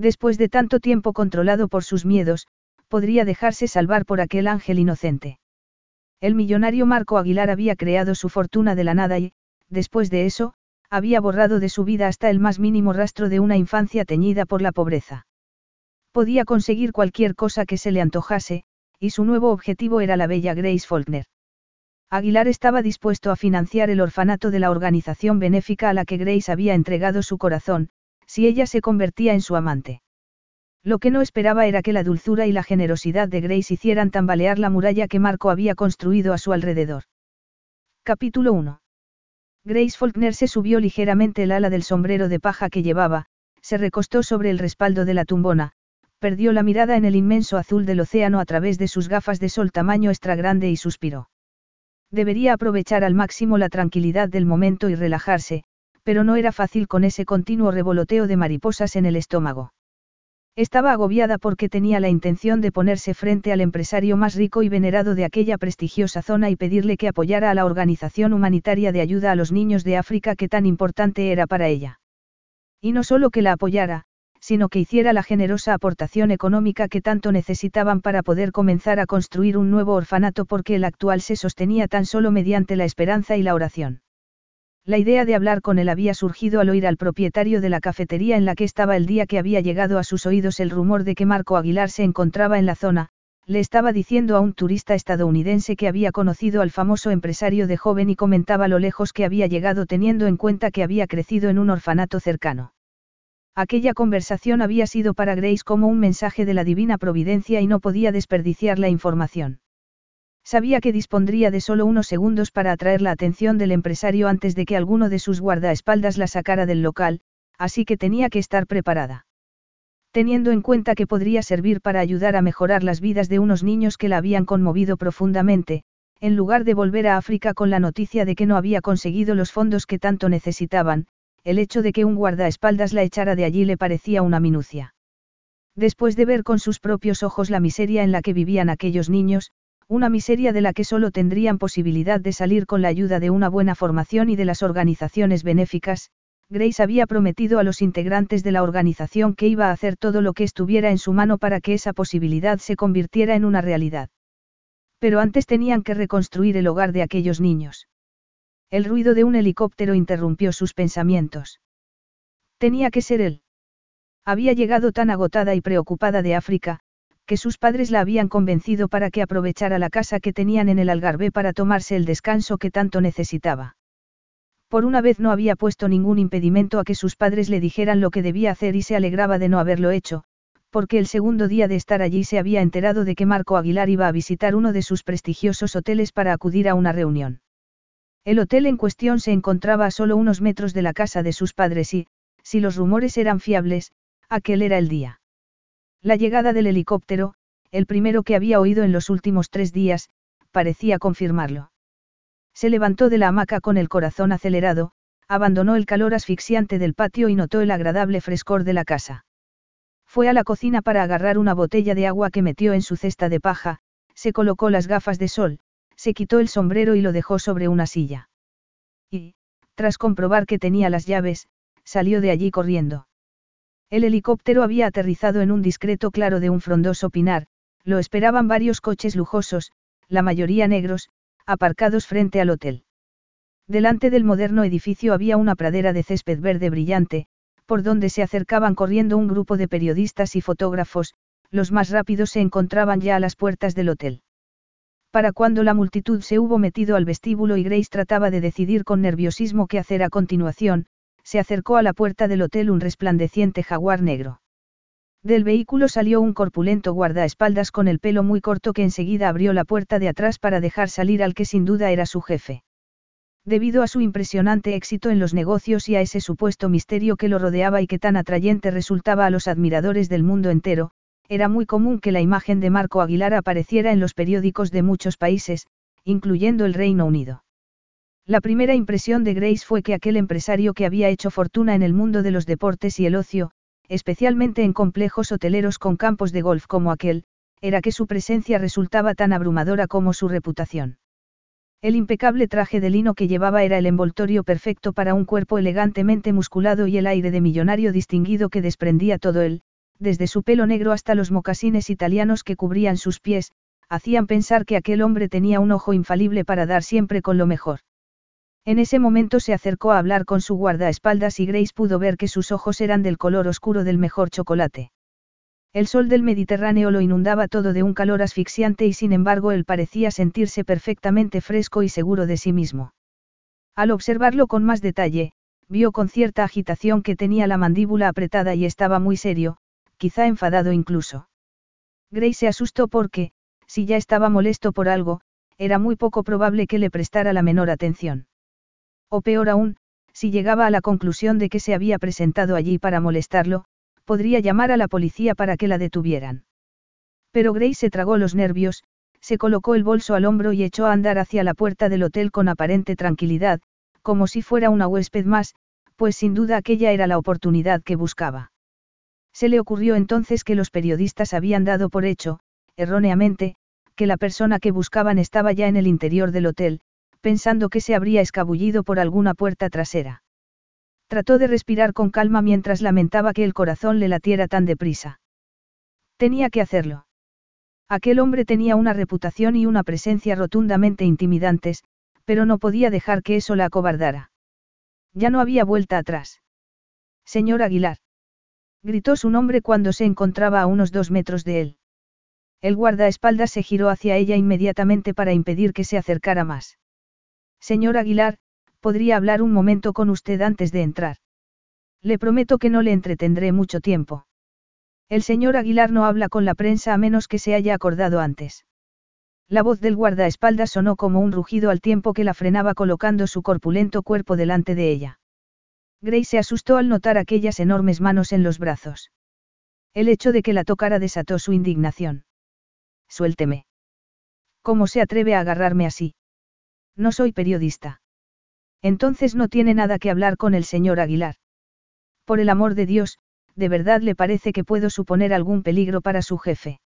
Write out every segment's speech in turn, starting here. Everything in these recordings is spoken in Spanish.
Después de tanto tiempo controlado por sus miedos, podría dejarse salvar por aquel ángel inocente. El millonario Marco Aguilar había creado su fortuna de la nada y, después de eso, había borrado de su vida hasta el más mínimo rastro de una infancia teñida por la pobreza. Podía conseguir cualquier cosa que se le antojase, y su nuevo objetivo era la bella Grace Faulkner. Aguilar estaba dispuesto a financiar el orfanato de la organización benéfica a la que Grace había entregado su corazón, si ella se convertía en su amante. Lo que no esperaba era que la dulzura y la generosidad de Grace hicieran tambalear la muralla que Marco había construido a su alrededor. Capítulo 1. Grace Faulkner se subió ligeramente el ala del sombrero de paja que llevaba, se recostó sobre el respaldo de la tumbona, perdió la mirada en el inmenso azul del océano a través de sus gafas de sol tamaño extra grande y suspiró. Debería aprovechar al máximo la tranquilidad del momento y relajarse, pero no era fácil con ese continuo revoloteo de mariposas en el estómago. Estaba agobiada porque tenía la intención de ponerse frente al empresario más rico y venerado de aquella prestigiosa zona y pedirle que apoyara a la organización humanitaria de ayuda a los niños de África que tan importante era para ella. Y no solo que la apoyara, sino que hiciera la generosa aportación económica que tanto necesitaban para poder comenzar a construir un nuevo orfanato porque el actual se sostenía tan solo mediante la esperanza y la oración. La idea de hablar con él había surgido al oír al propietario de la cafetería en la que estaba el día que había llegado a sus oídos el rumor de que Marco Aguilar se encontraba en la zona, le estaba diciendo a un turista estadounidense que había conocido al famoso empresario de joven y comentaba lo lejos que había llegado teniendo en cuenta que había crecido en un orfanato cercano. Aquella conversación había sido para Grace como un mensaje de la divina providencia y no podía desperdiciar la información. Sabía que dispondría de solo unos segundos para atraer la atención del empresario antes de que alguno de sus guardaespaldas la sacara del local, así que tenía que estar preparada. Teniendo en cuenta que podría servir para ayudar a mejorar las vidas de unos niños que la habían conmovido profundamente, en lugar de volver a África con la noticia de que no había conseguido los fondos que tanto necesitaban, el hecho de que un guardaespaldas la echara de allí le parecía una minucia. Después de ver con sus propios ojos la miseria en la que vivían aquellos niños, una miseria de la que solo tendrían posibilidad de salir con la ayuda de una buena formación y de las organizaciones benéficas, Grace había prometido a los integrantes de la organización que iba a hacer todo lo que estuviera en su mano para que esa posibilidad se convirtiera en una realidad. Pero antes tenían que reconstruir el hogar de aquellos niños. El ruido de un helicóptero interrumpió sus pensamientos. Tenía que ser él. Había llegado tan agotada y preocupada de África, que sus padres la habían convencido para que aprovechara la casa que tenían en el Algarve para tomarse el descanso que tanto necesitaba. Por una vez no había puesto ningún impedimento a que sus padres le dijeran lo que debía hacer y se alegraba de no haberlo hecho, porque el segundo día de estar allí se había enterado de que Marco Aguilar iba a visitar uno de sus prestigiosos hoteles para acudir a una reunión. El hotel en cuestión se encontraba a solo unos metros de la casa de sus padres y, si los rumores eran fiables, aquel era el día. La llegada del helicóptero, el primero que había oído en los últimos tres días, parecía confirmarlo. Se levantó de la hamaca con el corazón acelerado, abandonó el calor asfixiante del patio y notó el agradable frescor de la casa. Fue a la cocina para agarrar una botella de agua que metió en su cesta de paja, se colocó las gafas de sol, se quitó el sombrero y lo dejó sobre una silla. Y, tras comprobar que tenía las llaves, salió de allí corriendo. El helicóptero había aterrizado en un discreto claro de un frondoso pinar, lo esperaban varios coches lujosos, la mayoría negros, aparcados frente al hotel. Delante del moderno edificio había una pradera de césped verde brillante, por donde se acercaban corriendo un grupo de periodistas y fotógrafos, los más rápidos se encontraban ya a las puertas del hotel. Para cuando la multitud se hubo metido al vestíbulo y Grace trataba de decidir con nerviosismo qué hacer a continuación, se acercó a la puerta del hotel un resplandeciente jaguar negro. Del vehículo salió un corpulento guardaespaldas con el pelo muy corto que enseguida abrió la puerta de atrás para dejar salir al que sin duda era su jefe. Debido a su impresionante éxito en los negocios y a ese supuesto misterio que lo rodeaba y que tan atrayente resultaba a los admiradores del mundo entero, era muy común que la imagen de Marco Aguilar apareciera en los periódicos de muchos países, incluyendo el Reino Unido. La primera impresión de Grace fue que aquel empresario que había hecho fortuna en el mundo de los deportes y el ocio, especialmente en complejos hoteleros con campos de golf como aquel, era que su presencia resultaba tan abrumadora como su reputación. El impecable traje de lino que llevaba era el envoltorio perfecto para un cuerpo elegantemente musculado y el aire de millonario distinguido que desprendía todo él, desde su pelo negro hasta los mocasines italianos que cubrían sus pies, hacían pensar que aquel hombre tenía un ojo infalible para dar siempre con lo mejor. En ese momento se acercó a hablar con su guardaespaldas y Grace pudo ver que sus ojos eran del color oscuro del mejor chocolate. El sol del Mediterráneo lo inundaba todo de un calor asfixiante y sin embargo él parecía sentirse perfectamente fresco y seguro de sí mismo. Al observarlo con más detalle, vio con cierta agitación que tenía la mandíbula apretada y estaba muy serio, quizá enfadado incluso. Grace se asustó porque, si ya estaba molesto por algo, era muy poco probable que le prestara la menor atención. O peor aún, si llegaba a la conclusión de que se había presentado allí para molestarlo, podría llamar a la policía para que la detuvieran. Pero Grace se tragó los nervios, se colocó el bolso al hombro y echó a andar hacia la puerta del hotel con aparente tranquilidad, como si fuera una huésped más, pues sin duda aquella era la oportunidad que buscaba. Se le ocurrió entonces que los periodistas habían dado por hecho, erróneamente, que la persona que buscaban estaba ya en el interior del hotel, pensando que se habría escabullido por alguna puerta trasera. Trató de respirar con calma mientras lamentaba que el corazón le latiera tan deprisa. Tenía que hacerlo. Aquel hombre tenía una reputación y una presencia rotundamente intimidantes, pero no podía dejar que eso la acobardara. Ya no había vuelta atrás. Señor Aguilar. Gritó su nombre cuando se encontraba a unos dos metros de él. El guardaespaldas se giró hacia ella inmediatamente para impedir que se acercara más. Señor Aguilar, podría hablar un momento con usted antes de entrar. Le prometo que no le entretendré mucho tiempo. El señor Aguilar no habla con la prensa a menos que se haya acordado antes. La voz del guardaespaldas sonó como un rugido al tiempo que la frenaba colocando su corpulento cuerpo delante de ella. Grace se asustó al notar aquellas enormes manos en los brazos. El hecho de que la tocara desató su indignación. Suélteme. ¿Cómo se atreve a agarrarme así? No soy periodista. Entonces no tiene nada que hablar con el señor Aguilar. Por el amor de Dios, ¿de verdad le parece que puedo suponer algún peligro para su jefe?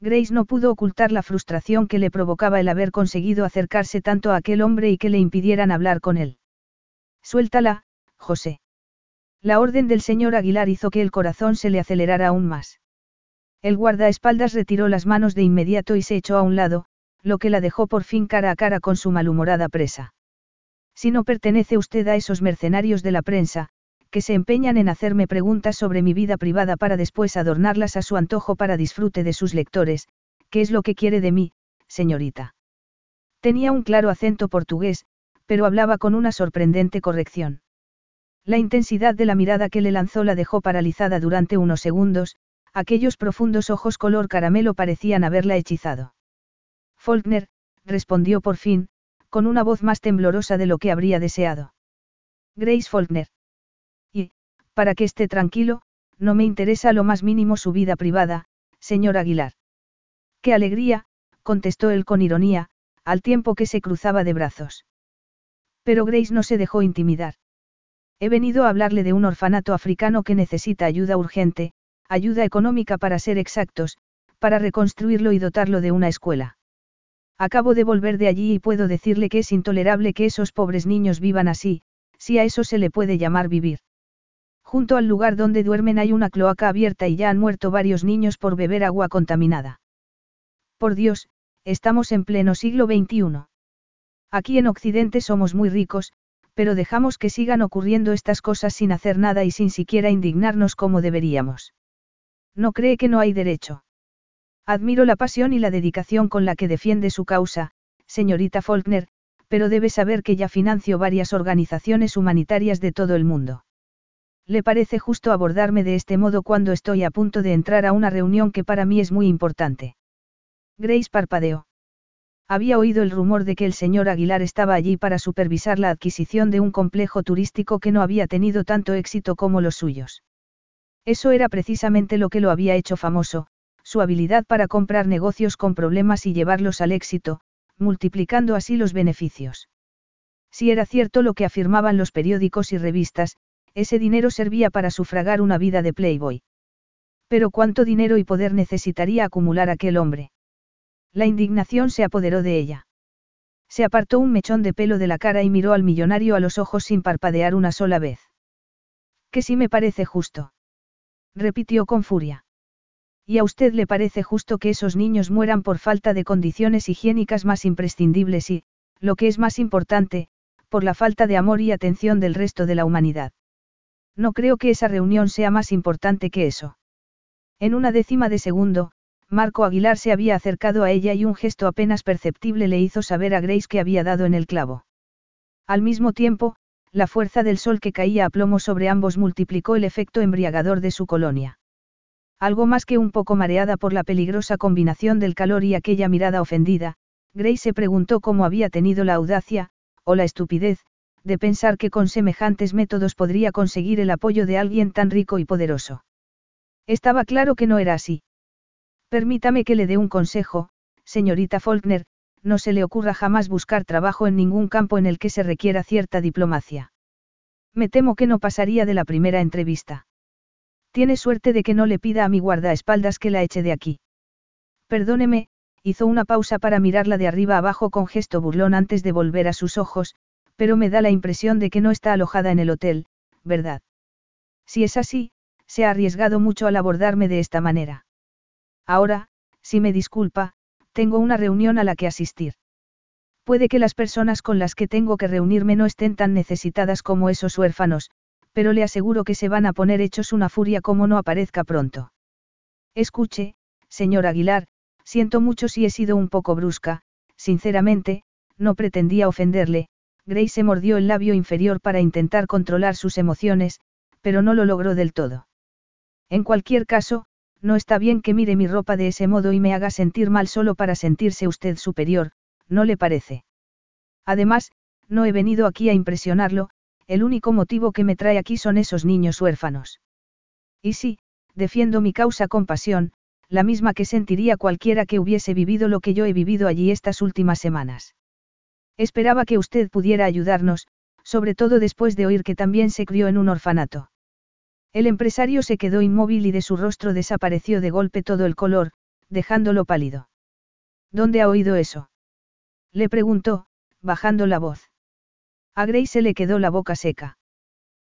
Grace no pudo ocultar la frustración que le provocaba el haber conseguido acercarse tanto a aquel hombre y que le impidieran hablar con él. Suéltala, José. La orden del señor Aguilar hizo que el corazón se le acelerara aún más. El guardaespaldas retiró las manos de inmediato y se echó a un lado, lo que la dejó por fin cara a cara con su malhumorada presa. Si no pertenece usted a esos mercenarios de la prensa, que se empeñan en hacerme preguntas sobre mi vida privada para después adornarlas a su antojo para disfrute de sus lectores, ¿qué es lo que quiere de mí, señorita? Tenía un claro acento portugués, pero hablaba con una sorprendente corrección. La intensidad de la mirada que le lanzó la dejó paralizada durante unos segundos, aquellos profundos ojos color caramelo parecían haberla hechizado. Faulkner, respondió por fin, con una voz más temblorosa de lo que habría deseado. Grace Faulkner. Y, para que esté tranquilo, no me interesa lo más mínimo su vida privada, señor Aguilar. ¡Qué alegría! contestó él con ironía, al tiempo que se cruzaba de brazos. Pero Grace no se dejó intimidar. He venido a hablarle de un orfanato africano que necesita ayuda urgente, ayuda económica para ser exactos, para reconstruirlo y dotarlo de una escuela. Acabo de volver de allí y puedo decirle que es intolerable que esos pobres niños vivan así, si a eso se le puede llamar vivir. Junto al lugar donde duermen hay una cloaca abierta y ya han muerto varios niños por beber agua contaminada. Por Dios, estamos en pleno siglo XXI. Aquí en Occidente somos muy ricos, pero dejamos que sigan ocurriendo estas cosas sin hacer nada y sin siquiera indignarnos como deberíamos. ¿No cree que no hay derecho? Admiro la pasión y la dedicación con la que defiende su causa, señorita Faulkner, pero debe saber que ya financio varias organizaciones humanitarias de todo el mundo. ¿Le parece justo abordarme de este modo cuando estoy a punto de entrar a una reunión que para mí es muy importante? Grace parpadeó. Había oído el rumor de que el señor Aguilar estaba allí para supervisar la adquisición de un complejo turístico que no había tenido tanto éxito como los suyos. Eso era precisamente lo que lo había hecho famoso, su habilidad para comprar negocios con problemas y llevarlos al éxito, multiplicando así los beneficios. Si era cierto lo que afirmaban los periódicos y revistas, ese dinero servía para sufragar una vida de playboy. Pero cuánto dinero y poder necesitaría acumular aquel hombre. La indignación se apoderó de ella. Se apartó un mechón de pelo de la cara y miró al millonario a los ojos sin parpadear una sola vez. Que sí me parece justo. Repitió con furia. ¿Y a usted le parece justo que esos niños mueran por falta de condiciones higiénicas más imprescindibles y, lo que es más importante, por la falta de amor y atención del resto de la humanidad? No creo que esa reunión sea más importante que eso. En una décima de segundo, Marco Aguilar se había acercado a ella y un gesto apenas perceptible le hizo saber a Grace que había dado en el clavo. Al mismo tiempo, la fuerza del sol que caía a plomo sobre ambos multiplicó el efecto embriagador de su colonia. Algo más que un poco mareada por la peligrosa combinación del calor y aquella mirada ofendida, Grace se preguntó cómo había tenido la audacia, o la estupidez, de pensar que con semejantes métodos podría conseguir el apoyo de alguien tan rico y poderoso. Estaba claro que no era así. Permítame que le dé un consejo, señorita Faulkner, no se le ocurra jamás buscar trabajo en ningún campo en el que se requiera cierta diplomacia. Me temo que no pasaría de la primera entrevista. Tiene suerte de que no le pida a mi guardaespaldas que la eche de aquí. Perdóneme, hizo una pausa para mirarla de arriba abajo con gesto burlón antes de volver a sus ojos, pero me da la impresión de que no está alojada en el hotel, ¿verdad? Si es así, se ha arriesgado mucho al abordarme de esta manera. Ahora, si me disculpa, tengo una reunión a la que asistir. Puede que las personas con las que tengo que reunirme no estén tan necesitadas como esos huérfanos, pero le aseguro que se van a poner hechos una furia como no aparezca pronto. Escuche, señor Aguilar, siento mucho si he sido un poco brusca, sinceramente, no pretendía ofenderle, Grace se mordió el labio inferior para intentar controlar sus emociones, pero no lo logró del todo. En cualquier caso, no está bien que mire mi ropa de ese modo y me haga sentir mal solo para sentirse usted superior, ¿no le parece? Además, no he venido aquí a impresionarlo, el único motivo que me trae aquí son esos niños huérfanos. Y sí, defiendo mi causa con pasión, la misma que sentiría cualquiera que hubiese vivido lo que yo he vivido allí estas últimas semanas. Esperaba que usted pudiera ayudarnos, sobre todo después de oír que también se crió en un orfanato. El empresario se quedó inmóvil y de su rostro desapareció de golpe todo el color, dejándolo pálido. ¿Dónde ha oído eso? Le preguntó, bajando la voz. A Grace se le quedó la boca seca.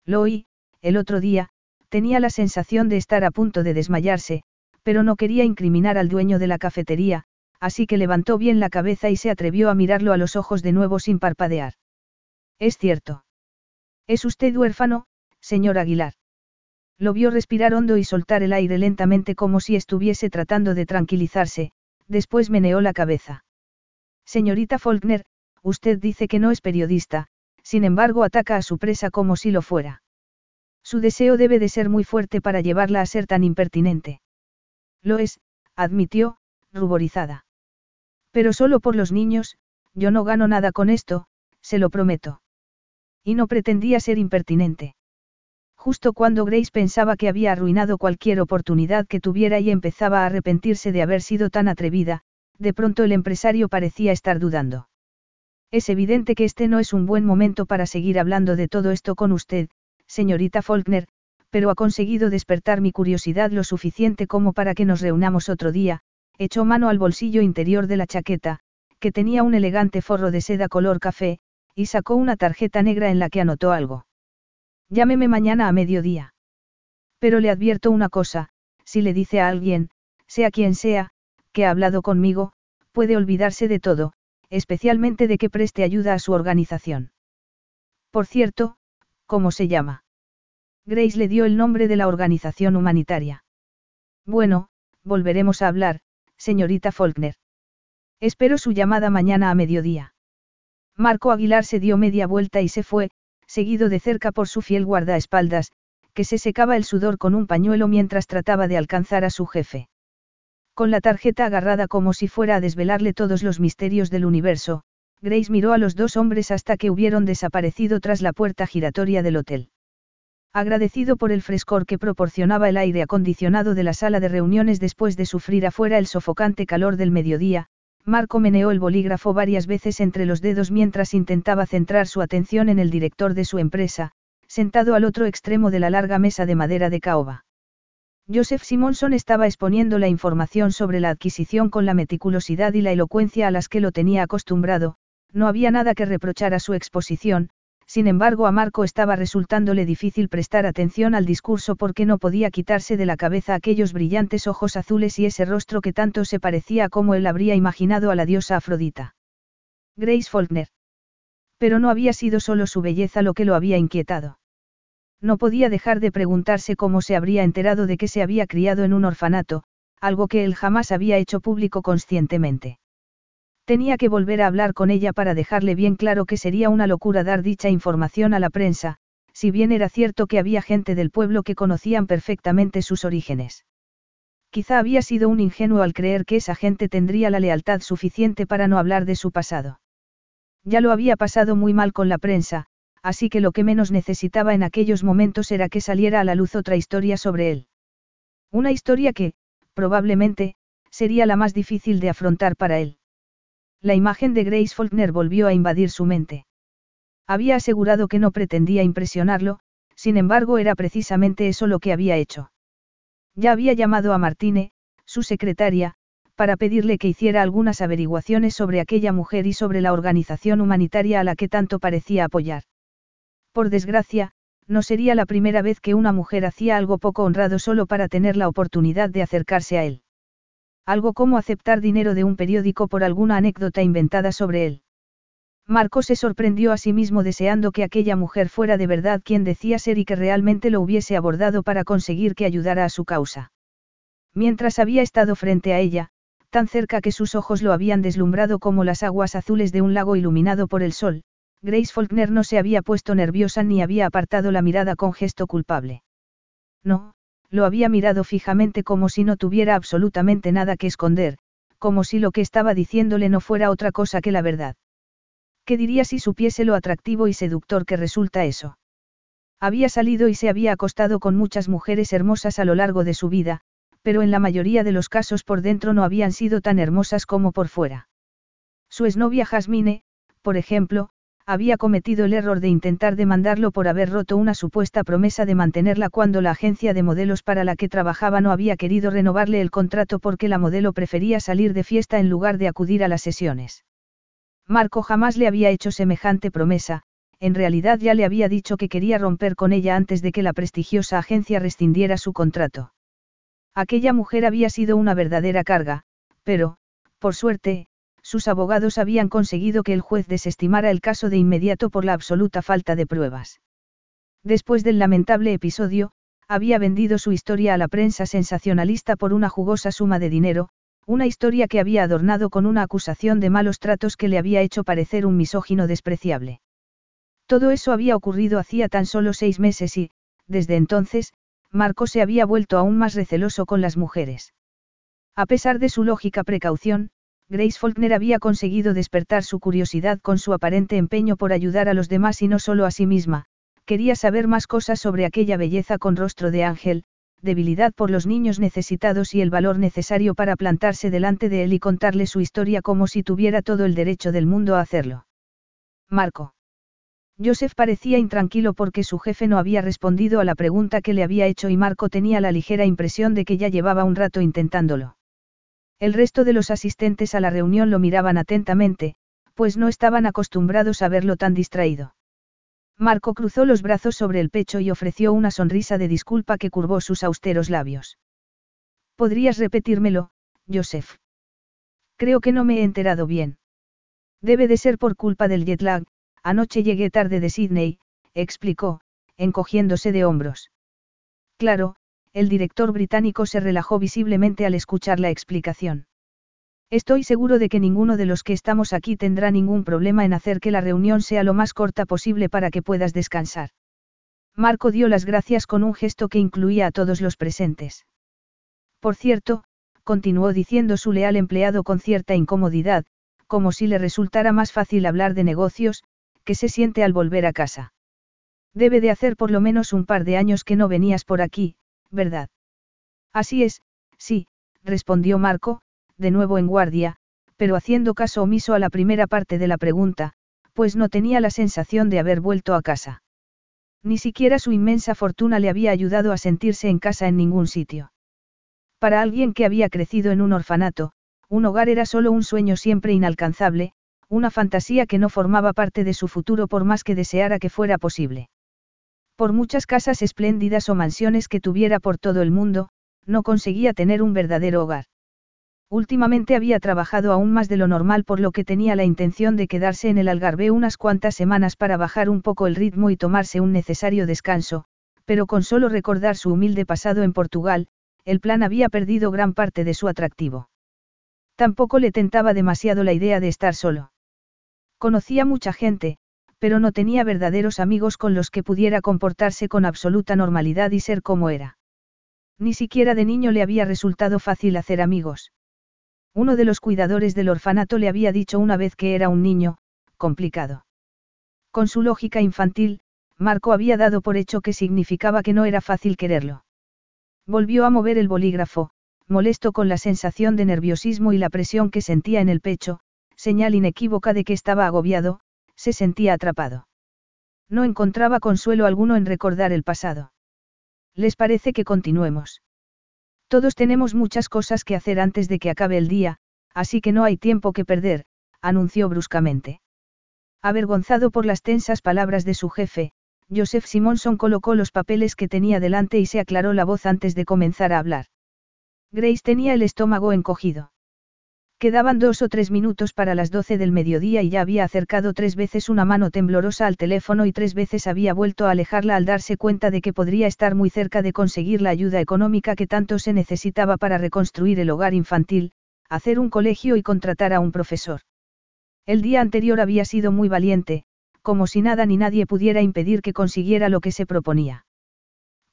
Lo oí, el otro día, tenía la sensación de estar a punto de desmayarse, pero no quería incriminar al dueño de la cafetería, así que levantó bien la cabeza y se atrevió a mirarlo a los ojos de nuevo sin parpadear. Es cierto. ¿Es usted huérfano, señor Aguilar? Lo vio respirar hondo y soltar el aire lentamente como si estuviese tratando de tranquilizarse, después meneó la cabeza. Señorita Faulkner, usted dice que no es periodista, sin embargo ataca a su presa como si lo fuera. Su deseo debe de ser muy fuerte para llevarla a ser tan impertinente. Lo es, admitió, ruborizada. Pero solo por los niños, yo no gano nada con esto, se lo prometo. Y no pretendía ser impertinente. Justo cuando Grace pensaba que había arruinado cualquier oportunidad que tuviera y empezaba a arrepentirse de haber sido tan atrevida, de pronto el empresario parecía estar dudando. Es evidente que este no es un buen momento para seguir hablando de todo esto con usted, señorita Faulkner, pero ha conseguido despertar mi curiosidad lo suficiente como para que nos reunamos otro día, echó mano al bolsillo interior de la chaqueta, que tenía un elegante forro de seda color café, y sacó una tarjeta negra en la que anotó algo. Llámeme mañana a mediodía. Pero le advierto una cosa, si le dice a alguien, sea quien sea, que ha hablado conmigo, puede olvidarse de todo, especialmente de que preste ayuda a su organización. Por cierto, ¿cómo se llama? Grace le dio el nombre de la organización humanitaria. Bueno, volveremos a hablar, señorita Faulkner. Espero su llamada mañana a mediodía. Marco Aguilar se dio media vuelta y se fue, seguido de cerca por su fiel guardaespaldas, que se secaba el sudor con un pañuelo mientras trataba de alcanzar a su jefe. Con la tarjeta agarrada como si fuera a desvelarle todos los misterios del universo, Grace miró a los dos hombres hasta que hubieron desaparecido tras la puerta giratoria del hotel. Agradecido por el frescor que proporcionaba el aire acondicionado de la sala de reuniones después de sufrir afuera el sofocante calor del mediodía, Marco meneó el bolígrafo varias veces entre los dedos mientras intentaba centrar su atención en el director de su empresa, sentado al otro extremo de la larga mesa de madera de caoba. Joseph Simonson estaba exponiendo la información sobre la adquisición con la meticulosidad y la elocuencia a las que lo tenía acostumbrado, no había nada que reprochar a su exposición, sin embargo a Marco estaba resultándole difícil prestar atención al discurso porque no podía quitarse de la cabeza aquellos brillantes ojos azules y ese rostro que tanto se parecía a como él habría imaginado a la diosa Afrodita. Grace Faulkner. Pero no había sido solo su belleza lo que lo había inquietado. No podía dejar de preguntarse cómo se habría enterado de que se había criado en un orfanato, algo que él jamás había hecho público conscientemente. Tenía que volver a hablar con ella para dejarle bien claro que sería una locura dar dicha información a la prensa, si bien era cierto que había gente del pueblo que conocían perfectamente sus orígenes. Quizá había sido un ingenuo al creer que esa gente tendría la lealtad suficiente para no hablar de su pasado. Ya lo había pasado muy mal con la prensa, así que lo que menos necesitaba en aquellos momentos era que saliera a la luz otra historia sobre él. Una historia que, probablemente, sería la más difícil de afrontar para él. La imagen de Grace Faulkner volvió a invadir su mente. Había asegurado que no pretendía impresionarlo, sin embargo era precisamente eso lo que había hecho. Ya había llamado a Martine, su secretaria, para pedirle que hiciera algunas averiguaciones sobre aquella mujer y sobre la organización humanitaria a la que tanto parecía apoyar. Por desgracia, no sería la primera vez que una mujer hacía algo poco honrado solo para tener la oportunidad de acercarse a él. Algo como aceptar dinero de un periódico por alguna anécdota inventada sobre él. Marco se sorprendió a sí mismo deseando que aquella mujer fuera de verdad quien decía ser y que realmente lo hubiese abordado para conseguir que ayudara a su causa. Mientras había estado frente a ella, tan cerca que sus ojos lo habían deslumbrado como las aguas azules de un lago iluminado por el sol, Grace Faulkner no se había puesto nerviosa ni había apartado la mirada con gesto culpable. No, lo había mirado fijamente como si no tuviera absolutamente nada que esconder, como si lo que estaba diciéndole no fuera otra cosa que la verdad. ¿Qué diría si supiese lo atractivo y seductor que resulta eso? Había salido y se había acostado con muchas mujeres hermosas a lo largo de su vida, pero en la mayoría de los casos por dentro no habían sido tan hermosas como por fuera. Su exnovia Jasmine, por ejemplo, había cometido el error de intentar demandarlo por haber roto una supuesta promesa de mantenerla cuando la agencia de modelos para la que trabajaba no había querido renovarle el contrato porque la modelo prefería salir de fiesta en lugar de acudir a las sesiones. Marco jamás le había hecho semejante promesa, en realidad ya le había dicho que quería romper con ella antes de que la prestigiosa agencia rescindiera su contrato. Aquella mujer había sido una verdadera carga, pero, por suerte, sus abogados habían conseguido que el juez desestimara el caso de inmediato por la absoluta falta de pruebas. Después del lamentable episodio, había vendido su historia a la prensa sensacionalista por una jugosa suma de dinero, una historia que había adornado con una acusación de malos tratos que le había hecho parecer un misógino despreciable. Todo eso había ocurrido hacía tan solo seis meses y, desde entonces, Marco se había vuelto aún más receloso con las mujeres. A pesar de su lógica precaución, Grace Faulkner había conseguido despertar su curiosidad con su aparente empeño por ayudar a los demás y no solo a sí misma, quería saber más cosas sobre aquella belleza con rostro de ángel, debilidad por los niños necesitados y el valor necesario para plantarse delante de él y contarle su historia como si tuviera todo el derecho del mundo a hacerlo. Marco. Joseph parecía intranquilo porque su jefe no había respondido a la pregunta que le había hecho y Marco tenía la ligera impresión de que ya llevaba un rato intentándolo. El resto de los asistentes a la reunión lo miraban atentamente, pues no estaban acostumbrados a verlo tan distraído. Marco cruzó los brazos sobre el pecho y ofreció una sonrisa de disculpa que curvó sus austeros labios. ¿Podrías repetírmelo, Joseph? Creo que no me he enterado bien. Debe de ser por culpa del jet lag, anoche llegué tarde de Sydney, explicó, encogiéndose de hombros. Claro, el director británico se relajó visiblemente al escuchar la explicación. Estoy seguro de que ninguno de los que estamos aquí tendrá ningún problema en hacer que la reunión sea lo más corta posible para que puedas descansar. Marco dio las gracias con un gesto que incluía a todos los presentes. Por cierto, continuó diciendo su leal empleado con cierta incomodidad, como si le resultara más fácil hablar de negocios, que se siente al volver a casa. Debe de hacer por lo menos un par de años que no venías por aquí, ¿verdad? Así es, sí, respondió Marco, de nuevo en guardia, pero haciendo caso omiso a la primera parte de la pregunta, pues no tenía la sensación de haber vuelto a casa. Ni siquiera su inmensa fortuna le había ayudado a sentirse en casa en ningún sitio. Para alguien que había crecido en un orfanato, un hogar era solo un sueño siempre inalcanzable, una fantasía que no formaba parte de su futuro por más que deseara que fuera posible. Por muchas casas espléndidas o mansiones que tuviera por todo el mundo, no conseguía tener un verdadero hogar. Últimamente había trabajado aún más de lo normal por lo que tenía la intención de quedarse en el Algarve unas cuantas semanas para bajar un poco el ritmo y tomarse un necesario descanso, pero con solo recordar su humilde pasado en Portugal, el plan había perdido gran parte de su atractivo. Tampoco le tentaba demasiado la idea de estar solo. Conocía mucha gente, pero no tenía verdaderos amigos con los que pudiera comportarse con absoluta normalidad y ser como era. Ni siquiera de niño le había resultado fácil hacer amigos. Uno de los cuidadores del orfanato le había dicho una vez que era un niño, complicado. Con su lógica infantil, Marco había dado por hecho que significaba que no era fácil quererlo. Volvió a mover el bolígrafo, molesto con la sensación de nerviosismo y la presión que sentía en el pecho, señal inequívoca de que estaba agobiado, se sentía atrapado. No encontraba consuelo alguno en recordar el pasado. ¿Les parece que continuemos? Todos tenemos muchas cosas que hacer antes de que acabe el día, así que no hay tiempo que perder, anunció bruscamente. Avergonzado por las tensas palabras de su jefe, Joseph Simonson colocó los papeles que tenía delante y se aclaró la voz antes de comenzar a hablar. Grace tenía el estómago encogido. Quedaban dos o tres minutos para las doce del mediodía y ya había acercado tres veces una mano temblorosa al teléfono y tres veces había vuelto a alejarla al darse cuenta de que podría estar muy cerca de conseguir la ayuda económica que tanto se necesitaba para reconstruir el hogar infantil, hacer un colegio y contratar a un profesor. El día anterior había sido muy valiente, como si nada ni nadie pudiera impedir que consiguiera lo que se proponía.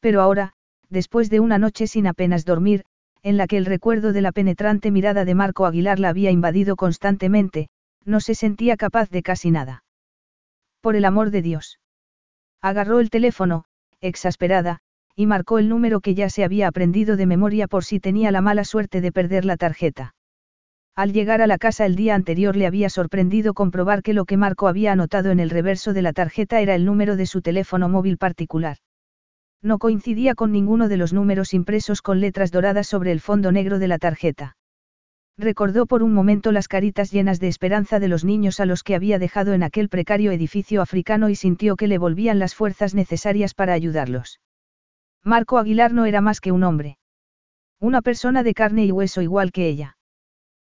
Pero ahora, después de una noche sin apenas dormir, en la que el recuerdo de la penetrante mirada de Marco Aguilar la había invadido constantemente, no se sentía capaz de casi nada. Por el amor de Dios. Agarró el teléfono, exasperada, y marcó el número que ya se había aprendido de memoria por si tenía la mala suerte de perder la tarjeta. Al llegar a la casa el día anterior le había sorprendido comprobar que lo que Marco había anotado en el reverso de la tarjeta era el número de su teléfono móvil particular. No coincidía con ninguno de los números impresos con letras doradas sobre el fondo negro de la tarjeta. Recordó por un momento las caritas llenas de esperanza de los niños a los que había dejado en aquel precario edificio africano y sintió que le volvían las fuerzas necesarias para ayudarlos. Marco Aguilar no era más que un hombre. Una persona de carne y hueso igual que ella.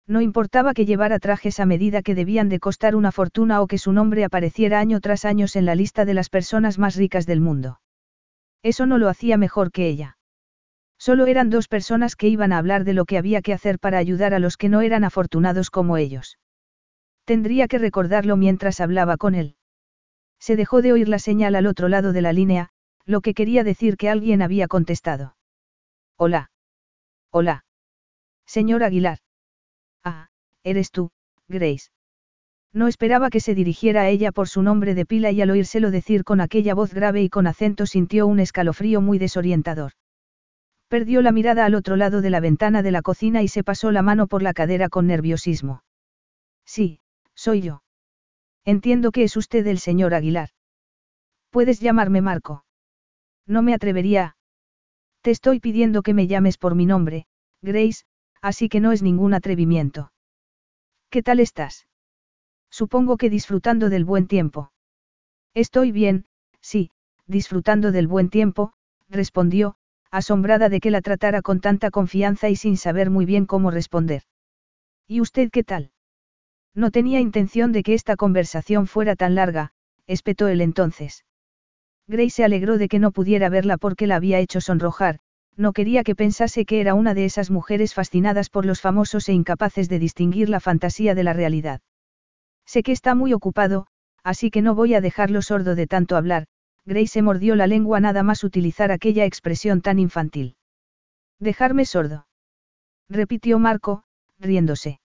No importaba que llevara trajes a medida que debían de costar una fortuna o que su nombre apareciera año tras año en la lista de las personas más ricas del mundo. Eso no lo hacía mejor que ella. Solo eran dos personas que iban a hablar de lo que había que hacer para ayudar a los que no eran afortunados como ellos. Tendría que recordarlo mientras hablaba con él. Se dejó de oír la señal al otro lado de la línea, lo que quería decir que alguien había contestado. Hola. Hola. Señor Aguilar. Ah, eres tú, Grace. No esperaba que se dirigiera a ella por su nombre de pila y al oírselo decir con aquella voz grave y con acento sintió un escalofrío muy desorientador. Perdió la mirada al otro lado de la ventana de la cocina y se pasó la mano por la cadera con nerviosismo. Sí, soy yo. Entiendo que es usted el señor Aguilar. Puedes llamarme Marco. No me atrevería Te estoy pidiendo que me llames por mi nombre, Grace, así que no es ningún atrevimiento. ¿Qué tal estás? Supongo que disfrutando del buen tiempo. Estoy bien, sí, disfrutando del buen tiempo, respondió, asombrada de que la tratara con tanta confianza y sin saber muy bien cómo responder. ¿Y usted qué tal? No tenía intención de que esta conversación fuera tan larga, espetó él entonces. Grace se alegró de que no pudiera verla porque la había hecho sonrojar, no quería que pensase que era una de esas mujeres fascinadas por los famosos e incapaces de distinguir la fantasía de la realidad. Sé que está muy ocupado, así que no voy a dejarlo sordo de tanto hablar, Grace se mordió la lengua nada más utilizar aquella expresión tan infantil. Dejarme sordo. repitió Marco, riéndose.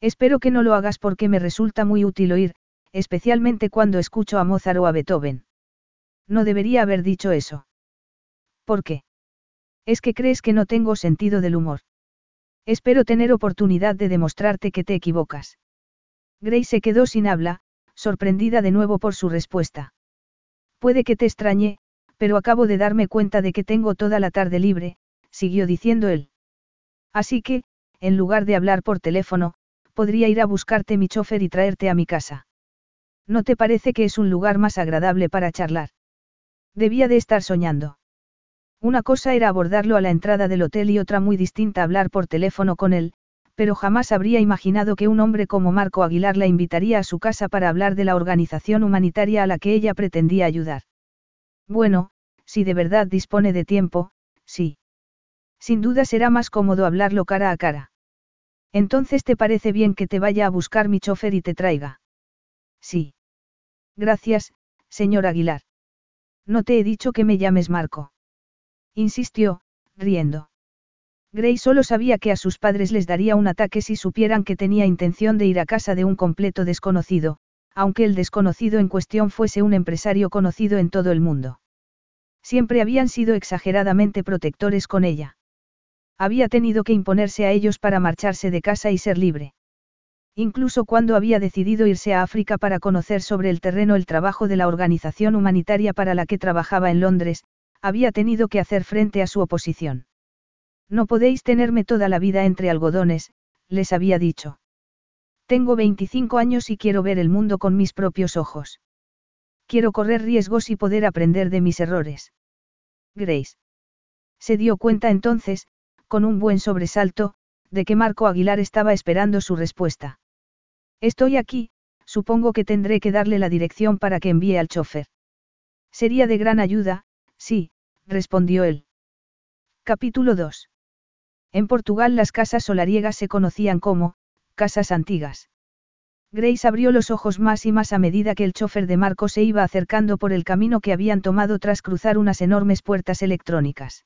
Espero que no lo hagas porque me resulta muy útil oír, especialmente cuando escucho a Mozart o a Beethoven. No debería haber dicho eso. ¿Por qué? Es que crees que no tengo sentido del humor. Espero tener oportunidad de demostrarte que te equivocas. Grace se quedó sin habla, sorprendida de nuevo por su respuesta. Puede que te extrañe, pero acabo de darme cuenta de que tengo toda la tarde libre, siguió diciendo él. Así que, en lugar de hablar por teléfono, podría ir a buscarte mi chofer y traerte a mi casa. ¿No te parece que es un lugar más agradable para charlar? Debía de estar soñando. Una cosa era abordarlo a la entrada del hotel y otra muy distinta hablar por teléfono con él, pero jamás habría imaginado que un hombre como Marco Aguilar la invitaría a su casa para hablar de la organización humanitaria a la que ella pretendía ayudar. Bueno, si de verdad dispone de tiempo, sí. Sin duda será más cómodo hablarlo cara a cara. Entonces te parece bien que te vaya a buscar mi chofer y te traiga. Sí. Gracias, señor Aguilar. No te he dicho que me llames Marco. Insistió, riendo. Gray solo sabía que a sus padres les daría un ataque si supieran que tenía intención de ir a casa de un completo desconocido, aunque el desconocido en cuestión fuese un empresario conocido en todo el mundo. Siempre habían sido exageradamente protectores con ella. Había tenido que imponerse a ellos para marcharse de casa y ser libre. Incluso cuando había decidido irse a África para conocer sobre el terreno el trabajo de la organización humanitaria para la que trabajaba en Londres, había tenido que hacer frente a su oposición. No podéis tenerme toda la vida entre algodones, les había dicho. Tengo 25 años y quiero ver el mundo con mis propios ojos. Quiero correr riesgos y poder aprender de mis errores. Grace. Se dio cuenta entonces, con un buen sobresalto, de que Marco Aguilar estaba esperando su respuesta. Estoy aquí, supongo que tendré que darle la dirección para que envíe al chofer. Sería de gran ayuda, sí, respondió él. Capítulo 2. En Portugal las casas solariegas se conocían como, casas antiguas. Grace abrió los ojos más y más a medida que el chofer de Marco se iba acercando por el camino que habían tomado tras cruzar unas enormes puertas electrónicas.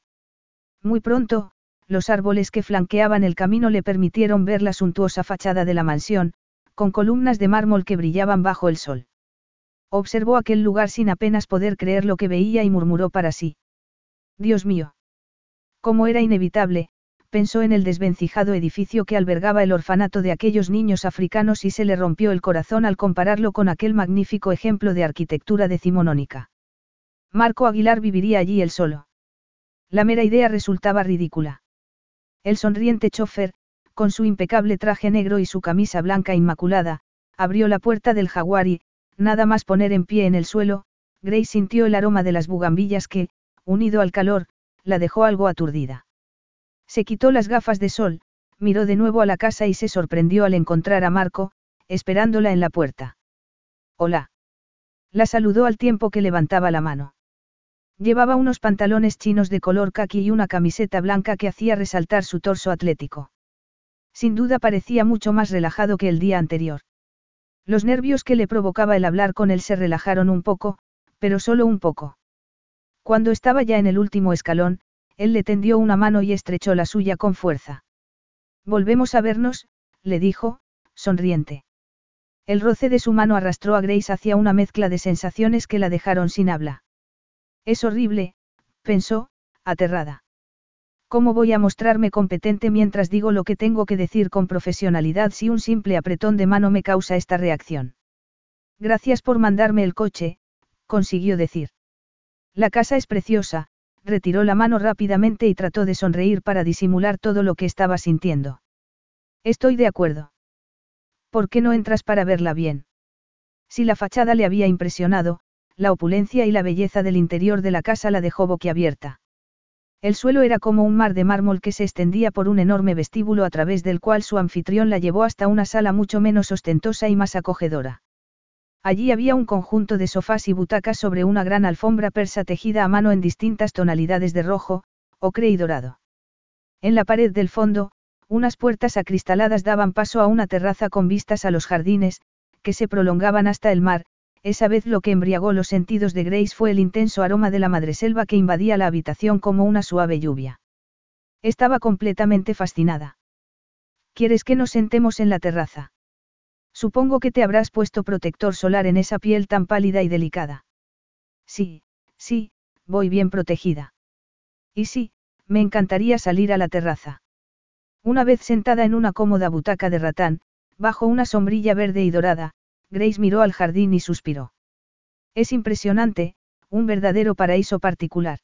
Muy pronto, los árboles que flanqueaban el camino le permitieron ver la suntuosa fachada de la mansión, con columnas de mármol que brillaban bajo el sol. Observó aquel lugar sin apenas poder creer lo que veía y murmuró para sí. Dios mío. Como era inevitable, pensó en el desvencijado edificio que albergaba el orfanato de aquellos niños africanos y se le rompió el corazón al compararlo con aquel magnífico ejemplo de arquitectura decimonónica. Marco Aguilar viviría allí él solo. La mera idea resultaba ridícula. El sonriente chofer, con su impecable traje negro y su camisa blanca inmaculada, abrió la puerta del jaguar y, nada más poner en pie en el suelo, Grace sintió el aroma de las bugambillas que, unido al calor, la dejó algo aturdida. Se quitó las gafas de sol, miró de nuevo a la casa y se sorprendió al encontrar a Marco, esperándola en la puerta. Hola. La saludó al tiempo que levantaba la mano. Llevaba unos pantalones chinos de color caqui y una camiseta blanca que hacía resaltar su torso atlético. Sin duda parecía mucho más relajado que el día anterior. Los nervios que le provocaba el hablar con él se relajaron un poco, pero solo un poco. Cuando estaba ya en el último escalón, él le tendió una mano y estrechó la suya con fuerza. Volvemos a vernos, le dijo, sonriente. El roce de su mano arrastró a Grace hacia una mezcla de sensaciones que la dejaron sin habla. Es horrible, pensó, aterrada. ¿Cómo voy a mostrarme competente mientras digo lo que tengo que decir con profesionalidad si un simple apretón de mano me causa esta reacción? Gracias por mandarme el coche, consiguió decir. La casa es preciosa, retiró la mano rápidamente y trató de sonreír para disimular todo lo que estaba sintiendo. Estoy de acuerdo. ¿Por qué no entras para verla bien? Si la fachada le había impresionado, la opulencia y la belleza del interior de la casa la dejó boquiabierta. El suelo era como un mar de mármol que se extendía por un enorme vestíbulo a través del cual su anfitrión la llevó hasta una sala mucho menos ostentosa y más acogedora. Allí había un conjunto de sofás y butacas sobre una gran alfombra persa tejida a mano en distintas tonalidades de rojo, ocre y dorado. En la pared del fondo, unas puertas acristaladas daban paso a una terraza con vistas a los jardines, que se prolongaban hasta el mar, esa vez lo que embriagó los sentidos de Grace fue el intenso aroma de la madreselva que invadía la habitación como una suave lluvia. Estaba completamente fascinada. ¿Quieres que nos sentemos en la terraza? Supongo que te habrás puesto protector solar en esa piel tan pálida y delicada. Sí, sí, voy bien protegida. Y sí, me encantaría salir a la terraza. Una vez sentada en una cómoda butaca de ratán, bajo una sombrilla verde y dorada, Grace miró al jardín y suspiró. Es impresionante, un verdadero paraíso particular.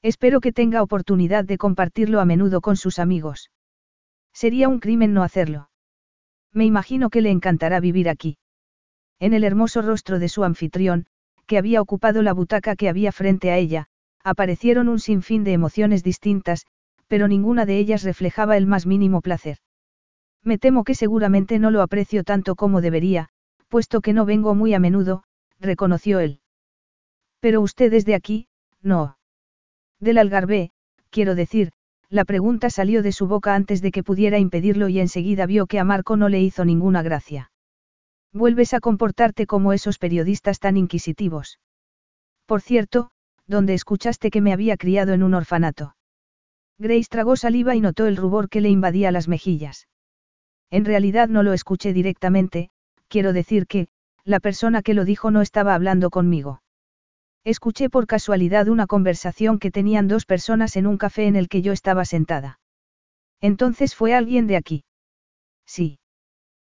Espero que tenga oportunidad de compartirlo a menudo con sus amigos. Sería un crimen no hacerlo. Me imagino que le encantará vivir aquí. En el hermoso rostro de su anfitrión, que había ocupado la butaca que había frente a ella, aparecieron un sinfín de emociones distintas, pero ninguna de ellas reflejaba el más mínimo placer. Me temo que seguramente no lo aprecio tanto como debería, puesto que no vengo muy a menudo, reconoció él. Pero usted es de aquí, no. Del Algarve, quiero decir, la pregunta salió de su boca antes de que pudiera impedirlo y enseguida vio que a Marco no le hizo ninguna gracia. Vuelves a comportarte como esos periodistas tan inquisitivos. Por cierto, donde escuchaste que me había criado en un orfanato. Grace tragó saliva y notó el rubor que le invadía las mejillas. En realidad no lo escuché directamente, quiero decir que, la persona que lo dijo no estaba hablando conmigo. Escuché por casualidad una conversación que tenían dos personas en un café en el que yo estaba sentada. Entonces fue alguien de aquí. Sí.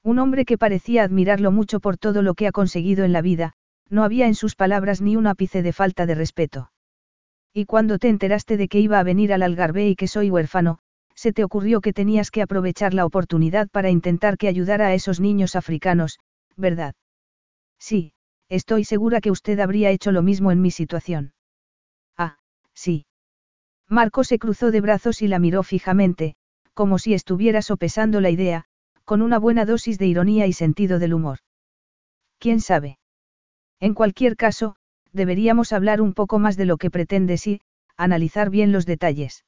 Un hombre que parecía admirarlo mucho por todo lo que ha conseguido en la vida, no había en sus palabras ni un ápice de falta de respeto. Y cuando te enteraste de que iba a venir al Algarve y que soy huérfano, se te ocurrió que tenías que aprovechar la oportunidad para intentar que ayudara a esos niños africanos, ¿verdad? Sí, Estoy segura que usted habría hecho lo mismo en mi situación. Ah, sí. Marco se cruzó de brazos y la miró fijamente, como si estuviera sopesando la idea, con una buena dosis de ironía y sentido del humor. ¿Quién sabe? En cualquier caso, deberíamos hablar un poco más de lo que pretendes y, analizar bien los detalles.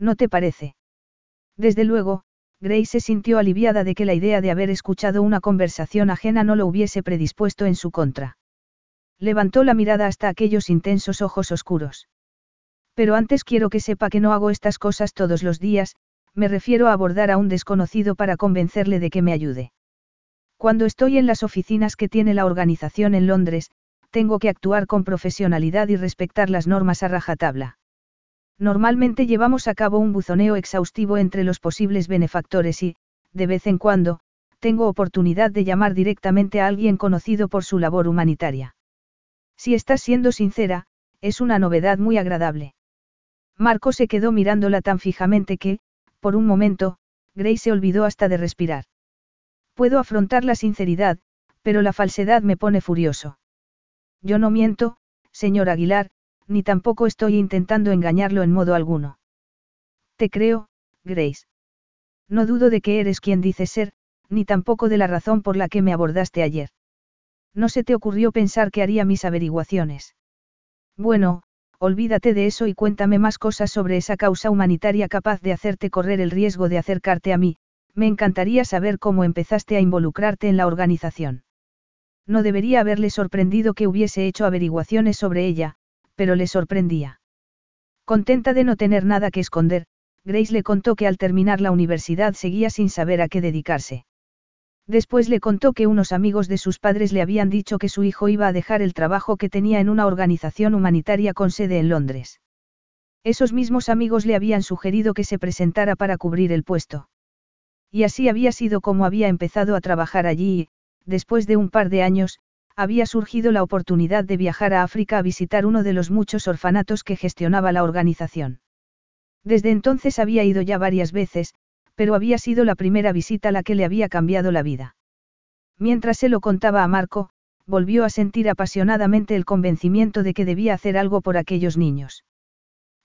¿No te parece? Desde luego, Grace se sintió aliviada de que la idea de haber escuchado una conversación ajena no lo hubiese predispuesto en su contra. Levantó la mirada hasta aquellos intensos ojos oscuros. Pero antes quiero que sepa que no hago estas cosas todos los días, me refiero a abordar a un desconocido para convencerle de que me ayude. Cuando estoy en las oficinas que tiene la organización en Londres, tengo que actuar con profesionalidad y respetar las normas a rajatabla. Normalmente llevamos a cabo un buzoneo exhaustivo entre los posibles benefactores y, de vez en cuando, tengo oportunidad de llamar directamente a alguien conocido por su labor humanitaria. Si estás siendo sincera, es una novedad muy agradable. Marco se quedó mirándola tan fijamente que, por un momento, Grace se olvidó hasta de respirar. Puedo afrontar la sinceridad, pero la falsedad me pone furioso. Yo no miento, señor Aguilar, ni tampoco estoy intentando engañarlo en modo alguno. Te creo, Grace. No dudo de que eres quien dices ser, ni tampoco de la razón por la que me abordaste ayer. No se te ocurrió pensar que haría mis averiguaciones. Bueno, olvídate de eso y cuéntame más cosas sobre esa causa humanitaria capaz de hacerte correr el riesgo de acercarte a mí, me encantaría saber cómo empezaste a involucrarte en la organización. No debería haberle sorprendido que hubiese hecho averiguaciones sobre ella, pero le sorprendía. Contenta de no tener nada que esconder, Grace le contó que al terminar la universidad seguía sin saber a qué dedicarse. Después le contó que unos amigos de sus padres le habían dicho que su hijo iba a dejar el trabajo que tenía en una organización humanitaria con sede en Londres. Esos mismos amigos le habían sugerido que se presentara para cubrir el puesto. Y así había sido como había empezado a trabajar allí y, después de un par de años, había surgido la oportunidad de viajar a África a visitar uno de los muchos orfanatos que gestionaba la organización. Desde entonces había ido ya varias veces, pero había sido la primera visita la que le había cambiado la vida. Mientras se lo contaba a Marco, volvió a sentir apasionadamente el convencimiento de que debía hacer algo por aquellos niños.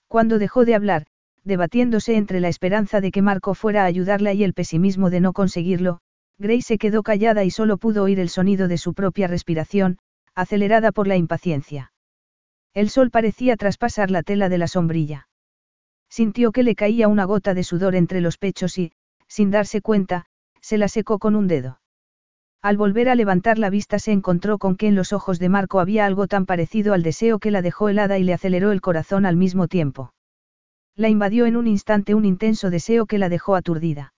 Cuando dejó de hablar, debatiéndose entre la esperanza de que Marco fuera a ayudarla y el pesimismo de no conseguirlo, Grace se quedó callada y solo pudo oír el sonido de su propia respiración, acelerada por la impaciencia. El sol parecía traspasar la tela de la sombrilla. Sintió que le caía una gota de sudor entre los pechos y, sin darse cuenta, se la secó con un dedo. Al volver a levantar la vista se encontró con que en los ojos de Marco había algo tan parecido al deseo que la dejó helada y le aceleró el corazón al mismo tiempo. La invadió en un instante un intenso deseo que la dejó aturdida.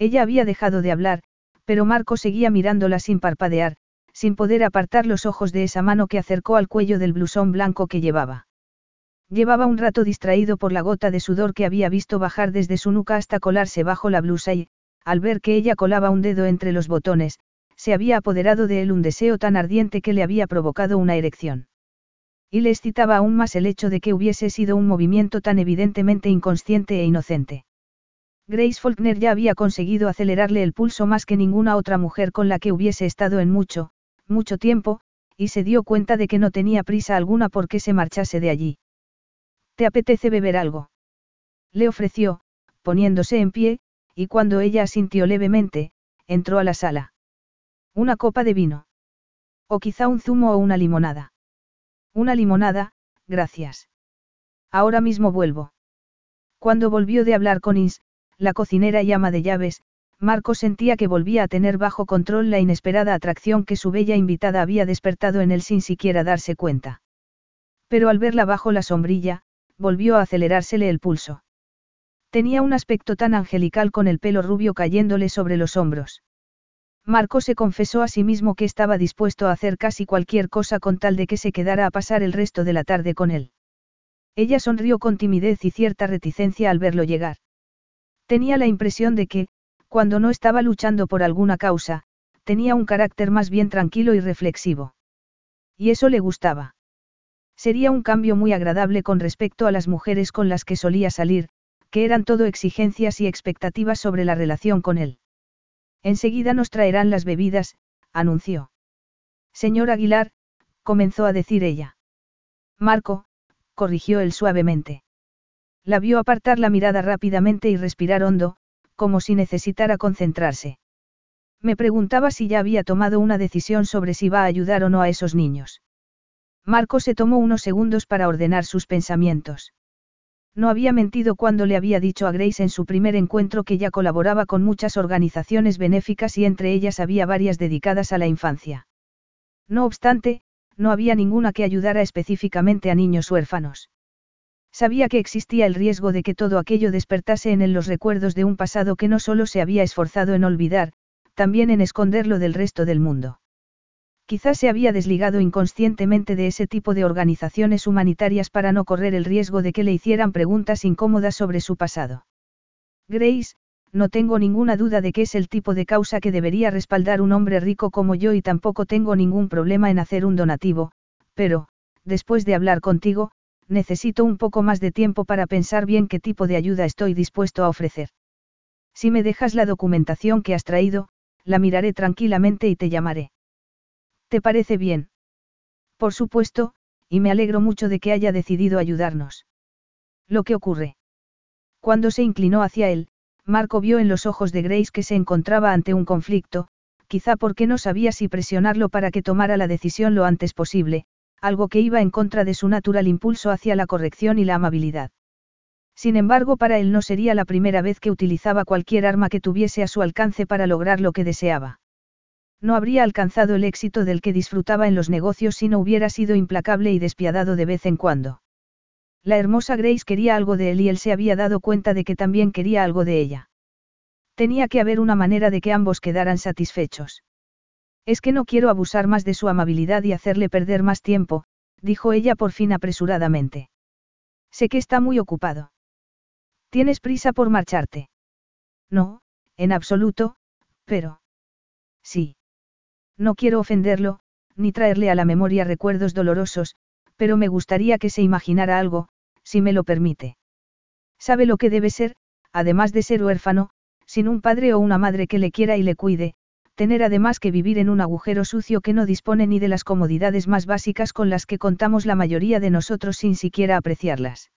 Ella había dejado de hablar, pero Marco seguía mirándola sin parpadear, sin poder apartar los ojos de esa mano que acercó al cuello del blusón blanco que llevaba. Llevaba un rato distraído por la gota de sudor que había visto bajar desde su nuca hasta colarse bajo la blusa y, al ver que ella colaba un dedo entre los botones, se había apoderado de él un deseo tan ardiente que le había provocado una erección. Y le excitaba aún más el hecho de que hubiese sido un movimiento tan evidentemente inconsciente e inocente. Grace Faulkner ya había conseguido acelerarle el pulso más que ninguna otra mujer con la que hubiese estado en mucho, mucho tiempo, y se dio cuenta de que no tenía prisa alguna por qué se marchase de allí. ¿Te apetece beber algo? Le ofreció, poniéndose en pie, y cuando ella asintió levemente, entró a la sala. Una copa de vino. O quizá un zumo o una limonada. Una limonada, gracias. Ahora mismo vuelvo. Cuando volvió de hablar con Ins, la cocinera y ama de llaves, Marco sentía que volvía a tener bajo control la inesperada atracción que su bella invitada había despertado en él sin siquiera darse cuenta. Pero al verla bajo la sombrilla, volvió a acelerársele el pulso. Tenía un aspecto tan angelical con el pelo rubio cayéndole sobre los hombros. Marco se confesó a sí mismo que estaba dispuesto a hacer casi cualquier cosa con tal de que se quedara a pasar el resto de la tarde con él. Ella sonrió con timidez y cierta reticencia al verlo llegar. Tenía la impresión de que, cuando no estaba luchando por alguna causa, tenía un carácter más bien tranquilo y reflexivo. Y eso le gustaba. Sería un cambio muy agradable con respecto a las mujeres con las que solía salir, que eran todo exigencias y expectativas sobre la relación con él. Enseguida nos traerán las bebidas, anunció. Señor Aguilar, comenzó a decir ella. Marco, corrigió él suavemente. La vio apartar la mirada rápidamente y respirar hondo, como si necesitara concentrarse. Me preguntaba si ya había tomado una decisión sobre si va a ayudar o no a esos niños. Marco se tomó unos segundos para ordenar sus pensamientos. No había mentido cuando le había dicho a Grace en su primer encuentro que ya colaboraba con muchas organizaciones benéficas y entre ellas había varias dedicadas a la infancia. No obstante, no había ninguna que ayudara específicamente a niños huérfanos. Sabía que existía el riesgo de que todo aquello despertase en él los recuerdos de un pasado que no solo se había esforzado en olvidar, también en esconderlo del resto del mundo. Quizás se había desligado inconscientemente de ese tipo de organizaciones humanitarias para no correr el riesgo de que le hicieran preguntas incómodas sobre su pasado. Grace, no tengo ninguna duda de que es el tipo de causa que debería respaldar un hombre rico como yo y tampoco tengo ningún problema en hacer un donativo, pero, después de hablar contigo, necesito un poco más de tiempo para pensar bien qué tipo de ayuda estoy dispuesto a ofrecer. Si me dejas la documentación que has traído, la miraré tranquilamente y te llamaré. ¿Te parece bien? Por supuesto, y me alegro mucho de que haya decidido ayudarnos. Lo que ocurre. Cuando se inclinó hacia él, Marco vio en los ojos de Grace que se encontraba ante un conflicto, quizá porque no sabía si presionarlo para que tomara la decisión lo antes posible, algo que iba en contra de su natural impulso hacia la corrección y la amabilidad. Sin embargo, para él no sería la primera vez que utilizaba cualquier arma que tuviese a su alcance para lograr lo que deseaba. No habría alcanzado el éxito del que disfrutaba en los negocios si no hubiera sido implacable y despiadado de vez en cuando. La hermosa Grace quería algo de él y él se había dado cuenta de que también quería algo de ella. Tenía que haber una manera de que ambos quedaran satisfechos. Es que no quiero abusar más de su amabilidad y hacerle perder más tiempo, dijo ella por fin apresuradamente. Sé que está muy ocupado. ¿Tienes prisa por marcharte? No, en absoluto, pero... Sí. No quiero ofenderlo, ni traerle a la memoria recuerdos dolorosos, pero me gustaría que se imaginara algo, si me lo permite. Sabe lo que debe ser, además de ser huérfano, sin un padre o una madre que le quiera y le cuide, tener además que vivir en un agujero sucio que no dispone ni de las comodidades más básicas con las que contamos la mayoría de nosotros sin siquiera apreciarlas.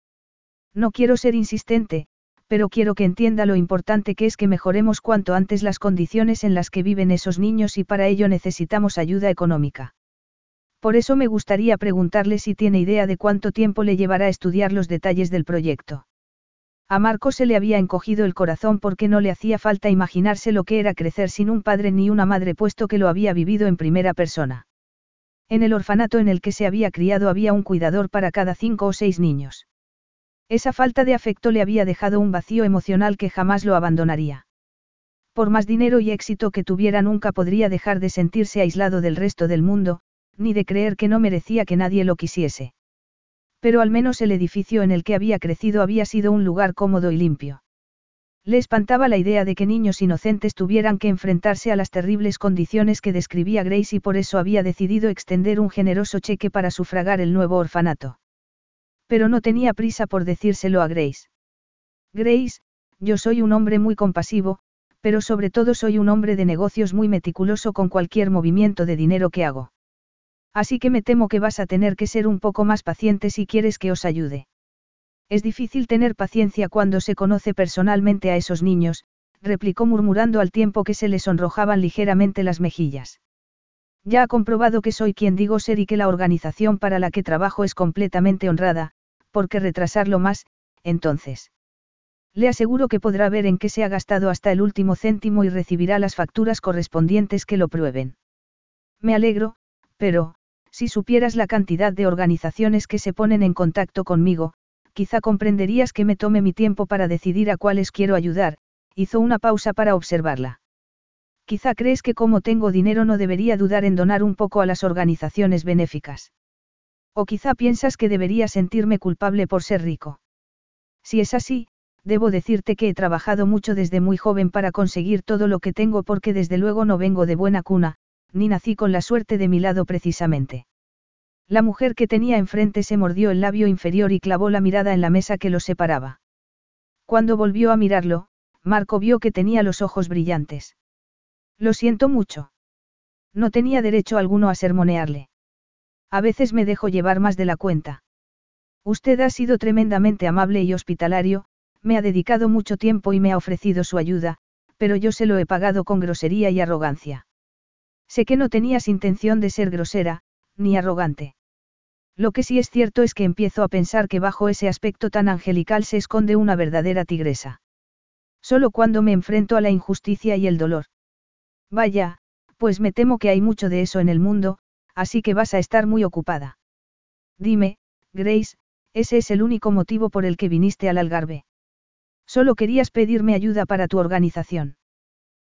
No quiero ser insistente, pero quiero que entienda lo importante que es que mejoremos cuanto antes las condiciones en las que viven esos niños y para ello necesitamos ayuda económica. Por eso me gustaría preguntarle si tiene idea de cuánto tiempo le llevará estudiar los detalles del proyecto. A Marco se le había encogido el corazón porque no le hacía falta imaginarse lo que era crecer sin un padre ni una madre puesto que lo había vivido en primera persona. En el orfanato en el que se había criado había un cuidador para cada cinco o seis niños. Esa falta de afecto le había dejado un vacío emocional que jamás lo abandonaría. Por más dinero y éxito que tuviera nunca podría dejar de sentirse aislado del resto del mundo, ni de creer que no merecía que nadie lo quisiese. Pero al menos el edificio en el que había crecido había sido un lugar cómodo y limpio. Le espantaba la idea de que niños inocentes tuvieran que enfrentarse a las terribles condiciones que describía Grace y por eso había decidido extender un generoso cheque para sufragar el nuevo orfanato. Pero no tenía prisa por decírselo a Grace. Grace, yo soy un hombre muy compasivo, pero sobre todo soy un hombre de negocios muy meticuloso con cualquier movimiento de dinero que hago. Así que me temo que vas a tener que ser un poco más paciente si quieres que os ayude. Es difícil tener paciencia cuando se conoce personalmente a esos niños, replicó murmurando al tiempo que se le sonrojaban ligeramente las mejillas. Ya ha comprobado que soy quien digo ser y que la organización para la que trabajo es completamente honrada, ¿por qué retrasarlo más, entonces? Le aseguro que podrá ver en qué se ha gastado hasta el último céntimo y recibirá las facturas correspondientes que lo prueben. Me alegro, pero, si supieras la cantidad de organizaciones que se ponen en contacto conmigo, quizá comprenderías que me tome mi tiempo para decidir a cuáles quiero ayudar, hizo una pausa para observarla. Quizá crees que como tengo dinero no debería dudar en donar un poco a las organizaciones benéficas. O quizá piensas que debería sentirme culpable por ser rico. Si es así, debo decirte que he trabajado mucho desde muy joven para conseguir todo lo que tengo porque desde luego no vengo de buena cuna, ni nací con la suerte de mi lado precisamente. La mujer que tenía enfrente se mordió el labio inferior y clavó la mirada en la mesa que los separaba. Cuando volvió a mirarlo, Marco vio que tenía los ojos brillantes. Lo siento mucho. No tenía derecho alguno a sermonearle. A veces me dejo llevar más de la cuenta. Usted ha sido tremendamente amable y hospitalario, me ha dedicado mucho tiempo y me ha ofrecido su ayuda, pero yo se lo he pagado con grosería y arrogancia. Sé que no tenías intención de ser grosera, ni arrogante. Lo que sí es cierto es que empiezo a pensar que bajo ese aspecto tan angelical se esconde una verdadera tigresa. Solo cuando me enfrento a la injusticia y el dolor. Vaya, pues me temo que hay mucho de eso en el mundo, así que vas a estar muy ocupada. Dime, Grace, ese es el único motivo por el que viniste al Algarve. Solo querías pedirme ayuda para tu organización.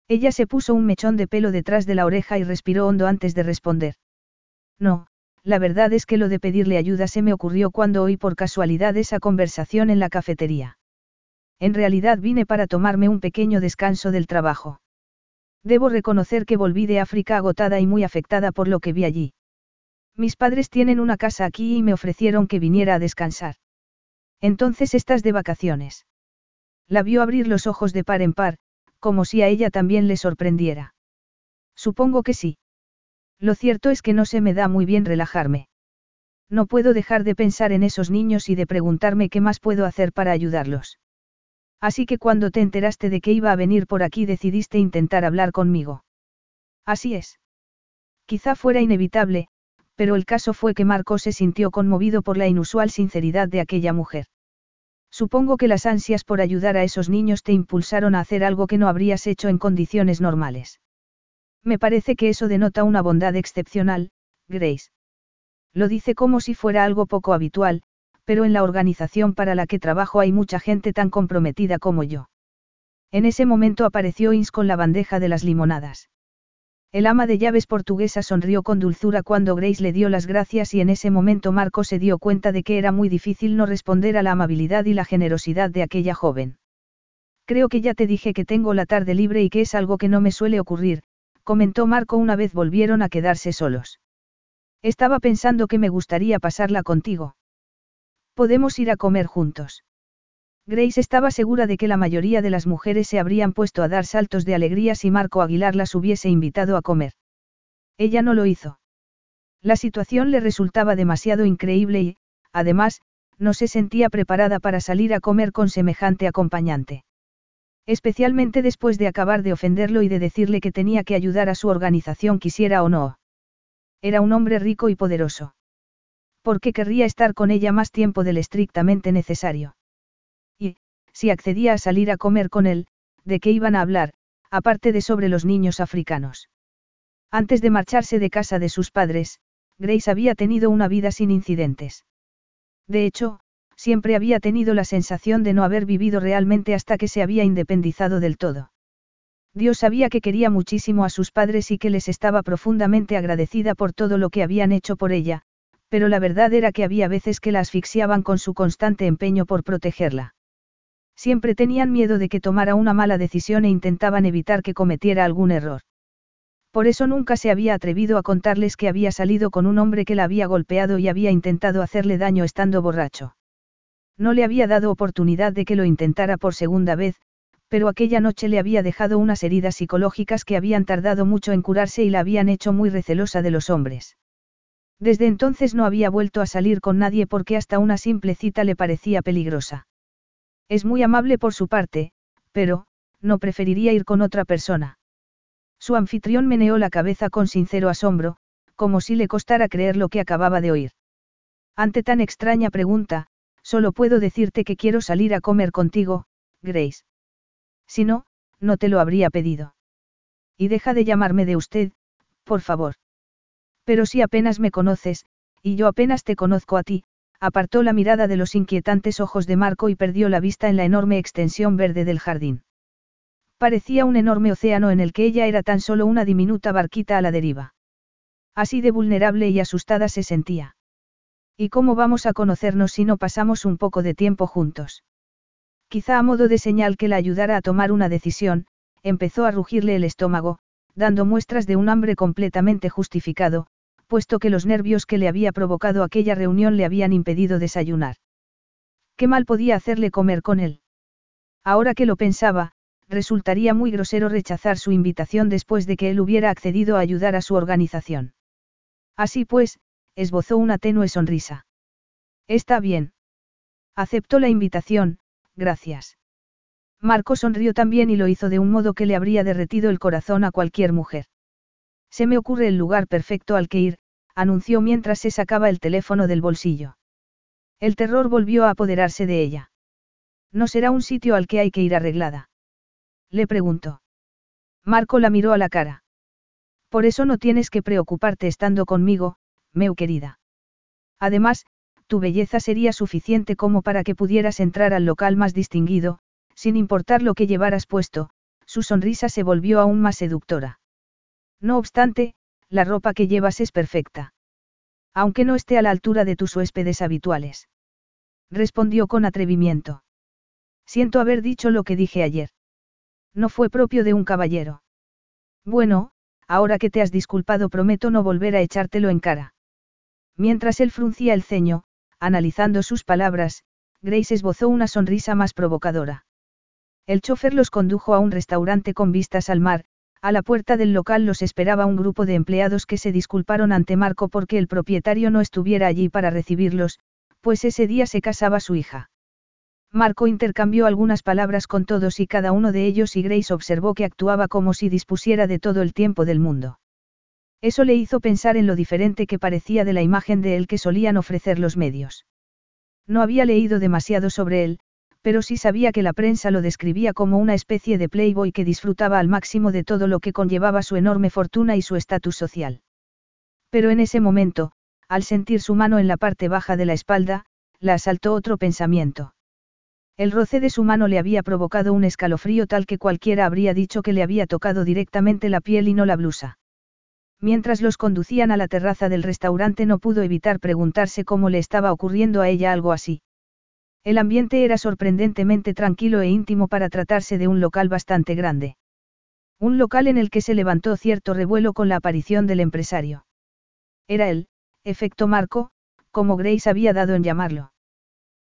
Ella se puso un mechón de pelo detrás de la oreja y respiró hondo antes de responder. No, la verdad es que lo de pedirle ayuda se me ocurrió cuando oí por casualidad esa conversación en la cafetería. En realidad vine para tomarme un pequeño descanso del trabajo. Debo reconocer que volví de África agotada y muy afectada por lo que vi allí. Mis padres tienen una casa aquí y me ofrecieron que viniera a descansar. Entonces estás de vacaciones. La vio abrir los ojos de par en par, como si a ella también le sorprendiera. Supongo que sí. Lo cierto es que no se me da muy bien relajarme. No puedo dejar de pensar en esos niños y de preguntarme qué más puedo hacer para ayudarlos. Así que cuando te enteraste de que iba a venir por aquí decidiste intentar hablar conmigo. Así es. Quizá fuera inevitable, pero el caso fue que Marco se sintió conmovido por la inusual sinceridad de aquella mujer. Supongo que las ansias por ayudar a esos niños te impulsaron a hacer algo que no habrías hecho en condiciones normales. Me parece que eso denota una bondad excepcional, Grace. Lo dice como si fuera algo poco habitual, pero en la organización para la que trabajo hay mucha gente tan comprometida como yo. En ese momento apareció Ins con la bandeja de las limonadas. El ama de llaves portuguesa sonrió con dulzura cuando Grace le dio las gracias y en ese momento Marco se dio cuenta de que era muy difícil no responder a la amabilidad y la generosidad de aquella joven. Creo que ya te dije que tengo la tarde libre y que es algo que no me suele ocurrir, comentó Marco una vez volvieron a quedarse solos. Estaba pensando que me gustaría pasarla contigo. Podemos ir a comer juntos. Grace estaba segura de que la mayoría de las mujeres se habrían puesto a dar saltos de alegría si Marco Aguilar las hubiese invitado a comer. Ella no lo hizo. La situación le resultaba demasiado increíble y, además, no se sentía preparada para salir a comer con semejante acompañante. Especialmente después de acabar de ofenderlo y de decirle que tenía que ayudar a su organización quisiera o no. Era un hombre rico y poderoso. ¿Por qué querría estar con ella más tiempo del estrictamente necesario? Si accedía a salir a comer con él, ¿de qué iban a hablar, aparte de sobre los niños africanos? Antes de marcharse de casa de sus padres, Grace había tenido una vida sin incidentes. De hecho, siempre había tenido la sensación de no haber vivido realmente hasta que se había independizado del todo. Dios sabía que quería muchísimo a sus padres y que les estaba profundamente agradecida por todo lo que habían hecho por ella, pero la verdad era que había veces que la asfixiaban con su constante empeño por protegerla. Siempre tenían miedo de que tomara una mala decisión e intentaban evitar que cometiera algún error. Por eso nunca se había atrevido a contarles que había salido con un hombre que la había golpeado y había intentado hacerle daño estando borracho. No le había dado oportunidad de que lo intentara por segunda vez, pero aquella noche le había dejado unas heridas psicológicas que habían tardado mucho en curarse y la habían hecho muy recelosa de los hombres. Desde entonces no había vuelto a salir con nadie porque hasta una simple cita le parecía peligrosa. Es muy amable por su parte, pero, no preferiría ir con otra persona. Su anfitrión meneó la cabeza con sincero asombro, como si le costara creer lo que acababa de oír. Ante tan extraña pregunta, solo puedo decirte que quiero salir a comer contigo, Grace. Si no, no te lo habría pedido. Y deja de llamarme de usted, por favor. Pero si apenas me conoces, y yo apenas te conozco a ti, apartó la mirada de los inquietantes ojos de Marco y perdió la vista en la enorme extensión verde del jardín. Parecía un enorme océano en el que ella era tan solo una diminuta barquita a la deriva. Así de vulnerable y asustada se sentía. ¿Y cómo vamos a conocernos si no pasamos un poco de tiempo juntos? Quizá a modo de señal que la ayudara a tomar una decisión, empezó a rugirle el estómago, dando muestras de un hambre completamente justificado, puesto que los nervios que le había provocado aquella reunión le habían impedido desayunar. ¿Qué mal podía hacerle comer con él? Ahora que lo pensaba, resultaría muy grosero rechazar su invitación después de que él hubiera accedido a ayudar a su organización. Así pues, esbozó una tenue sonrisa. Está bien. Aceptó la invitación, gracias. Marco sonrió también y lo hizo de un modo que le habría derretido el corazón a cualquier mujer. Se me ocurre el lugar perfecto al que ir, anunció mientras se sacaba el teléfono del bolsillo. El terror volvió a apoderarse de ella. No será un sitio al que hay que ir arreglada. Le preguntó. Marco la miró a la cara. Por eso no tienes que preocuparte estando conmigo, meu querida. Además, tu belleza sería suficiente como para que pudieras entrar al local más distinguido, sin importar lo que llevaras puesto, su sonrisa se volvió aún más seductora. No obstante, la ropa que llevas es perfecta. Aunque no esté a la altura de tus huéspedes habituales. Respondió con atrevimiento. Siento haber dicho lo que dije ayer. No fue propio de un caballero. Bueno, ahora que te has disculpado prometo no volver a echártelo en cara. Mientras él fruncía el ceño, analizando sus palabras, Grace esbozó una sonrisa más provocadora. El chofer los condujo a un restaurante con vistas al mar, a la puerta del local los esperaba un grupo de empleados que se disculparon ante Marco porque el propietario no estuviera allí para recibirlos, pues ese día se casaba su hija. Marco intercambió algunas palabras con todos y cada uno de ellos y Grace observó que actuaba como si dispusiera de todo el tiempo del mundo. Eso le hizo pensar en lo diferente que parecía de la imagen de él que solían ofrecer los medios. No había leído demasiado sobre él, pero sí sabía que la prensa lo describía como una especie de playboy que disfrutaba al máximo de todo lo que conllevaba su enorme fortuna y su estatus social. Pero en ese momento, al sentir su mano en la parte baja de la espalda, la asaltó otro pensamiento. El roce de su mano le había provocado un escalofrío tal que cualquiera habría dicho que le había tocado directamente la piel y no la blusa. Mientras los conducían a la terraza del restaurante no pudo evitar preguntarse cómo le estaba ocurriendo a ella algo así. El ambiente era sorprendentemente tranquilo e íntimo para tratarse de un local bastante grande. Un local en el que se levantó cierto revuelo con la aparición del empresario. Era él, efecto Marco, como Grace había dado en llamarlo.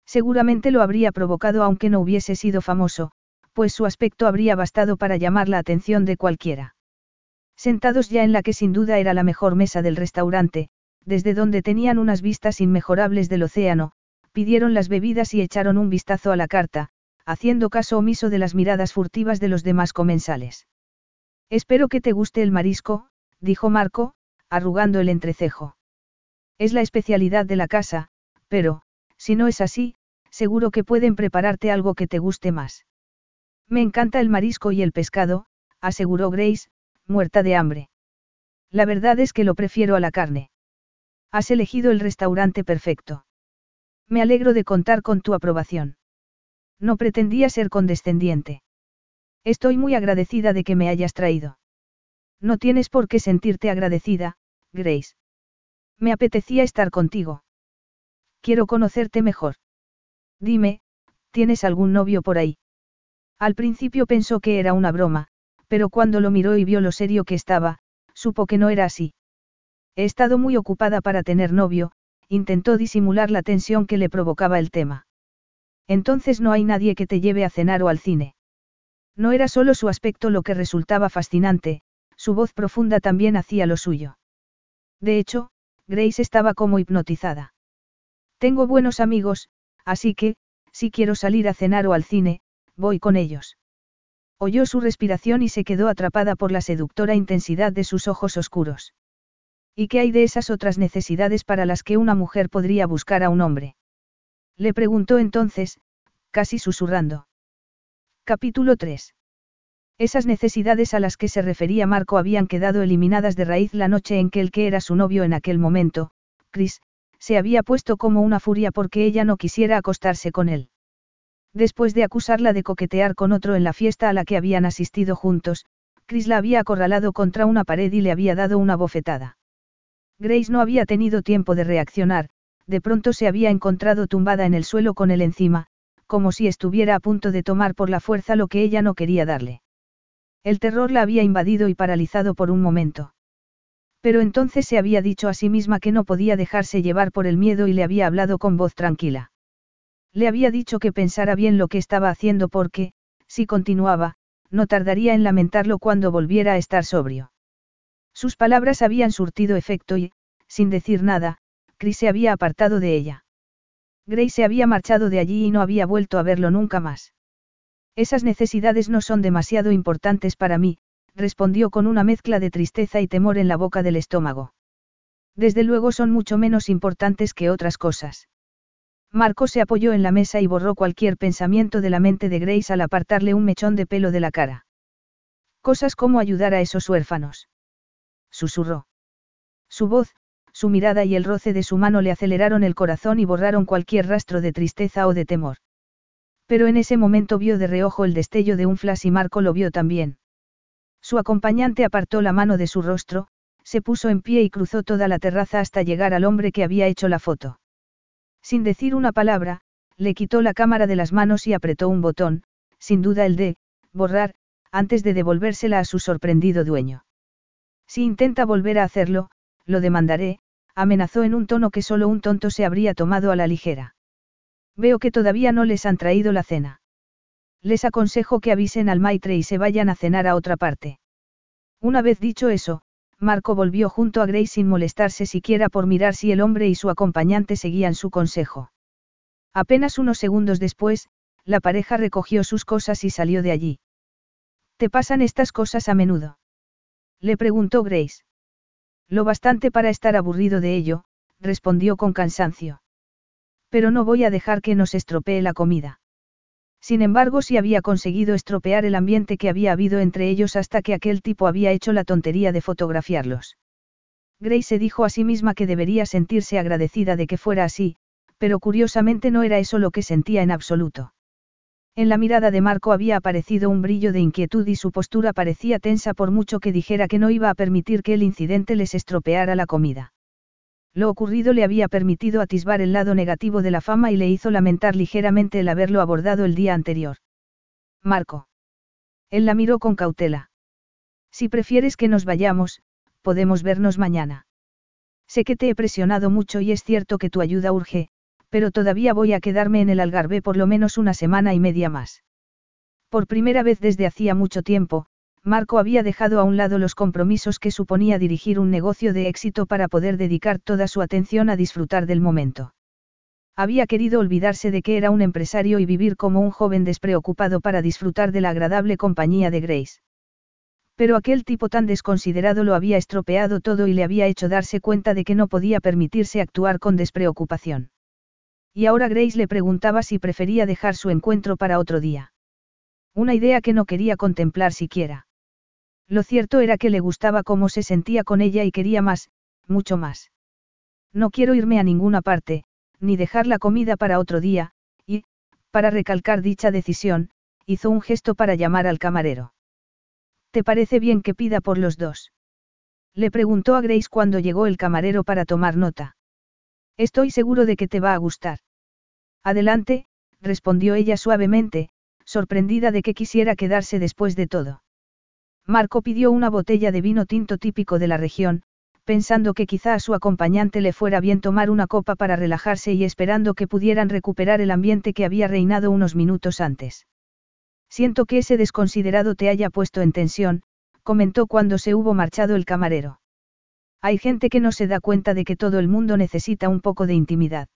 Seguramente lo habría provocado aunque no hubiese sido famoso, pues su aspecto habría bastado para llamar la atención de cualquiera. Sentados ya en la que sin duda era la mejor mesa del restaurante, desde donde tenían unas vistas inmejorables del océano, pidieron las bebidas y echaron un vistazo a la carta, haciendo caso omiso de las miradas furtivas de los demás comensales. Espero que te guste el marisco, dijo Marco, arrugando el entrecejo. Es la especialidad de la casa, pero, si no es así, seguro que pueden prepararte algo que te guste más. Me encanta el marisco y el pescado, aseguró Grace, muerta de hambre. La verdad es que lo prefiero a la carne. Has elegido el restaurante perfecto. Me alegro de contar con tu aprobación. No pretendía ser condescendiente. Estoy muy agradecida de que me hayas traído. No tienes por qué sentirte agradecida, Grace. Me apetecía estar contigo. Quiero conocerte mejor. Dime, ¿tienes algún novio por ahí? Al principio pensó que era una broma, pero cuando lo miró y vio lo serio que estaba, supo que no era así. He estado muy ocupada para tener novio, intentó disimular la tensión que le provocaba el tema. Entonces no hay nadie que te lleve a cenar o al cine. No era solo su aspecto lo que resultaba fascinante, su voz profunda también hacía lo suyo. De hecho, Grace estaba como hipnotizada. Tengo buenos amigos, así que, si quiero salir a cenar o al cine, voy con ellos. Oyó su respiración y se quedó atrapada por la seductora intensidad de sus ojos oscuros. ¿Y qué hay de esas otras necesidades para las que una mujer podría buscar a un hombre? Le preguntó entonces, casi susurrando. Capítulo 3. Esas necesidades a las que se refería Marco habían quedado eliminadas de raíz la noche en que el que era su novio en aquel momento, Chris, se había puesto como una furia porque ella no quisiera acostarse con él. Después de acusarla de coquetear con otro en la fiesta a la que habían asistido juntos, Chris la había acorralado contra una pared y le había dado una bofetada. Grace no había tenido tiempo de reaccionar, de pronto se había encontrado tumbada en el suelo con él encima, como si estuviera a punto de tomar por la fuerza lo que ella no quería darle. El terror la había invadido y paralizado por un momento. Pero entonces se había dicho a sí misma que no podía dejarse llevar por el miedo y le había hablado con voz tranquila. Le había dicho que pensara bien lo que estaba haciendo porque, si continuaba, no tardaría en lamentarlo cuando volviera a estar sobrio. Sus palabras habían surtido efecto y, sin decir nada, Chris se había apartado de ella. Grace se había marchado de allí y no había vuelto a verlo nunca más. Esas necesidades no son demasiado importantes para mí, respondió con una mezcla de tristeza y temor en la boca del estómago. Desde luego son mucho menos importantes que otras cosas. Marco se apoyó en la mesa y borró cualquier pensamiento de la mente de Grace al apartarle un mechón de pelo de la cara. Cosas como ayudar a esos huérfanos. Susurró. Su voz, su mirada y el roce de su mano le aceleraron el corazón y borraron cualquier rastro de tristeza o de temor. Pero en ese momento vio de reojo el destello de un flash y Marco lo vio también. Su acompañante apartó la mano de su rostro, se puso en pie y cruzó toda la terraza hasta llegar al hombre que había hecho la foto. Sin decir una palabra, le quitó la cámara de las manos y apretó un botón, sin duda el de, borrar, antes de devolvérsela a su sorprendido dueño. Si intenta volver a hacerlo, lo demandaré, amenazó en un tono que solo un tonto se habría tomado a la ligera. Veo que todavía no les han traído la cena. Les aconsejo que avisen al maitre y se vayan a cenar a otra parte. Una vez dicho eso, Marco volvió junto a Grace sin molestarse siquiera por mirar si el hombre y su acompañante seguían su consejo. Apenas unos segundos después, la pareja recogió sus cosas y salió de allí. ¿Te pasan estas cosas a menudo? Le preguntó Grace. Lo bastante para estar aburrido de ello, respondió con cansancio. Pero no voy a dejar que nos estropee la comida. Sin embargo, sí había conseguido estropear el ambiente que había habido entre ellos hasta que aquel tipo había hecho la tontería de fotografiarlos. Grace se dijo a sí misma que debería sentirse agradecida de que fuera así, pero curiosamente no era eso lo que sentía en absoluto. En la mirada de Marco había aparecido un brillo de inquietud y su postura parecía tensa por mucho que dijera que no iba a permitir que el incidente les estropeara la comida. Lo ocurrido le había permitido atisbar el lado negativo de la fama y le hizo lamentar ligeramente el haberlo abordado el día anterior. Marco. Él la miró con cautela. Si prefieres que nos vayamos, podemos vernos mañana. Sé que te he presionado mucho y es cierto que tu ayuda urge, pero todavía voy a quedarme en el Algarve por lo menos una semana y media más. Por primera vez desde hacía mucho tiempo, Marco había dejado a un lado los compromisos que suponía dirigir un negocio de éxito para poder dedicar toda su atención a disfrutar del momento. Había querido olvidarse de que era un empresario y vivir como un joven despreocupado para disfrutar de la agradable compañía de Grace. Pero aquel tipo tan desconsiderado lo había estropeado todo y le había hecho darse cuenta de que no podía permitirse actuar con despreocupación. Y ahora Grace le preguntaba si prefería dejar su encuentro para otro día. Una idea que no quería contemplar siquiera. Lo cierto era que le gustaba cómo se sentía con ella y quería más, mucho más. No quiero irme a ninguna parte, ni dejar la comida para otro día, y, para recalcar dicha decisión, hizo un gesto para llamar al camarero. ¿Te parece bien que pida por los dos? Le preguntó a Grace cuando llegó el camarero para tomar nota. Estoy seguro de que te va a gustar. Adelante, respondió ella suavemente, sorprendida de que quisiera quedarse después de todo. Marco pidió una botella de vino tinto típico de la región, pensando que quizá a su acompañante le fuera bien tomar una copa para relajarse y esperando que pudieran recuperar el ambiente que había reinado unos minutos antes. Siento que ese desconsiderado te haya puesto en tensión, comentó cuando se hubo marchado el camarero. Hay gente que no se da cuenta de que todo el mundo necesita un poco de intimidad.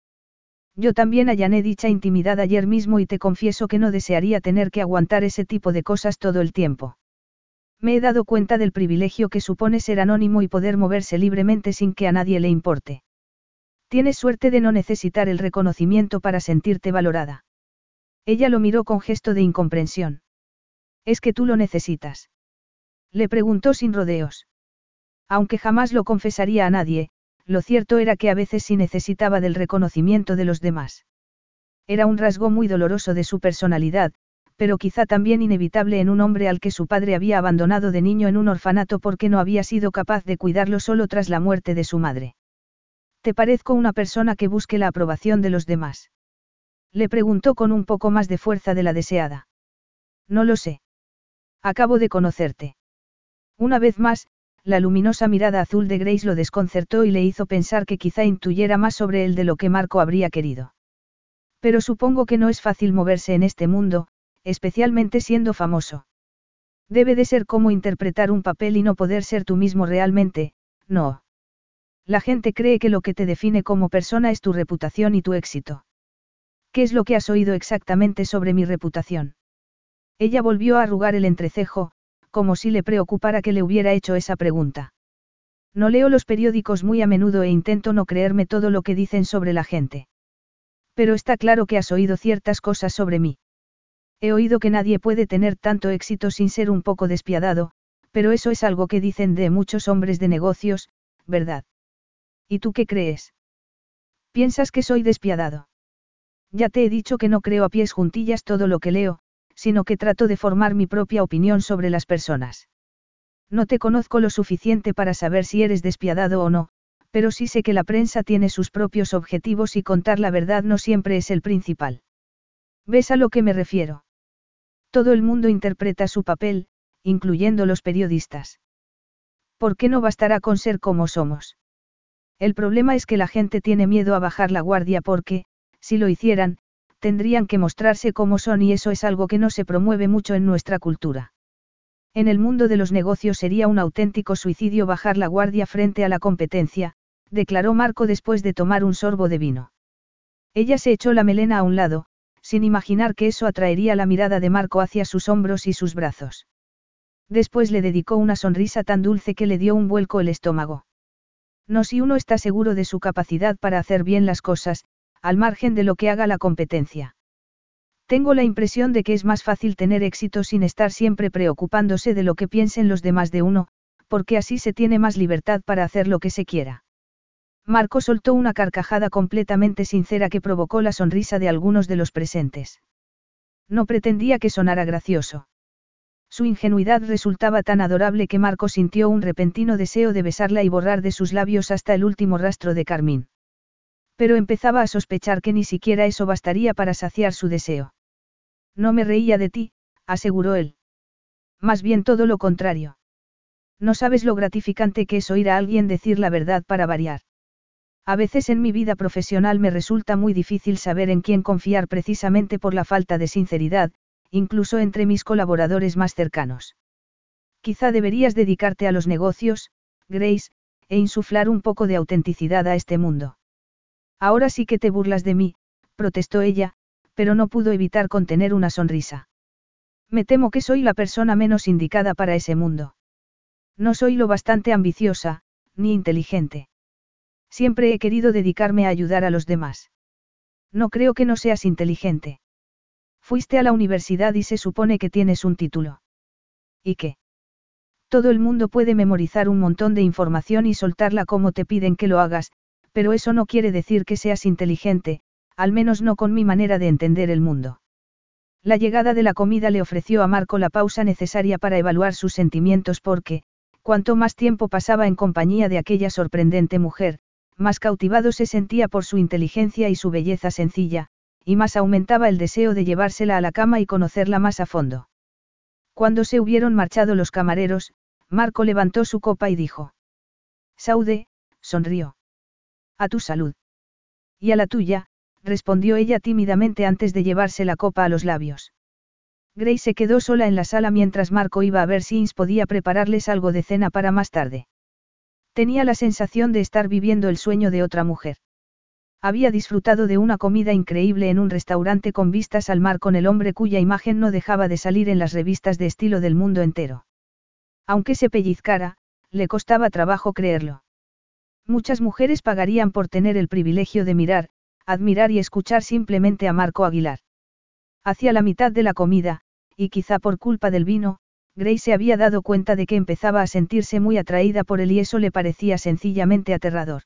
Yo también allané dicha intimidad ayer mismo y te confieso que no desearía tener que aguantar ese tipo de cosas todo el tiempo. Me he dado cuenta del privilegio que supone ser anónimo y poder moverse libremente sin que a nadie le importe. Tienes suerte de no necesitar el reconocimiento para sentirte valorada. Ella lo miró con gesto de incomprensión. Es que tú lo necesitas. Le preguntó sin rodeos. Aunque jamás lo confesaría a nadie, lo cierto era que a veces sí necesitaba del reconocimiento de los demás. Era un rasgo muy doloroso de su personalidad, pero quizá también inevitable en un hombre al que su padre había abandonado de niño en un orfanato porque no había sido capaz de cuidarlo solo tras la muerte de su madre. ¿Te parezco una persona que busque la aprobación de los demás? Le preguntó con un poco más de fuerza de la deseada. No lo sé. Acabo de conocerte. Una vez más, la luminosa mirada azul de Grace lo desconcertó y le hizo pensar que quizá intuyera más sobre él de lo que Marco habría querido. Pero supongo que no es fácil moverse en este mundo, especialmente siendo famoso. Debe de ser como interpretar un papel y no poder ser tú mismo realmente, no. La gente cree que lo que te define como persona es tu reputación y tu éxito. ¿Qué es lo que has oído exactamente sobre mi reputación? Ella volvió a arrugar el entrecejo, como si le preocupara que le hubiera hecho esa pregunta. No leo los periódicos muy a menudo e intento no creerme todo lo que dicen sobre la gente. Pero está claro que has oído ciertas cosas sobre mí. He oído que nadie puede tener tanto éxito sin ser un poco despiadado, pero eso es algo que dicen de muchos hombres de negocios, ¿verdad? ¿Y tú qué crees? ¿Piensas que soy despiadado? Ya te he dicho que no creo a pies juntillas todo lo que leo, sino que trato de formar mi propia opinión sobre las personas. No te conozco lo suficiente para saber si eres despiadado o no, pero sí sé que la prensa tiene sus propios objetivos y contar la verdad no siempre es el principal. ¿Ves a lo que me refiero? Todo el mundo interpreta su papel, incluyendo los periodistas. ¿Por qué no bastará con ser como somos? El problema es que la gente tiene miedo a bajar la guardia porque, si lo hicieran, tendrían que mostrarse como son y eso es algo que no se promueve mucho en nuestra cultura. En el mundo de los negocios sería un auténtico suicidio bajar la guardia frente a la competencia, declaró Marco después de tomar un sorbo de vino. Ella se echó la melena a un lado, sin imaginar que eso atraería la mirada de Marco hacia sus hombros y sus brazos. Después le dedicó una sonrisa tan dulce que le dio un vuelco el estómago. No si uno está seguro de su capacidad para hacer bien las cosas, al margen de lo que haga la competencia. Tengo la impresión de que es más fácil tener éxito sin estar siempre preocupándose de lo que piensen los demás de uno, porque así se tiene más libertad para hacer lo que se quiera. Marco soltó una carcajada completamente sincera que provocó la sonrisa de algunos de los presentes. No pretendía que sonara gracioso. Su ingenuidad resultaba tan adorable que Marco sintió un repentino deseo de besarla y borrar de sus labios hasta el último rastro de carmín. Pero empezaba a sospechar que ni siquiera eso bastaría para saciar su deseo. No me reía de ti, aseguró él. Más bien todo lo contrario. No sabes lo gratificante que es oír a alguien decir la verdad para variar. A veces en mi vida profesional me resulta muy difícil saber en quién confiar precisamente por la falta de sinceridad, incluso entre mis colaboradores más cercanos. Quizá deberías dedicarte a los negocios, Grace, e insuflar un poco de autenticidad a este mundo. Ahora sí que te burlas de mí, protestó ella, pero no pudo evitar contener una sonrisa. Me temo que soy la persona menos indicada para ese mundo. No soy lo bastante ambiciosa, ni inteligente. Siempre he querido dedicarme a ayudar a los demás. No creo que no seas inteligente. Fuiste a la universidad y se supone que tienes un título. ¿Y qué? Todo el mundo puede memorizar un montón de información y soltarla como te piden que lo hagas, Pero eso no quiere decir que seas inteligente, al menos no con mi manera de entender el mundo. La llegada de la comida le ofreció a Marco la pausa necesaria para evaluar sus sentimientos porque, cuanto más tiempo pasaba en compañía de aquella sorprendente mujer, más cautivado se sentía por su inteligencia y su belleza sencilla, y más aumentaba el deseo de llevársela a la cama y conocerla más a fondo. Cuando se hubieron marchado los camareros, Marco levantó su copa y dijo. Saude, sonrió. A tu salud. Y a la tuya, respondió ella tímidamente antes de llevarse la copa a los labios. Grace se quedó sola en la sala mientras Marco iba a ver si Ins podía prepararles algo de cena para más tarde. Tenía la sensación de estar viviendo el sueño de otra mujer. Había disfrutado de una comida increíble en un restaurante con vistas al mar con el hombre cuya imagen no dejaba de salir en las revistas de estilo del mundo entero. Aunque se pellizcara, le costaba trabajo creerlo. Muchas mujeres pagarían por tener el privilegio de mirar, admirar y escuchar simplemente a Marco Aguilar. Hacia la mitad de la comida, y quizá por culpa del vino, Grace se había dado cuenta de que empezaba a sentirse muy atraída por él y eso le parecía sencillamente aterrador.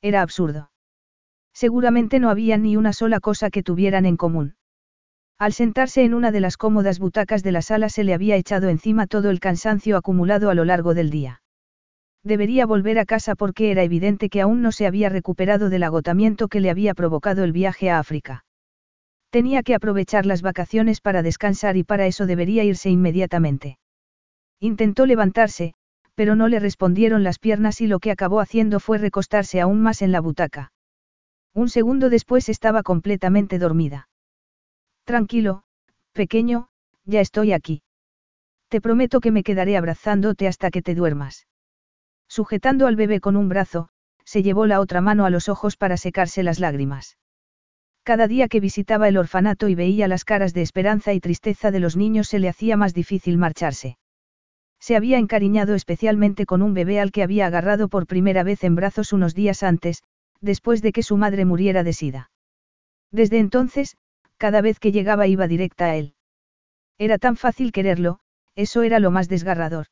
Era absurdo. Seguramente no había ni una sola cosa que tuvieran en común. Al sentarse en una de las cómodas butacas de la sala se le había echado encima todo el cansancio acumulado a lo largo del día. Debería volver a casa porque era evidente que aún no se había recuperado del agotamiento que le había provocado el viaje a África. Tenía que aprovechar las vacaciones para descansar y para eso debería irse inmediatamente. Intentó levantarse, pero no le respondieron las piernas y lo que acabó haciendo fue recostarse aún más en la butaca. Un segundo después estaba completamente dormida. Tranquilo, pequeño, ya estoy aquí. Te prometo que me quedaré abrazándote hasta que te duermas. Sujetando al bebé con un brazo, se llevó la otra mano a los ojos para secarse las lágrimas. Cada día que visitaba el orfanato y veía las caras de esperanza y tristeza de los niños se le hacía más difícil marcharse. Se había encariñado especialmente con un bebé al que había agarrado por primera vez en brazos unos días antes, después de que su madre muriera de sida. Desde entonces, cada vez que llegaba iba directa a él. Era tan fácil quererlo, eso era lo más desgarrador.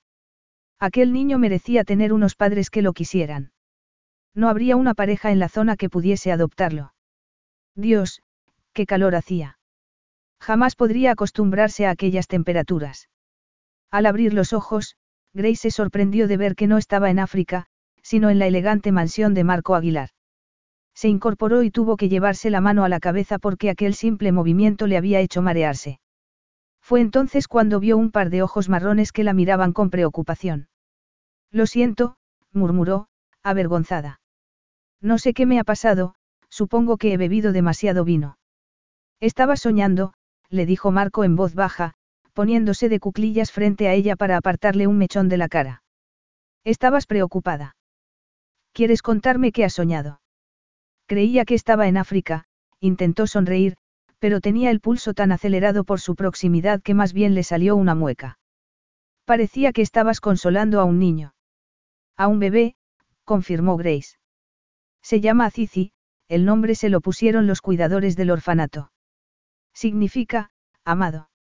Aquel niño merecía tener unos padres que lo quisieran. No habría una pareja en la zona que pudiese adoptarlo. Dios, qué calor hacía. Jamás podría acostumbrarse a aquellas temperaturas. Al abrir los ojos, Grace se sorprendió de ver que no estaba en África, sino en la elegante mansión de Marco Aguilar. Se incorporó y tuvo que llevarse la mano a la cabeza porque aquel simple movimiento le había hecho marearse. Fue entonces cuando vio un par de ojos marrones que la miraban con preocupación. Lo siento, murmuró, avergonzada. No sé qué me ha pasado, supongo que he bebido demasiado vino. Estaba soñando, le dijo Marco en voz baja, poniéndose de cuclillas frente a ella para apartarle un mechón de la cara. Estabas preocupada. ¿Quieres contarme qué has soñado? Creía que estaba en África, intentó sonreír, pero tenía el pulso tan acelerado por su proximidad que más bien le salió una mueca. Parecía que estabas consolando a un niño. A un bebé, confirmó Grace. Se llama Azizi, el nombre se lo pusieron los cuidadores del orfanato. Significa, amado.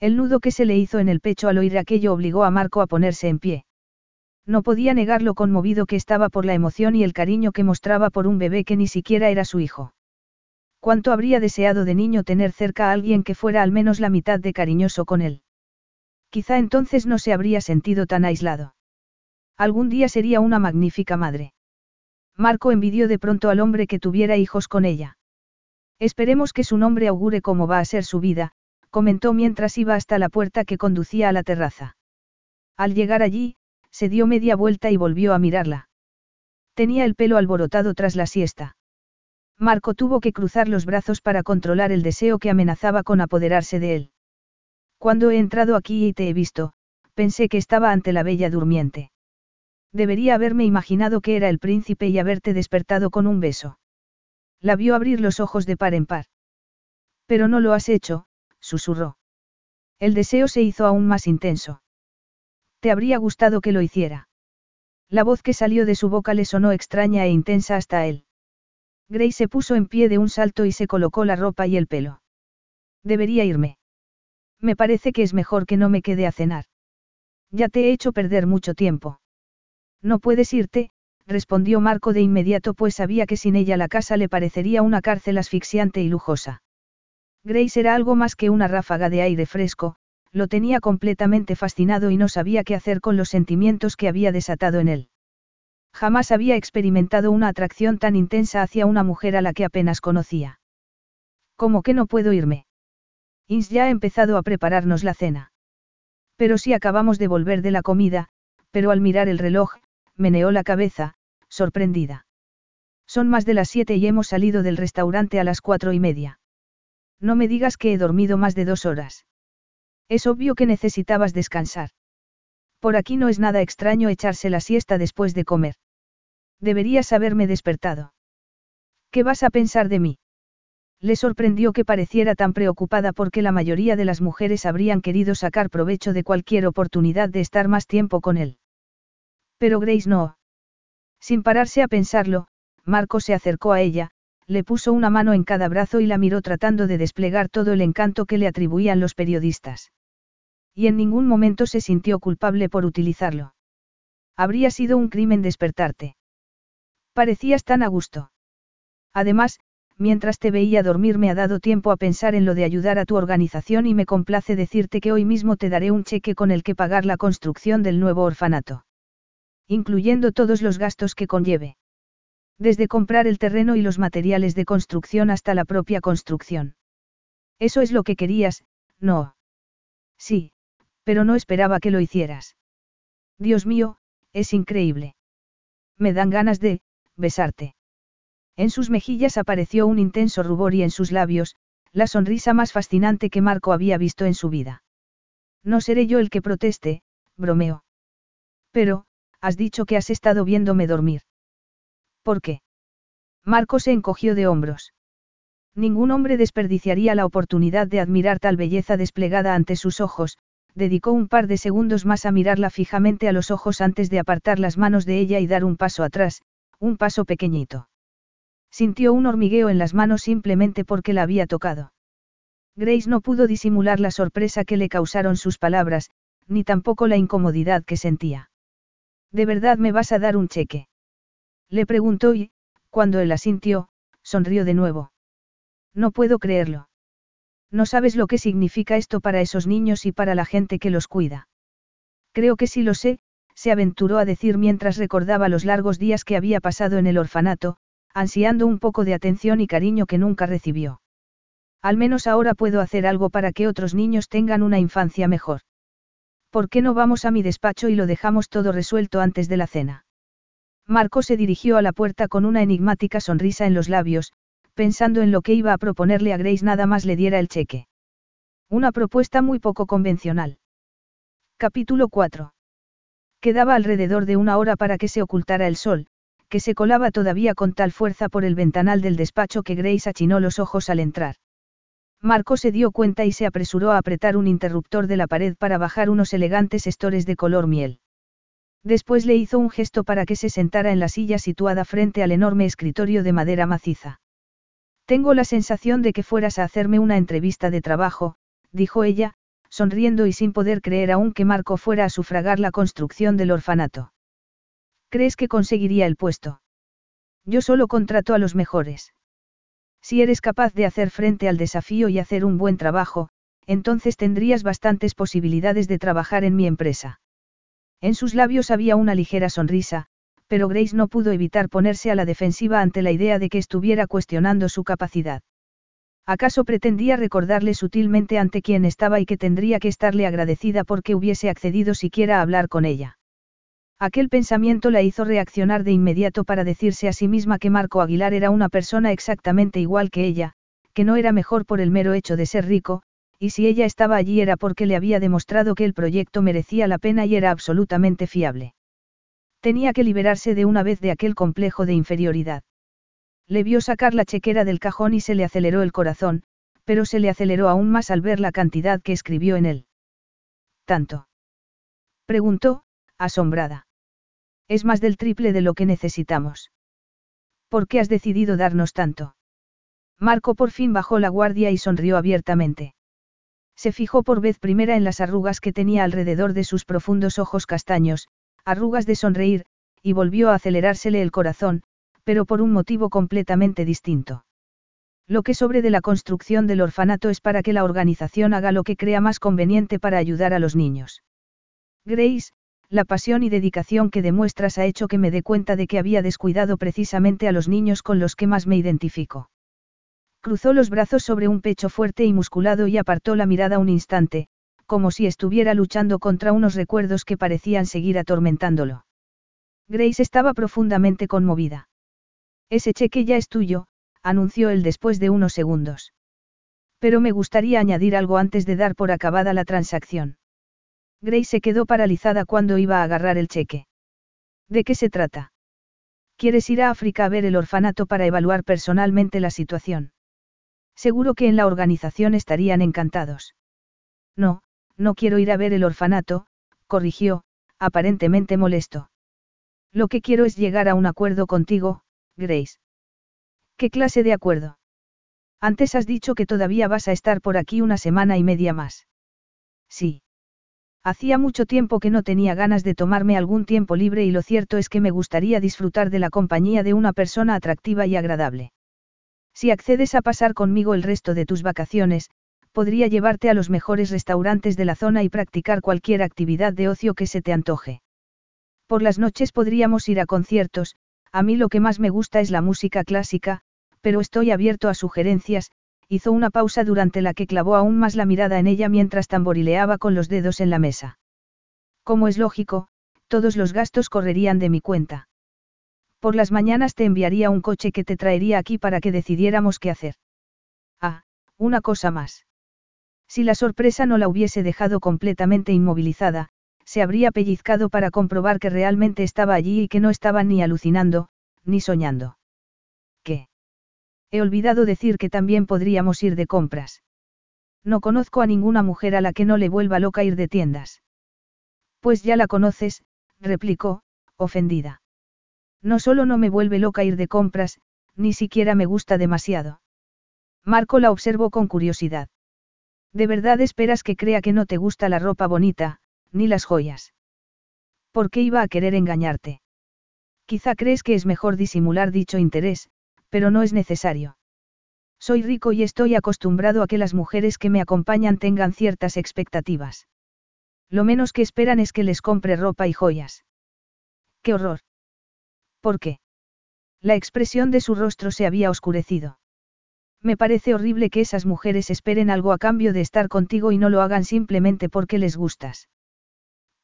El nudo que se le hizo en el pecho al oír aquello obligó a Marco a ponerse en pie. No podía negar lo conmovido que estaba por la emoción y el cariño que mostraba por un bebé que ni siquiera era su hijo. Cuánto habría deseado de niño tener cerca a alguien que fuera al menos la mitad de cariñoso con él. Quizá entonces no se habría sentido tan aislado. Algún día sería una magnífica madre. Marco envidió de pronto al hombre que tuviera hijos con ella. Esperemos que su nombre augure cómo va a ser su vida, comentó mientras iba hasta la puerta que conducía a la terraza. Al llegar allí, se dio media vuelta y volvió a mirarla. Tenía el pelo alborotado tras la siesta. Marco tuvo que cruzar los brazos para controlar el deseo que amenazaba con apoderarse de él. Cuando he entrado aquí y te he visto, pensé que estaba ante la bella durmiente. Debería haberme imaginado que era el príncipe y haberte despertado con un beso. La vio abrir los ojos de par en par. Pero no lo has hecho, susurró. El deseo se hizo aún más intenso. Te habría gustado que lo hiciera. La voz que salió de su boca le sonó extraña e intensa hasta él. Grace se puso en pie de un salto y se colocó la ropa y el pelo. Debería irme. Me parece que es mejor que no me quede a cenar. Ya te he hecho perder mucho tiempo. No puedes irte, respondió Marco de inmediato pues sabía que sin ella la casa le parecería una cárcel asfixiante y lujosa. Grace era algo más que una ráfaga de aire fresco, lo tenía completamente fascinado y no sabía qué hacer con los sentimientos que había desatado en él. Jamás había experimentado una atracción tan intensa hacia una mujer a la que apenas conocía. ¿Cómo que no puedo irme? Ins ya ha empezado a prepararnos la cena. Pero si acabamos de volver de la comida, pero al mirar el reloj, meneó la cabeza, sorprendida. Son más de las siete y hemos salido del restaurante a las cuatro y media. No me digas que he dormido más de dos horas. Es obvio que necesitabas descansar. Por aquí no es nada extraño echarse la siesta después de comer. Deberías haberme despertado. ¿Qué vas a pensar de mí? Le sorprendió que pareciera tan preocupada porque la mayoría de las mujeres habrían querido sacar provecho de cualquier oportunidad de estar más tiempo con él. Pero Grace no. Sin pararse a pensarlo, Marco se acercó a ella, le puso una mano en cada brazo y la miró tratando de desplegar todo el encanto que le atribuían los periodistas. Y en ningún momento se sintió culpable por utilizarlo. Habría sido un crimen despertarte. Parecías tan a gusto. Además, mientras te veía dormir me ha dado tiempo a pensar en lo de ayudar a tu organización y me complace decirte que hoy mismo te daré un cheque con el que pagar la construcción del nuevo orfanato incluyendo todos los gastos que conlleve. Desde comprar el terreno y los materiales de construcción hasta la propia construcción. Eso es lo que querías, no. Sí, pero no esperaba que lo hicieras. Dios mío, es increíble. Me dan ganas de, besarte. En sus mejillas apareció un intenso rubor y en sus labios, la sonrisa más fascinante que Marco había visto en su vida. No seré yo el que proteste, bromeó. Pero, has dicho que has estado viéndome dormir. ¿Por qué? Marco se encogió de hombros. Ningún hombre desperdiciaría la oportunidad de admirar tal belleza desplegada ante sus ojos, dedicó un par de segundos más a mirarla fijamente a los ojos antes de apartar las manos de ella y dar un paso atrás, un paso pequeñito. Sintió un hormigueo en las manos simplemente porque la había tocado. Grace no pudo disimular la sorpresa que le causaron sus palabras, ni tampoco la incomodidad que sentía. ¿De verdad me vas a dar un cheque? Le preguntó y, cuando él asintió, sonrió de nuevo. No puedo creerlo. No sabes lo que significa esto para esos niños y para la gente que los cuida. Creo que sí lo sé, se aventuró a decir mientras recordaba los largos días que había pasado en el orfanato, ansiando un poco de atención y cariño que nunca recibió. Al menos ahora puedo hacer algo para que otros niños tengan una infancia mejor. ¿Por qué no vamos a mi despacho y lo dejamos todo resuelto antes de la cena? Marco se dirigió a la puerta con una enigmática sonrisa en los labios, pensando en lo que iba a proponerle a Grace nada más le diera el cheque. Una propuesta muy poco convencional. Capítulo 4. Quedaba alrededor de una hora para que se ocultara el sol, que se colaba todavía con tal fuerza por el ventanal del despacho que Grace achinó los ojos al entrar. Marco se dio cuenta y se apresuró a apretar un interruptor de la pared para bajar unos elegantes estores de color miel. Después le hizo un gesto para que se sentara en la silla situada frente al enorme escritorio de madera maciza. Tengo la sensación de que fueras a hacerme una entrevista de trabajo, dijo ella, sonriendo y sin poder creer aún que Marco fuera a sufragar la construcción del orfanato. ¿Crees que conseguiría el puesto? Yo solo contrato a los mejores. Si eres capaz de hacer frente al desafío y hacer un buen trabajo, entonces tendrías bastantes posibilidades de trabajar en mi empresa. En sus labios había una ligera sonrisa, pero Grace no pudo evitar ponerse a la defensiva ante la idea de que estuviera cuestionando su capacidad. ¿Acaso pretendía recordarle sutilmente ante quién estaba y que tendría que estarle agradecida porque hubiese accedido siquiera a hablar con ella? Aquel pensamiento la hizo reaccionar de inmediato para decirse a sí misma que Marco Aguilar era una persona exactamente igual que ella, que no era mejor por el mero hecho de ser rico, y si ella estaba allí era porque le había demostrado que el proyecto merecía la pena y era absolutamente fiable. Tenía que liberarse de una vez de aquel complejo de inferioridad. Le vio sacar la chequera del cajón y se le aceleró el corazón, pero se le aceleró aún más al ver la cantidad que escribió en él. ¿Tanto? Preguntó, asombrada. Es más del triple de lo que necesitamos. ¿Por qué has decidido darnos tanto? Marco por fin bajó la guardia y sonrió abiertamente. Se fijó por vez primera en las arrugas que tenía alrededor de sus profundos ojos castaños, arrugas de sonreír, y volvió a acelerársele el corazón, pero por un motivo completamente distinto. Lo que sobre de la construcción del orfanato es para que la organización haga lo que crea más conveniente para ayudar a los niños. Grace, la pasión y dedicación que demuestras ha hecho que me dé cuenta de que había descuidado precisamente a los niños con los que más me identifico. Cruzó los brazos sobre un pecho fuerte y musculado y apartó la mirada un instante, como si estuviera luchando contra unos recuerdos que parecían seguir atormentándolo. Grace estaba profundamente conmovida. Ese cheque ya es tuyo, anunció él después de unos segundos. Pero me gustaría añadir algo antes de dar por acabada la transacción. Grace se quedó paralizada cuando iba a agarrar el cheque. ¿De qué se trata? ¿Quieres ir a África a ver el orfanato para evaluar personalmente la situación? Seguro que en la organización estarían encantados. No, no quiero ir a ver el orfanato, corrigió, aparentemente molesto. Lo que quiero es llegar a un acuerdo contigo, Grace. ¿Qué clase de acuerdo? Antes has dicho que todavía vas a estar por aquí una semana y media más. Sí. Hacía mucho tiempo que no tenía ganas de tomarme algún tiempo libre y lo cierto es que me gustaría disfrutar de la compañía de una persona atractiva y agradable. Si accedes a pasar conmigo el resto de tus vacaciones, podría llevarte a los mejores restaurantes de la zona y practicar cualquier actividad de ocio que se te antoje. Por las noches podríamos ir a conciertos, a mí lo que más me gusta es la música clásica, pero estoy abierto a sugerencias, hizo una pausa durante la que clavó aún más la mirada en ella mientras tamborileaba con los dedos en la mesa. Como es lógico, todos los gastos correrían de mi cuenta. Por las mañanas te enviaría un coche que te traería aquí para que decidiéramos qué hacer. Ah, una cosa más. Si la sorpresa no la hubiese dejado completamente inmovilizada, se habría pellizcado para comprobar que realmente estaba allí y que no estaba ni alucinando, ni soñando. ¿Qué? He olvidado decir que también podríamos ir de compras. No conozco a ninguna mujer a la que no le vuelva loca ir de tiendas. Pues ya la conoces, replicó, ofendida. No solo no me vuelve loca ir de compras, ni siquiera me gusta demasiado. Marco la observó con curiosidad. ¿De verdad esperas que crea que no te gusta la ropa bonita, ni las joyas? ¿Por qué iba a querer engañarte? Quizá crees que es mejor disimular dicho interés, pero no es necesario. Soy rico y estoy acostumbrado a que las mujeres que me acompañan tengan ciertas expectativas. Lo menos que esperan es que les compre ropa y joyas. ¡Qué horror! ¿Por qué? La expresión de su rostro se había oscurecido. Me parece horrible que esas mujeres esperen algo a cambio de estar contigo y no lo hagan simplemente porque les gustas.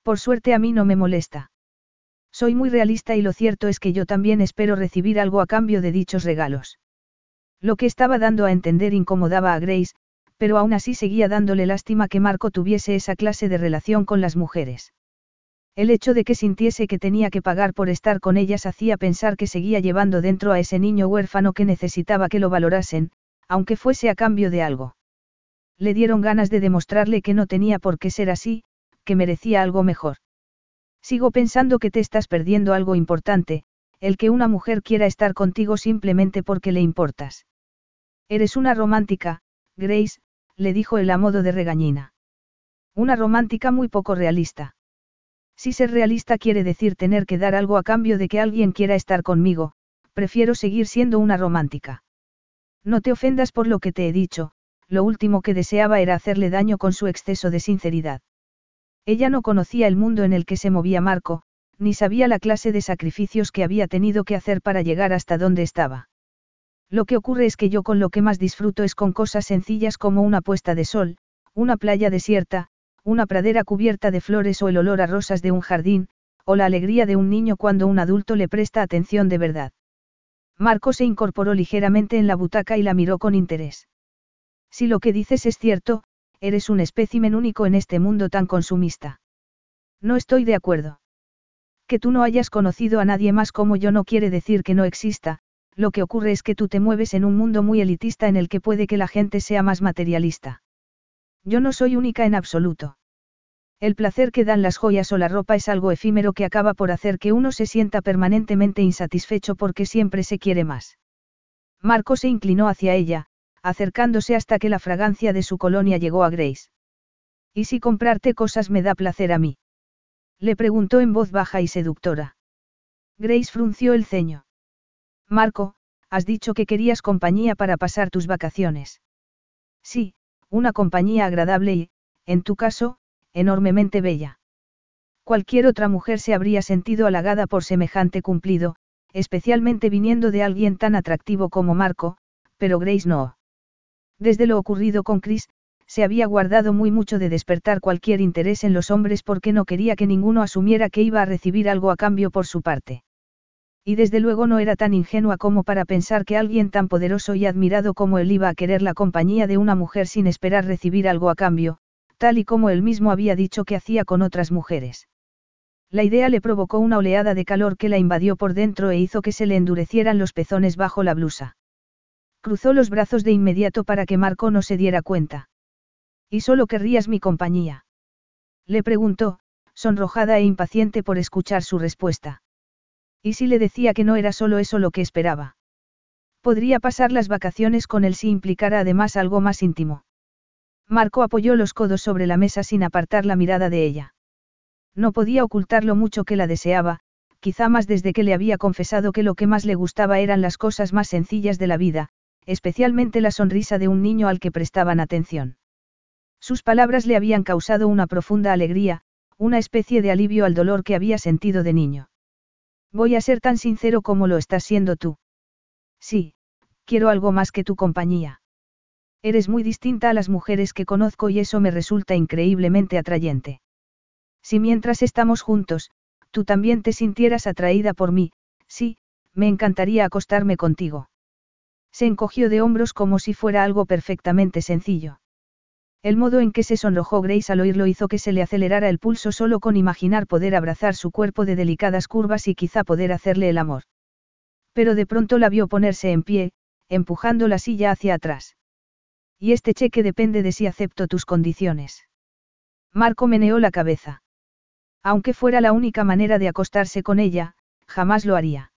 Por suerte a mí no me molesta. Soy muy realista y lo cierto es que yo también espero recibir algo a cambio de dichos regalos. Lo que estaba dando a entender incomodaba a Grace, pero aún así seguía dándole lástima que Marco tuviese esa clase de relación con las mujeres. El hecho de que sintiese que tenía que pagar por estar con ellas hacía pensar que seguía llevando dentro a ese niño huérfano que necesitaba que lo valorasen, aunque fuese a cambio de algo. Le dieron ganas de demostrarle que no tenía por qué ser así, que merecía algo mejor. Sigo pensando que te estás perdiendo algo importante, el que una mujer quiera estar contigo simplemente porque le importas. Eres una romántica, Grace, le dijo él a modo de regañina. Una romántica muy poco realista. Si ser realista quiere decir tener que dar algo a cambio de que alguien quiera estar conmigo, prefiero seguir siendo una romántica. No te ofendas por lo que te he dicho, lo último que deseaba era hacerle daño con su exceso de sinceridad. Ella no conocía el mundo en el que se movía Marco, ni sabía la clase de sacrificios que había tenido que hacer para llegar hasta donde estaba. Lo que ocurre es que yo con lo que más disfruto es con cosas sencillas como una puesta de sol, una playa desierta, una pradera cubierta de flores o el olor a rosas de un jardín, o la alegría de un niño cuando un adulto le presta atención de verdad. Marco se incorporó ligeramente en la butaca y la miró con interés. Si lo que dices es cierto, eres un espécimen único en este mundo tan consumista. No estoy de acuerdo. Que tú no hayas conocido a nadie más como yo no quiere decir que no exista, lo que ocurre es que tú te mueves en un mundo muy elitista en el que puede que la gente sea más materialista. Yo no soy única en absoluto. El placer que dan las joyas o la ropa es algo efímero que acaba por hacer que uno se sienta permanentemente insatisfecho porque siempre se quiere más. Marco se inclinó hacia ella, acercándose hasta que la fragancia de su colonia llegó a Grace. ¿Y si comprarte cosas me da placer a mí? Le preguntó en voz baja y seductora. Grace frunció el ceño. Marco, has dicho que querías compañía para pasar tus vacaciones. Sí, una compañía agradable y, en tu caso, enormemente bella. Cualquier otra mujer se habría sentido halagada por semejante cumplido, especialmente viniendo de alguien tan atractivo como Marco, pero Grace no. Desde lo ocurrido con Chris, se había guardado muy mucho de despertar cualquier interés en los hombres porque no quería que ninguno asumiera que iba a recibir algo a cambio por su parte. Y desde luego no era tan ingenua como para pensar que alguien tan poderoso y admirado como él iba a querer la compañía de una mujer sin esperar recibir algo a cambio, tal y como él mismo había dicho que hacía con otras mujeres. La idea le provocó una oleada de calor que la invadió por dentro e hizo que se le endurecieran los pezones bajo la blusa. Cruzó los brazos de inmediato para que Marco no se diera cuenta. ¿Y solo querrías mi compañía? Le preguntó, sonrojada e impaciente por escuchar su respuesta. ¿Y si le decía que no era solo eso lo que esperaba? Podría pasar las vacaciones con él si implicara además algo más íntimo. Marco apoyó los codos sobre la mesa sin apartar la mirada de ella. No podía ocultar lo mucho que la deseaba, quizá más desde que le había confesado que lo que más le gustaba eran las cosas más sencillas de la vida, especialmente la sonrisa de un niño al que prestaban atención. Sus palabras le habían causado una profunda alegría, una especie de alivio al dolor que había sentido de niño. Voy a ser tan sincero como lo estás siendo tú. Sí, quiero algo más que tu compañía. Eres muy distinta a las mujeres que conozco y eso me resulta increíblemente atrayente. Si mientras estamos juntos, tú también te sintieras atraída por mí, sí, me encantaría acostarme contigo. Se encogió de hombros como si fuera algo perfectamente sencillo. El modo en que se sonrojó Grace al oírlo hizo que se le acelerara el pulso solo con imaginar poder abrazar su cuerpo de delicadas curvas y quizá poder hacerle el amor. Pero de pronto la vio ponerse en pie, empujando la silla hacia atrás. Y este cheque depende de si acepto tus condiciones. Marco meneó la cabeza. Aunque fuera la única manera de acostarse con ella, jamás lo haría.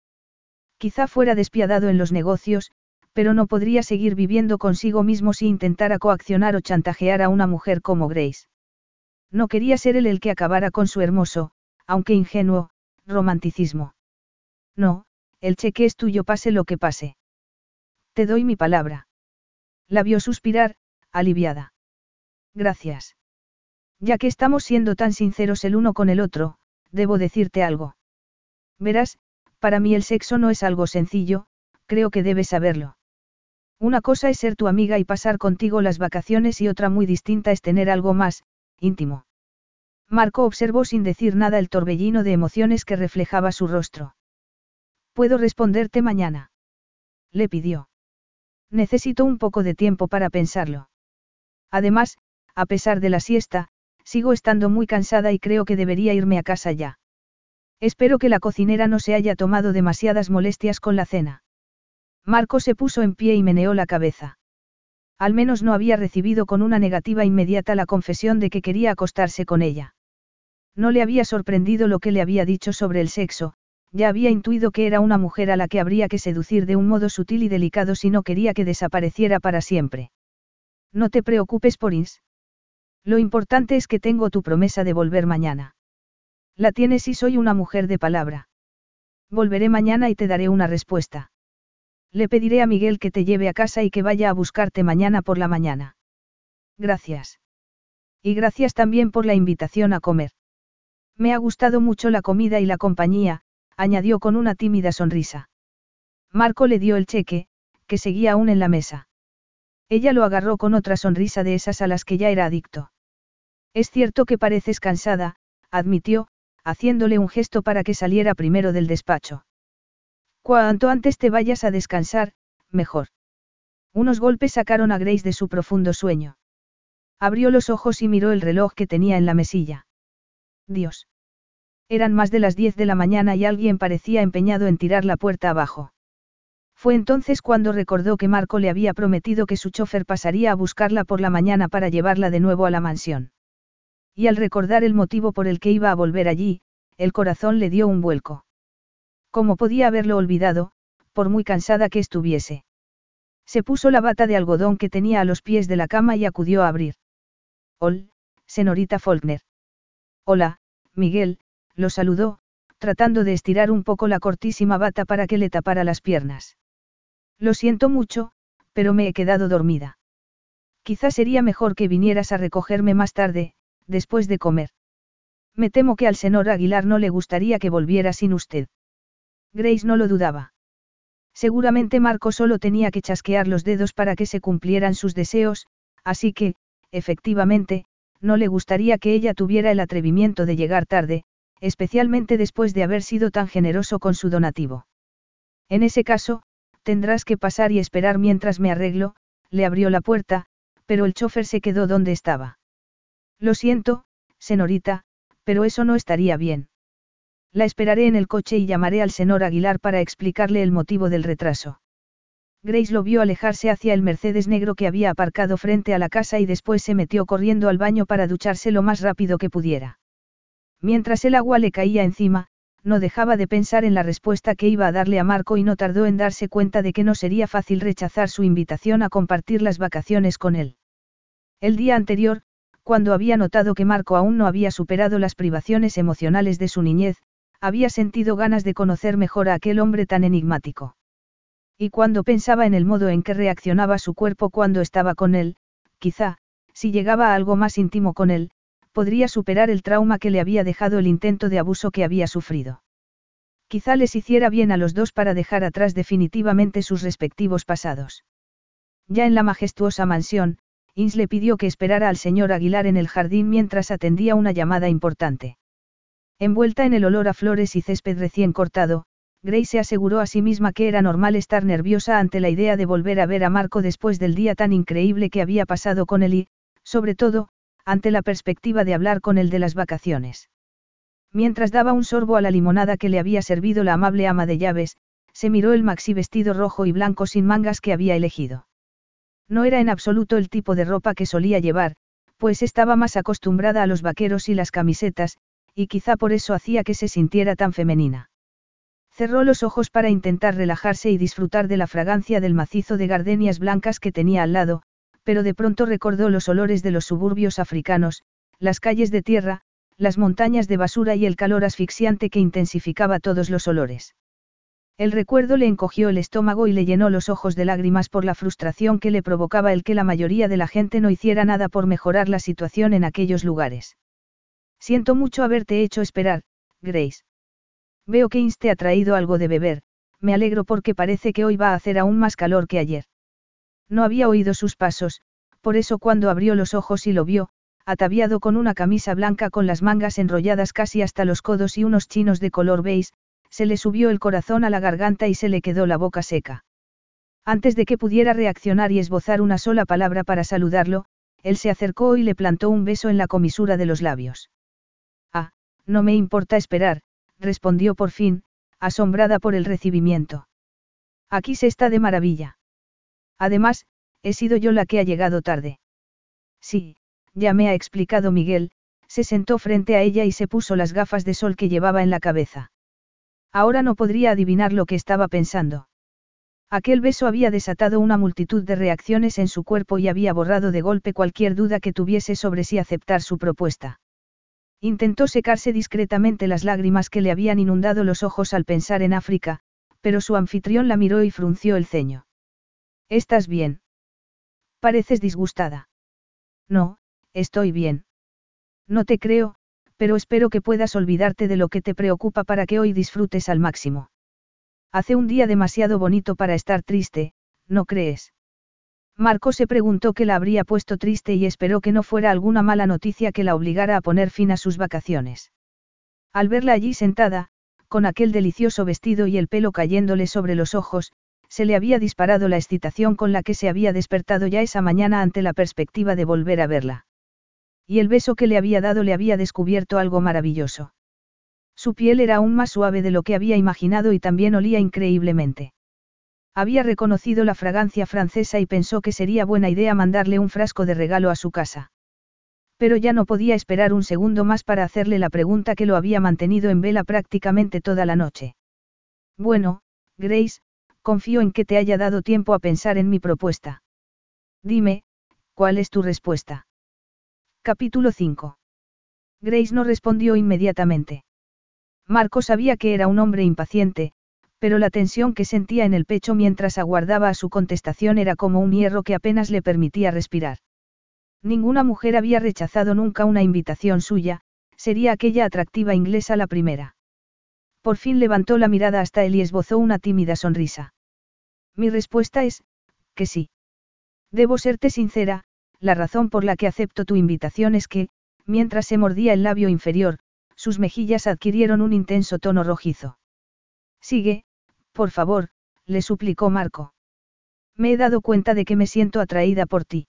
Quizá fuera despiadado en los negocios, pero no podría seguir viviendo consigo mismo si intentara coaccionar o chantajear a una mujer como Grace. No quería ser él el que acabara con su hermoso, aunque ingenuo, romanticismo. No, el cheque es tuyo pase lo que pase. Te doy mi palabra. La vio suspirar, aliviada. Gracias. Ya que estamos siendo tan sinceros el uno con el otro, debo decirte algo. Verás, para mí el sexo no es algo sencillo, creo que debes saberlo. Una cosa es ser tu amiga y pasar contigo las vacaciones y otra muy distinta es tener algo más, íntimo. Marco observó sin decir nada el torbellino de emociones que reflejaba su rostro. ¿Puedo responderte mañana? Le pidió. Necesito un poco de tiempo para pensarlo. Además, a pesar de la siesta, sigo estando muy cansada y creo que debería irme a casa ya. Espero que la cocinera no se haya tomado demasiadas molestias con la cena. Marco se puso en pie y meneó la cabeza. Al menos no había recibido con una negativa inmediata la confesión de que quería acostarse con ella. No le había sorprendido lo que le había dicho sobre el sexo, ya había intuido que era una mujer a la que habría que seducir de un modo sutil y delicado si no quería que desapareciera para siempre. No te preocupes por Ins. Lo importante es que tengo tu promesa de volver mañana. La tienes y soy una mujer de palabra. Volveré mañana y te daré una respuesta. Le pediré a Miguel que te lleve a casa y que vaya a buscarte mañana por la mañana. Gracias. Y gracias también por la invitación a comer. Me ha gustado mucho la comida y la compañía, añadió con una tímida sonrisa. Marco le dio el cheque, que seguía aún en la mesa. Ella lo agarró con otra sonrisa de esas a las que ya era adicto. Es cierto que pareces cansada, admitió, haciéndole un gesto para que saliera primero del despacho. Cuanto antes te vayas a descansar, mejor. Unos golpes sacaron a Grace de su profundo sueño. Abrió los ojos y miró el reloj que tenía en la mesilla. Dios. Eran más de las diez de la mañana y alguien parecía empeñado en tirar la puerta abajo. Fue entonces cuando recordó que Marco le había prometido que su chofer pasaría a buscarla por la mañana para llevarla de nuevo a la mansión. Y al recordar el motivo por el que iba a volver allí, el corazón le dio un vuelco. ¿Cómo podía haberlo olvidado, por muy cansada que estuviese? Se puso la bata de algodón que tenía a los pies de la cama y acudió a abrir. Hola, señorita Faulkner. Hola, Miguel, lo saludó, tratando de estirar un poco la cortísima bata para que le tapara las piernas. Lo siento mucho, pero me he quedado dormida. Quizás sería mejor que vinieras a recogerme más tarde, después de comer. Me temo que al señor Aguilar no le gustaría que volviera sin usted. Grace no lo dudaba. Seguramente Marco solo tenía que chasquear los dedos para que se cumplieran sus deseos, así que, efectivamente, no le gustaría que ella tuviera el atrevimiento de llegar tarde, especialmente después de haber sido tan generoso con su donativo. En ese caso, tendrás que pasar y esperar mientras me arreglo, le abrió la puerta, pero el chofer se quedó donde estaba. Lo siento, señorita, pero eso no estaría bien. La esperaré en el coche y llamaré al señor Aguilar para explicarle el motivo del retraso. Grace lo vio alejarse hacia el Mercedes negro que había aparcado frente a la casa y después se metió corriendo al baño para ducharse lo más rápido que pudiera. Mientras el agua le caía encima, no dejaba de pensar en la respuesta que iba a darle a Marco y no tardó en darse cuenta de que no sería fácil rechazar su invitación a compartir las vacaciones con él. El día anterior, cuando había notado que Marco aún no había superado las privaciones emocionales de su niñez, había sentido ganas de conocer mejor a aquel hombre tan enigmático. Y cuando pensaba en el modo en que reaccionaba su cuerpo cuando estaba con él, quizá, si llegaba a algo más íntimo con él, podría superar el trauma que le había dejado el intento de abuso que había sufrido. Quizá les hiciera bien a los dos para dejar atrás definitivamente sus respectivos pasados. Ya en la majestuosa mansión, Ins le pidió que esperara al señor Aguilar en el jardín mientras atendía una llamada importante. Envuelta en el olor a flores y césped recién cortado, Grace se aseguró a sí misma que era normal estar nerviosa ante la idea de volver a ver a Marco después del día tan increíble que había pasado con él y, sobre todo, ante la perspectiva de hablar con él de las vacaciones. Mientras daba un sorbo a la limonada que le había servido la amable ama de llaves, se miró el maxi vestido rojo y blanco sin mangas que había elegido. No era en absoluto el tipo de ropa que solía llevar, pues estaba más acostumbrada a los vaqueros y las camisetas, y quizá por eso hacía que se sintiera tan femenina. Cerró los ojos para intentar relajarse y disfrutar de la fragancia del macizo de gardenias blancas que tenía al lado, pero de pronto recordó los olores de los suburbios africanos, las calles de tierra, las montañas de basura y el calor asfixiante que intensificaba todos los olores. El recuerdo le encogió el estómago y le llenó los ojos de lágrimas por la frustración que le provocaba el que la mayoría de la gente no hiciera nada por mejorar la situación en aquellos lugares. Siento mucho haberte hecho esperar, Grace. Veo que Inste ha traído algo de beber, me alegro porque parece que hoy va a hacer aún más calor que ayer. No había oído sus pasos, por eso cuando abrió los ojos y lo vio, ataviado con una camisa blanca con las mangas enrolladas casi hasta los codos y unos chinos de color beige, se le subió el corazón a la garganta y se le quedó la boca seca. Antes de que pudiera reaccionar y esbozar una sola palabra para saludarlo, él se acercó y le plantó un beso en la comisura de los labios. No me importa esperar, respondió por fin, asombrada por el recibimiento. Aquí se está de maravilla. Además, he sido yo la que ha llegado tarde. Sí, ya me ha explicado Miguel, se sentó frente a ella y se puso las gafas de sol que llevaba en la cabeza. Ahora no podría adivinar lo que estaba pensando. Aquel beso había desatado una multitud de reacciones en su cuerpo y había borrado de golpe cualquier duda que tuviese sobre si aceptar su propuesta. Intentó secarse discretamente las lágrimas que le habían inundado los ojos al pensar en África, pero su anfitrión la miró y frunció el ceño. ¿Estás bien? Pareces disgustada. No, estoy bien. No te creo, pero espero que puedas olvidarte de lo que te preocupa para que hoy disfrutes al máximo. Hace un día demasiado bonito para estar triste, ¿no crees? Marco se preguntó qué la habría puesto triste y esperó que no fuera alguna mala noticia que la obligara a poner fin a sus vacaciones. Al verla allí sentada, con aquel delicioso vestido y el pelo cayéndole sobre los ojos, se le había disparado la excitación con la que se había despertado ya esa mañana ante la perspectiva de volver a verla. Y el beso que le había dado le había descubierto algo maravilloso. Su piel era aún más suave de lo que había imaginado y también olía increíblemente. Había reconocido la fragancia francesa y pensó que sería buena idea mandarle un frasco de regalo a su casa. Pero ya no podía esperar un segundo más para hacerle la pregunta que lo había mantenido en vela prácticamente toda la noche. Bueno, Grace, confío en que te haya dado tiempo a pensar en mi propuesta. Dime, ¿cuál es tu respuesta? Capítulo 5. Grace no respondió inmediatamente. Marco sabía que era un hombre impaciente, pero la tensión que sentía en el pecho mientras aguardaba a su contestación era como un hierro que apenas le permitía respirar. Ninguna mujer había rechazado nunca una invitación suya, sería aquella atractiva inglesa la primera. Por fin levantó la mirada hasta él y esbozó una tímida sonrisa. Mi respuesta es, que sí. Debo serte sincera, la razón por la que acepto tu invitación es que, mientras se mordía el labio inferior, sus mejillas adquirieron un intenso tono rojizo. Sigue, por favor, le suplicó Marco. Me he dado cuenta de que me siento atraída por ti.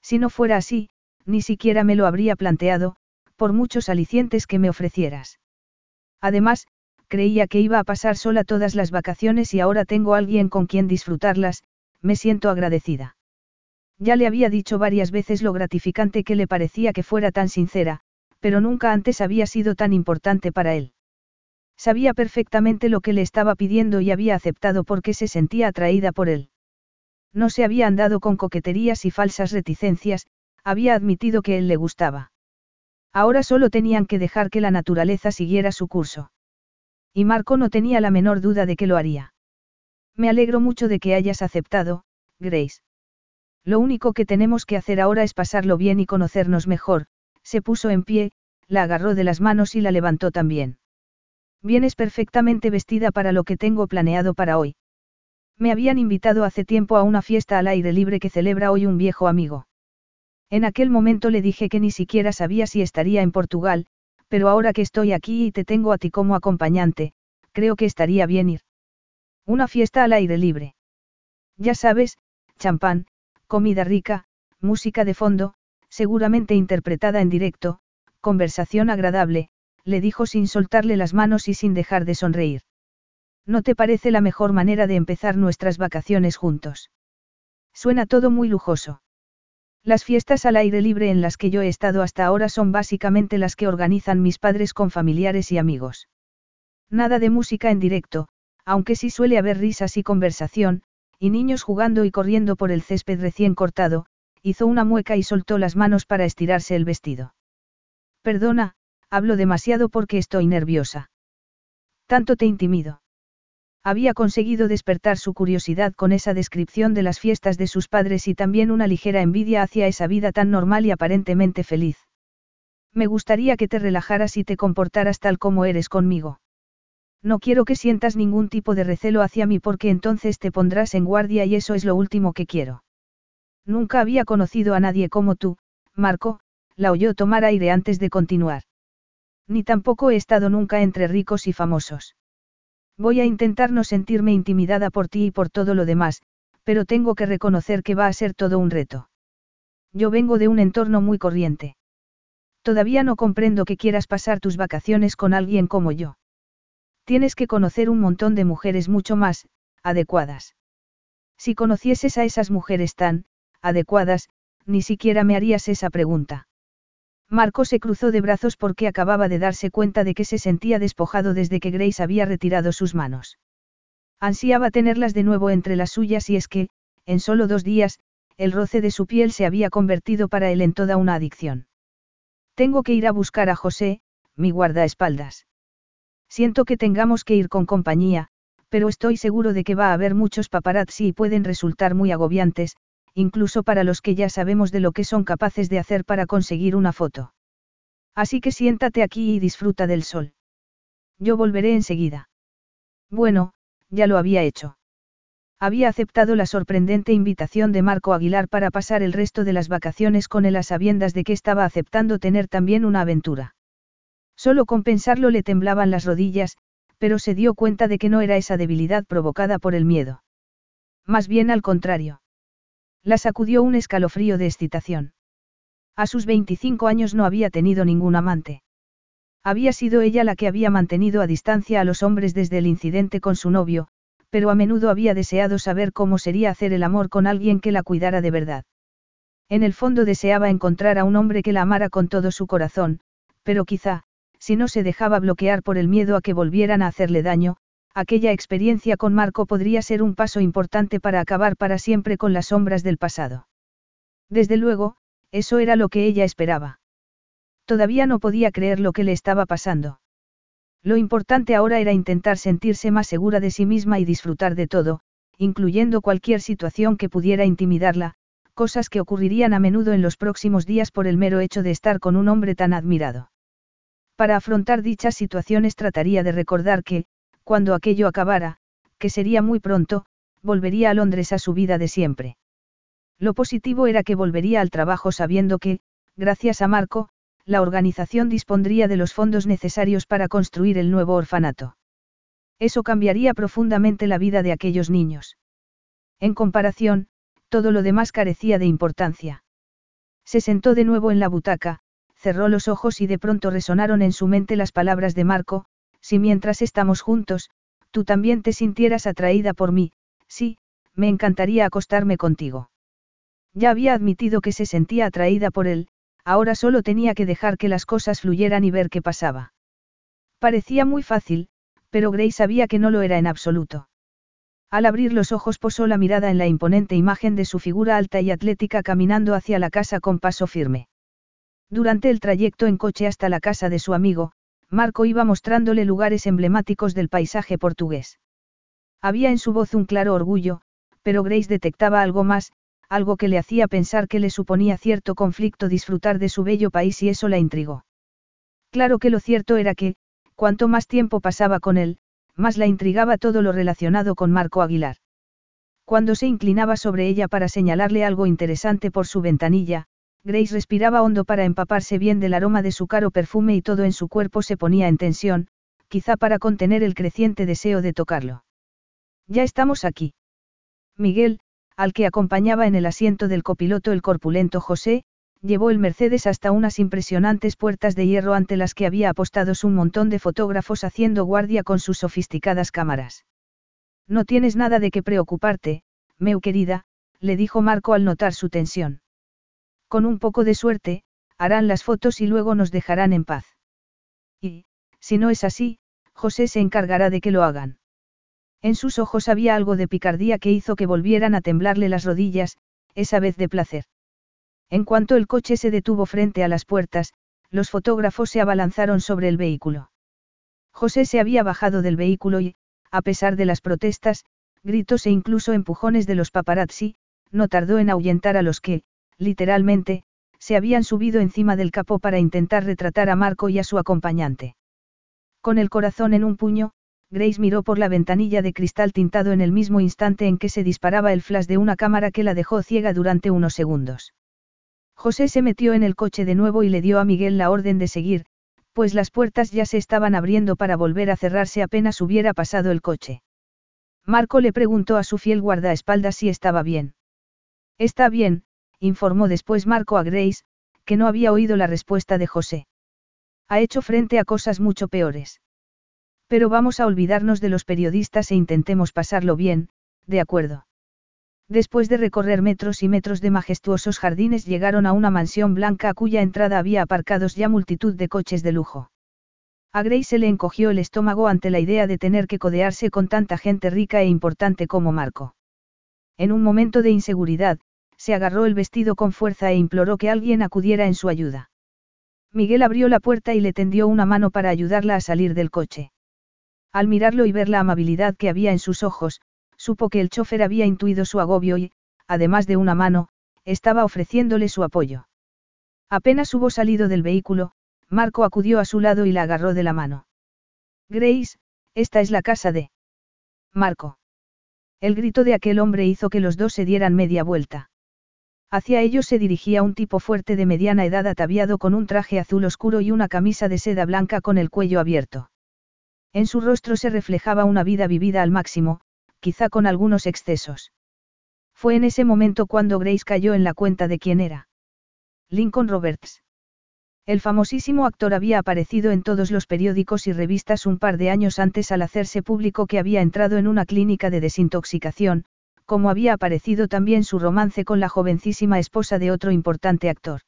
Si no fuera así, ni siquiera me lo habría planteado, por muchos alicientes que me ofrecieras. Además, creía que iba a pasar sola todas las vacaciones y ahora tengo alguien con quien disfrutarlas, me siento agradecida. Ya le había dicho varias veces lo gratificante que le parecía que fuera tan sincera, pero nunca antes había sido tan importante para él. Sabía perfectamente lo que le estaba pidiendo y había aceptado porque se sentía atraída por él. No se había andado con coqueterías y falsas reticencias, había admitido que él le gustaba. Ahora solo tenían que dejar que la naturaleza siguiera su curso. Y Marco no tenía la menor duda de que lo haría. Me alegro mucho de que hayas aceptado, Grace. Lo único que tenemos que hacer ahora es pasarlo bien y conocernos mejor, se puso en pie, la agarró de las manos y la levantó también. Vienes perfectamente vestida para lo que tengo planeado para hoy. Me habían invitado hace tiempo a una fiesta al aire libre que celebra hoy un viejo amigo. En aquel momento le dije que ni siquiera sabía si estaría en Portugal, pero ahora que estoy aquí y te tengo a ti como acompañante, creo que estaría bien ir. Una fiesta al aire libre. Ya sabes, champán, comida rica, música de fondo, seguramente interpretada en directo, conversación agradable, le dijo sin soltarle las manos y sin dejar de sonreír. ¿No te parece la mejor manera de empezar nuestras vacaciones juntos? Suena todo muy lujoso. Las fiestas al aire libre en las que yo he estado hasta ahora son básicamente las que organizan mis padres con familiares y amigos. Nada de música en directo, aunque sí suele haber risas y conversación, y niños jugando y corriendo por el césped recién cortado, hizo una mueca y soltó las manos para estirarse el vestido. Perdona, hablo demasiado porque estoy nerviosa. Tanto te intimido. Había conseguido despertar su curiosidad con esa descripción de las fiestas de sus padres y también una ligera envidia hacia esa vida tan normal y aparentemente feliz. Me gustaría que te relajaras y te comportaras tal como eres conmigo. No quiero que sientas ningún tipo de recelo hacia mí porque entonces te pondrás en guardia y eso es lo último que quiero. Nunca había conocido a nadie como tú, Marco, la oyó tomar aire antes de continuar. Ni tampoco he estado nunca entre ricos y famosos. Voy a intentar no sentirme intimidada por ti y por todo lo demás, pero tengo que reconocer que va a ser todo un reto. Yo vengo de un entorno muy corriente. Todavía no comprendo que quieras pasar tus vacaciones con alguien como yo. Tienes que conocer un montón de mujeres mucho más, adecuadas. Si conocieses a esas mujeres tan, adecuadas, ni siquiera me harías esa pregunta. Marco se cruzó de brazos porque acababa de darse cuenta de que se sentía despojado desde que Grace había retirado sus manos. Ansiaba tenerlas de nuevo entre las suyas y es que, en solo dos días, el roce de su piel se había convertido para él en toda una adicción. Tengo que ir a buscar a José, mi guardaespaldas. Siento que tengamos que ir con compañía, pero estoy seguro de que va a haber muchos paparazzi y pueden resultar muy agobiantes, incluso para los que ya sabemos de lo que son capaces de hacer para conseguir una foto. Así que siéntate aquí y disfruta del sol. Yo volveré enseguida. Bueno, ya lo había hecho. Había aceptado la sorprendente invitación de Marco Aguilar para pasar el resto de las vacaciones con él a sabiendas de que estaba aceptando tener también una aventura. Solo con pensarlo le temblaban las rodillas, pero se dio cuenta de que no era esa debilidad provocada por el miedo. Más bien al contrario. La sacudió un escalofrío de excitación. A sus 25 años no había tenido ningún amante. Había sido ella la que había mantenido a distancia a los hombres desde el incidente con su novio, pero a menudo había deseado saber cómo sería hacer el amor con alguien que la cuidara de verdad. En el fondo deseaba encontrar a un hombre que la amara con todo su corazón, pero quizá, si no se dejaba bloquear por el miedo a que volvieran a hacerle daño, aquella experiencia con Marco podría ser un paso importante para acabar para siempre con las sombras del pasado. Desde luego, eso era lo que ella esperaba. Todavía no podía creer lo que le estaba pasando. Lo importante ahora era intentar sentirse más segura de sí misma y disfrutar de todo, incluyendo cualquier situación que pudiera intimidarla, cosas que ocurrirían a menudo en los próximos días por el mero hecho de estar con un hombre tan admirado. Para afrontar dichas situaciones trataría de recordar que, cuando aquello acabara, que sería muy pronto, volvería a Londres a su vida de siempre. Lo positivo era que volvería al trabajo sabiendo que, gracias a Marco, la organización dispondría de los fondos necesarios para construir el nuevo orfanato. Eso cambiaría profundamente la vida de aquellos niños. En comparación, todo lo demás carecía de importancia. Se sentó de nuevo en la butaca, cerró los ojos y de pronto resonaron en su mente las palabras de Marco, si mientras estamos juntos, tú también te sintieras atraída por mí, sí, me encantaría acostarme contigo. Ya había admitido que se sentía atraída por él, ahora solo tenía que dejar que las cosas fluyeran y ver qué pasaba. Parecía muy fácil, pero Grace sabía que no lo era en absoluto. Al abrir los ojos posó la mirada en la imponente imagen de su figura alta y atlética caminando hacia la casa con paso firme. Durante el trayecto en coche hasta la casa de su amigo, Marco iba mostrándole lugares emblemáticos del paisaje portugués. Había en su voz un claro orgullo, pero Grace detectaba algo más, algo que le hacía pensar que le suponía cierto conflicto disfrutar de su bello país y eso la intrigó. Claro que lo cierto era que, cuanto más tiempo pasaba con él, más la intrigaba todo lo relacionado con Marco Aguilar. Cuando se inclinaba sobre ella para señalarle algo interesante por su ventanilla, Grace respiraba hondo para empaparse bien del aroma de su caro perfume y todo en su cuerpo se ponía en tensión, quizá para contener el creciente deseo de tocarlo. Ya estamos aquí. Miguel, al que acompañaba en el asiento del copiloto el corpulento José, llevó el Mercedes hasta unas impresionantes puertas de hierro ante las que había apostados un montón de fotógrafos haciendo guardia con sus sofisticadas cámaras. No tienes nada de qué preocuparte, meu querida, le dijo Marco al notar su tensión. Con un poco de suerte, harán las fotos y luego nos dejarán en paz. Y, si no es así, José se encargará de que lo hagan. En sus ojos había algo de picardía que hizo que volvieran a temblarle las rodillas, esa vez de placer. En cuanto el coche se detuvo frente a las puertas, los fotógrafos se abalanzaron sobre el vehículo. José se había bajado del vehículo y, a pesar de las protestas, gritos e incluso empujones de los paparazzi, no tardó en ahuyentar a los que, literalmente, se habían subido encima del capó para intentar retratar a Marco y a su acompañante. Con el corazón en un puño, Grace miró por la ventanilla de cristal tintado en el mismo instante en que se disparaba el flash de una cámara que la dejó ciega durante unos segundos. José se metió en el coche de nuevo y le dio a Miguel la orden de seguir, pues las puertas ya se estaban abriendo para volver a cerrarse apenas hubiera pasado el coche. Marco le preguntó a su fiel guardaespaldas si estaba bien. Está bien, informó después Marco a Grace, que no había oído la respuesta de José. Ha hecho frente a cosas mucho peores. Pero vamos a olvidarnos de los periodistas e intentemos pasarlo bien, de acuerdo. Después de recorrer metros y metros de majestuosos jardines llegaron a una mansión blanca a cuya entrada había aparcados ya multitud de coches de lujo. A Grace se le encogió el estómago ante la idea de tener que codearse con tanta gente rica e importante como Marco. En un momento de inseguridad, se agarró el vestido con fuerza e imploró que alguien acudiera en su ayuda. Miguel abrió la puerta y le tendió una mano para ayudarla a salir del coche. Al mirarlo y ver la amabilidad que había en sus ojos, supo que el chofer había intuido su agobio y, además de una mano, estaba ofreciéndole su apoyo. Apenas hubo salido del vehículo, Marco acudió a su lado y la agarró de la mano. Grace, esta es la casa de... Marco. El grito de aquel hombre hizo que los dos se dieran media vuelta. Hacia ellos se dirigía un tipo fuerte de mediana edad ataviado con un traje azul oscuro y una camisa de seda blanca con el cuello abierto. En su rostro se reflejaba una vida vivida al máximo, quizá con algunos excesos. Fue en ese momento cuando Grace cayó en la cuenta de quién era. Lincoln Roberts. El famosísimo actor había aparecido en todos los periódicos y revistas un par de años antes al hacerse público que había entrado en una clínica de desintoxicación, como había aparecido también su romance con la jovencísima esposa de otro importante actor.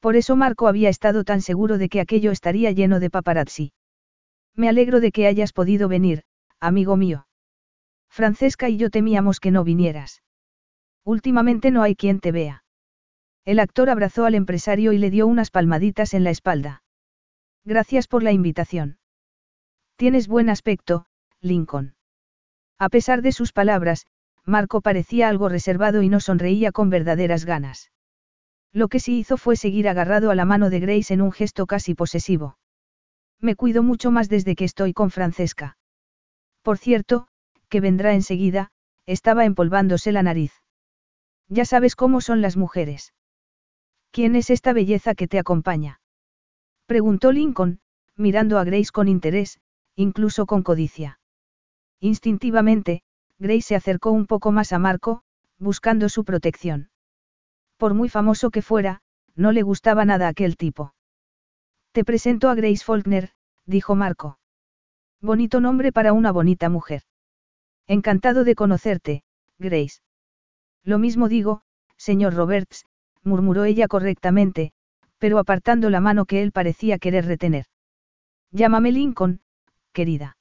Por eso Marco había estado tan seguro de que aquello estaría lleno de paparazzi. Me alegro de que hayas podido venir, amigo mío. Francesca y yo temíamos que no vinieras. Últimamente no hay quien te vea. El actor abrazó al empresario y le dio unas palmaditas en la espalda. Gracias por la invitación. Tienes buen aspecto, Lincoln. A pesar de sus palabras, Marco parecía algo reservado y no sonreía con verdaderas ganas. Lo que sí hizo fue seguir agarrado a la mano de Grace en un gesto casi posesivo. Me cuido mucho más desde que estoy con Francesca. Por cierto, que vendrá enseguida, estaba empolvándose la nariz. Ya sabes cómo son las mujeres. ¿Quién es esta belleza que te acompaña? Preguntó Lincoln, mirando a Grace con interés, incluso con codicia. Instintivamente, Grace se acercó un poco más a Marco, buscando su protección. Por muy famoso que fuera, no le gustaba nada aquel tipo. Te presento a Grace Faulkner, dijo Marco. Bonito nombre para una bonita mujer. Encantado de conocerte, Grace. Lo mismo digo, señor Roberts, murmuró ella correctamente, pero apartando la mano que él parecía querer retener. Llámame Lincoln, querida.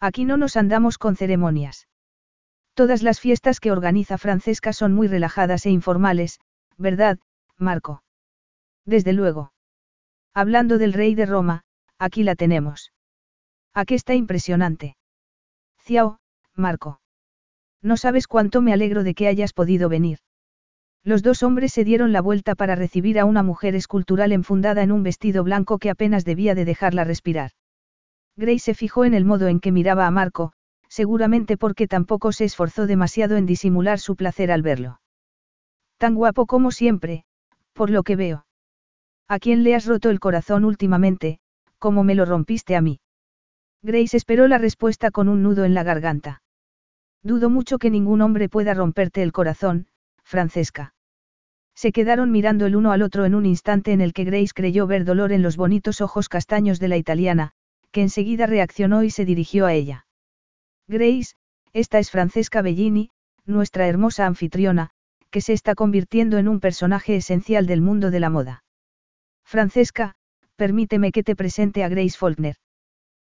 Aquí no nos andamos con ceremonias. Todas las fiestas que organiza Francesca son muy relajadas e informales, ¿verdad, Marco? Desde luego. Hablando del rey de Roma, aquí la tenemos. Aquí está impresionante. Ciao, Marco. No sabes cuánto me alegro de que hayas podido venir. Los dos hombres se dieron la vuelta para recibir a una mujer escultural enfundada en un vestido blanco que apenas debía de dejarla respirar. Grace se fijó en el modo en que miraba a Marco, seguramente porque tampoco se esforzó demasiado en disimular su placer al verlo. Tan guapo como siempre, por lo que veo. ¿A quién le has roto el corazón últimamente, como me lo rompiste a mí? Grace esperó la respuesta con un nudo en la garganta. Dudo mucho que ningún hombre pueda romperte el corazón, Francesca. Se quedaron mirando el uno al otro en un instante en el que Grace creyó ver dolor en los bonitos ojos castaños de la italiana, que enseguida reaccionó y se dirigió a ella. Grace, esta es Francesca Bellini, nuestra hermosa anfitriona, que se está convirtiendo en un personaje esencial del mundo de la moda. Francesca, permíteme que te presente a Grace Faulkner.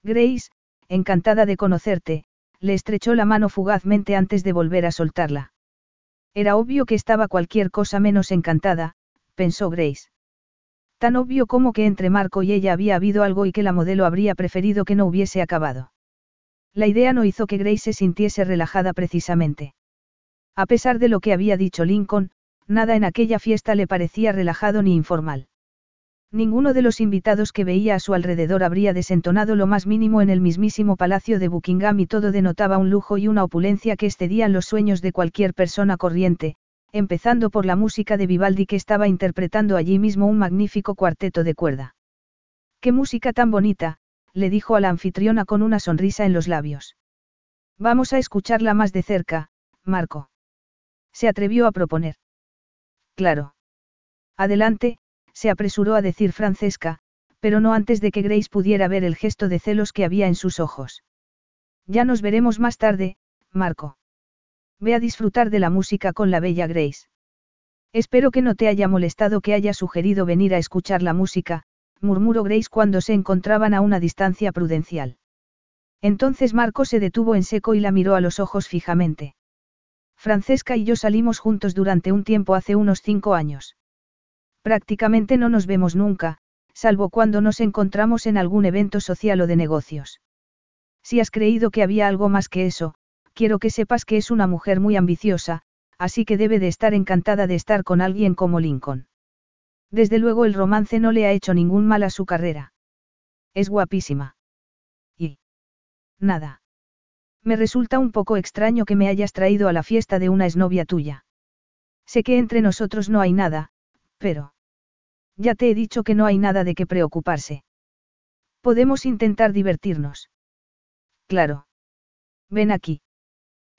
Grace, encantada de conocerte, le estrechó la mano fugazmente antes de volver a soltarla. Era obvio que estaba cualquier cosa menos encantada, pensó Grace. Tan obvio como que entre Marco y ella había habido algo y que la modelo habría preferido que no hubiese acabado. La idea no hizo que Grace se sintiese relajada precisamente. A pesar de lo que había dicho Lincoln, nada en aquella fiesta le parecía relajado ni informal. Ninguno de los invitados que veía a su alrededor habría desentonado lo más mínimo en el mismísimo palacio de Buckingham y todo denotaba un lujo y una opulencia que excedían los sueños de cualquier persona corriente, empezando por la música de Vivaldi que estaba interpretando allí mismo un magnífico cuarteto de cuerda. ¡Qué música tan bonita! Le dijo a la anfitriona con una sonrisa en los labios. Vamos a escucharla más de cerca, Marco. Se atrevió a proponer. Claro. Adelante, se apresuró a decir Francesca, pero no antes de que Grace pudiera ver el gesto de celos que había en sus ojos. Ya nos veremos más tarde, Marco. Ve a disfrutar de la música con la bella Grace. Espero que no te haya molestado que haya sugerido venir a escuchar la música, murmuró Grace cuando se encontraban a una distancia prudencial. Entonces Marco se detuvo en seco y la miró a los ojos fijamente. Francesca y yo salimos juntos durante un tiempo hace unos cinco años. Prácticamente no nos vemos nunca, salvo cuando nos encontramos en algún evento social o de negocios. Si has creído que había algo más que eso, quiero que sepas que es una mujer muy ambiciosa, así que debe de estar encantada de estar con alguien como Lincoln. Desde luego el romance no le ha hecho ningún mal a su carrera. Es guapísima. Y... Nada. Me resulta un poco extraño que me hayas traído a la fiesta de una exnovia tuya. Sé que entre nosotros no hay nada, pero... Ya te he dicho que no hay nada de qué preocuparse. Podemos intentar divertirnos. Claro. Ven aquí.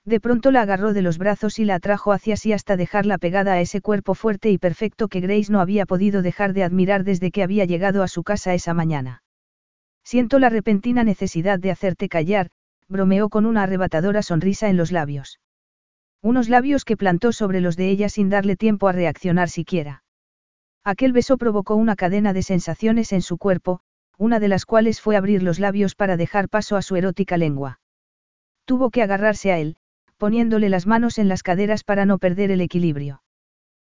De pronto la agarró de los brazos y la atrajo hacia sí hasta dejarla pegada a ese cuerpo fuerte y perfecto que Grace no había podido dejar de admirar desde que había llegado a su casa esa mañana. Siento la repentina necesidad de hacerte callar, bromeó con una arrebatadora sonrisa en los labios. Unos labios que plantó sobre los de ella sin darle tiempo a reaccionar siquiera. Aquel beso provocó una cadena de sensaciones en su cuerpo, una de las cuales fue abrir los labios para dejar paso a su erótica lengua. Tuvo que agarrarse a él, poniéndole las manos en las caderas para no perder el equilibrio.